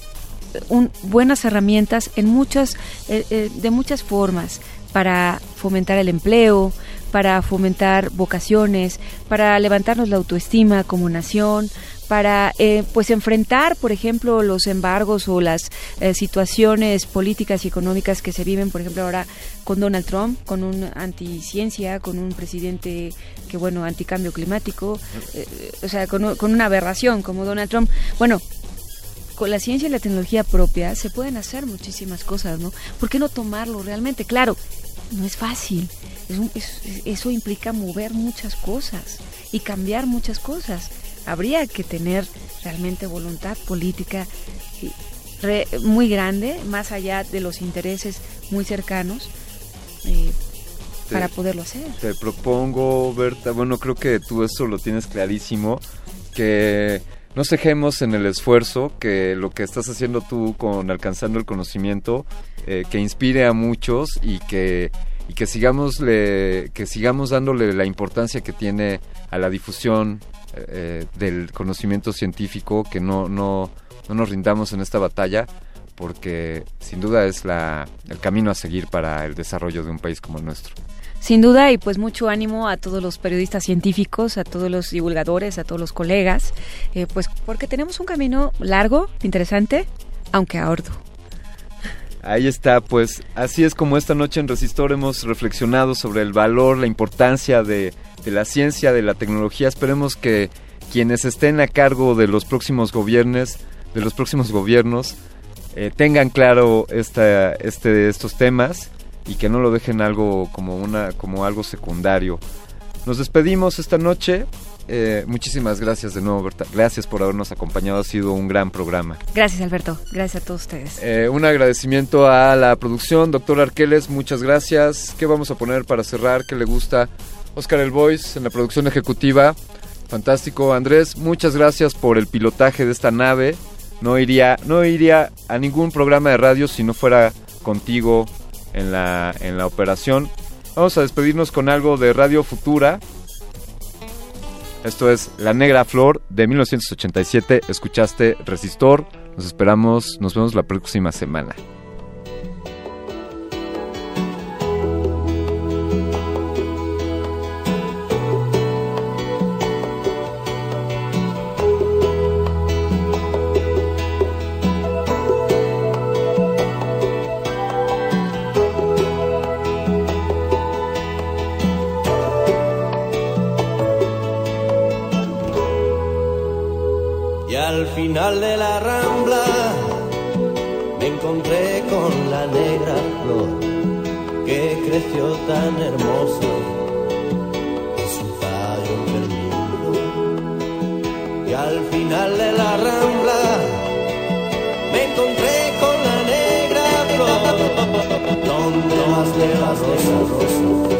un- buenas herramientas en muchas, eh, eh, de muchas formas para fomentar el empleo, para fomentar vocaciones, para levantarnos la autoestima como nación, para eh, pues enfrentar, por ejemplo, los embargos o las eh, situaciones políticas y económicas que se viven, por ejemplo, ahora con Donald Trump, con un anticiencia, con un presidente que, bueno, anticambio climático, eh, o sea, con, con una aberración como Donald Trump. Bueno, con la ciencia y la tecnología propia se pueden hacer muchísimas cosas, ¿no? ¿Por qué no tomarlo realmente? Claro, no es fácil. Es un- es- es- eso implica mover muchas cosas y cambiar muchas cosas. Habría que tener realmente voluntad política y re- muy grande, más allá de los intereses muy cercanos, eh, Te- para poderlo hacer. Te propongo, Berta, bueno, creo que tú eso lo tienes clarísimo, que no cejemos en el esfuerzo, que lo que estás haciendo tú con alcanzando el conocimiento, eh, que inspire a muchos y que y que sigamos le- que sigamos dándole la importancia que tiene a la difusión eh, del conocimiento científico, que no no no nos rindamos en esta batalla porque sin duda es la, el camino a seguir para el desarrollo de un país como el nuestro. Sin duda, y pues mucho ánimo a todos los periodistas científicos, a todos los divulgadores, a todos los colegas, eh, pues porque tenemos un camino largo, interesante, aunque arduo. Ahí está, pues así es como esta noche en Resistor hemos reflexionado sobre el valor, la importancia de, de la ciencia, de la tecnología. Esperemos que quienes estén a cargo de los próximos gobiernos, de los próximos gobiernos, eh, tengan claro esta, este, estos temas y que no lo dejen algo como una, como algo secundario. Nos despedimos esta noche. Eh, muchísimas gracias de nuevo, Berta. Gracias por habernos acompañado. Ha sido un gran programa. Gracias, Alberto. Gracias a todos ustedes. Eh, un agradecimiento a la producción, doctor Arqueles, muchas gracias. ¿Qué vamos a poner para cerrar? ¿Qué le gusta? Oscar El Voice en la producción ejecutiva. Fantástico. Andrés, muchas gracias por el pilotaje de esta nave. No iría, no iría a ningún programa de radio si no fuera contigo en la, en la operación. Vamos a despedirnos con algo de Radio Futura. Esto es La Negra Flor de 1987. Escuchaste Resistor. Nos esperamos, nos vemos la próxima semana. Final de la rambla me encontré con la negra flor que creció tan hermosa en su tallo enfermizo. Y al final de la rambla me encontré con la negra flor donde más de las rosas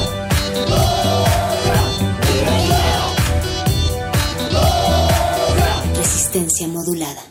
Modulada.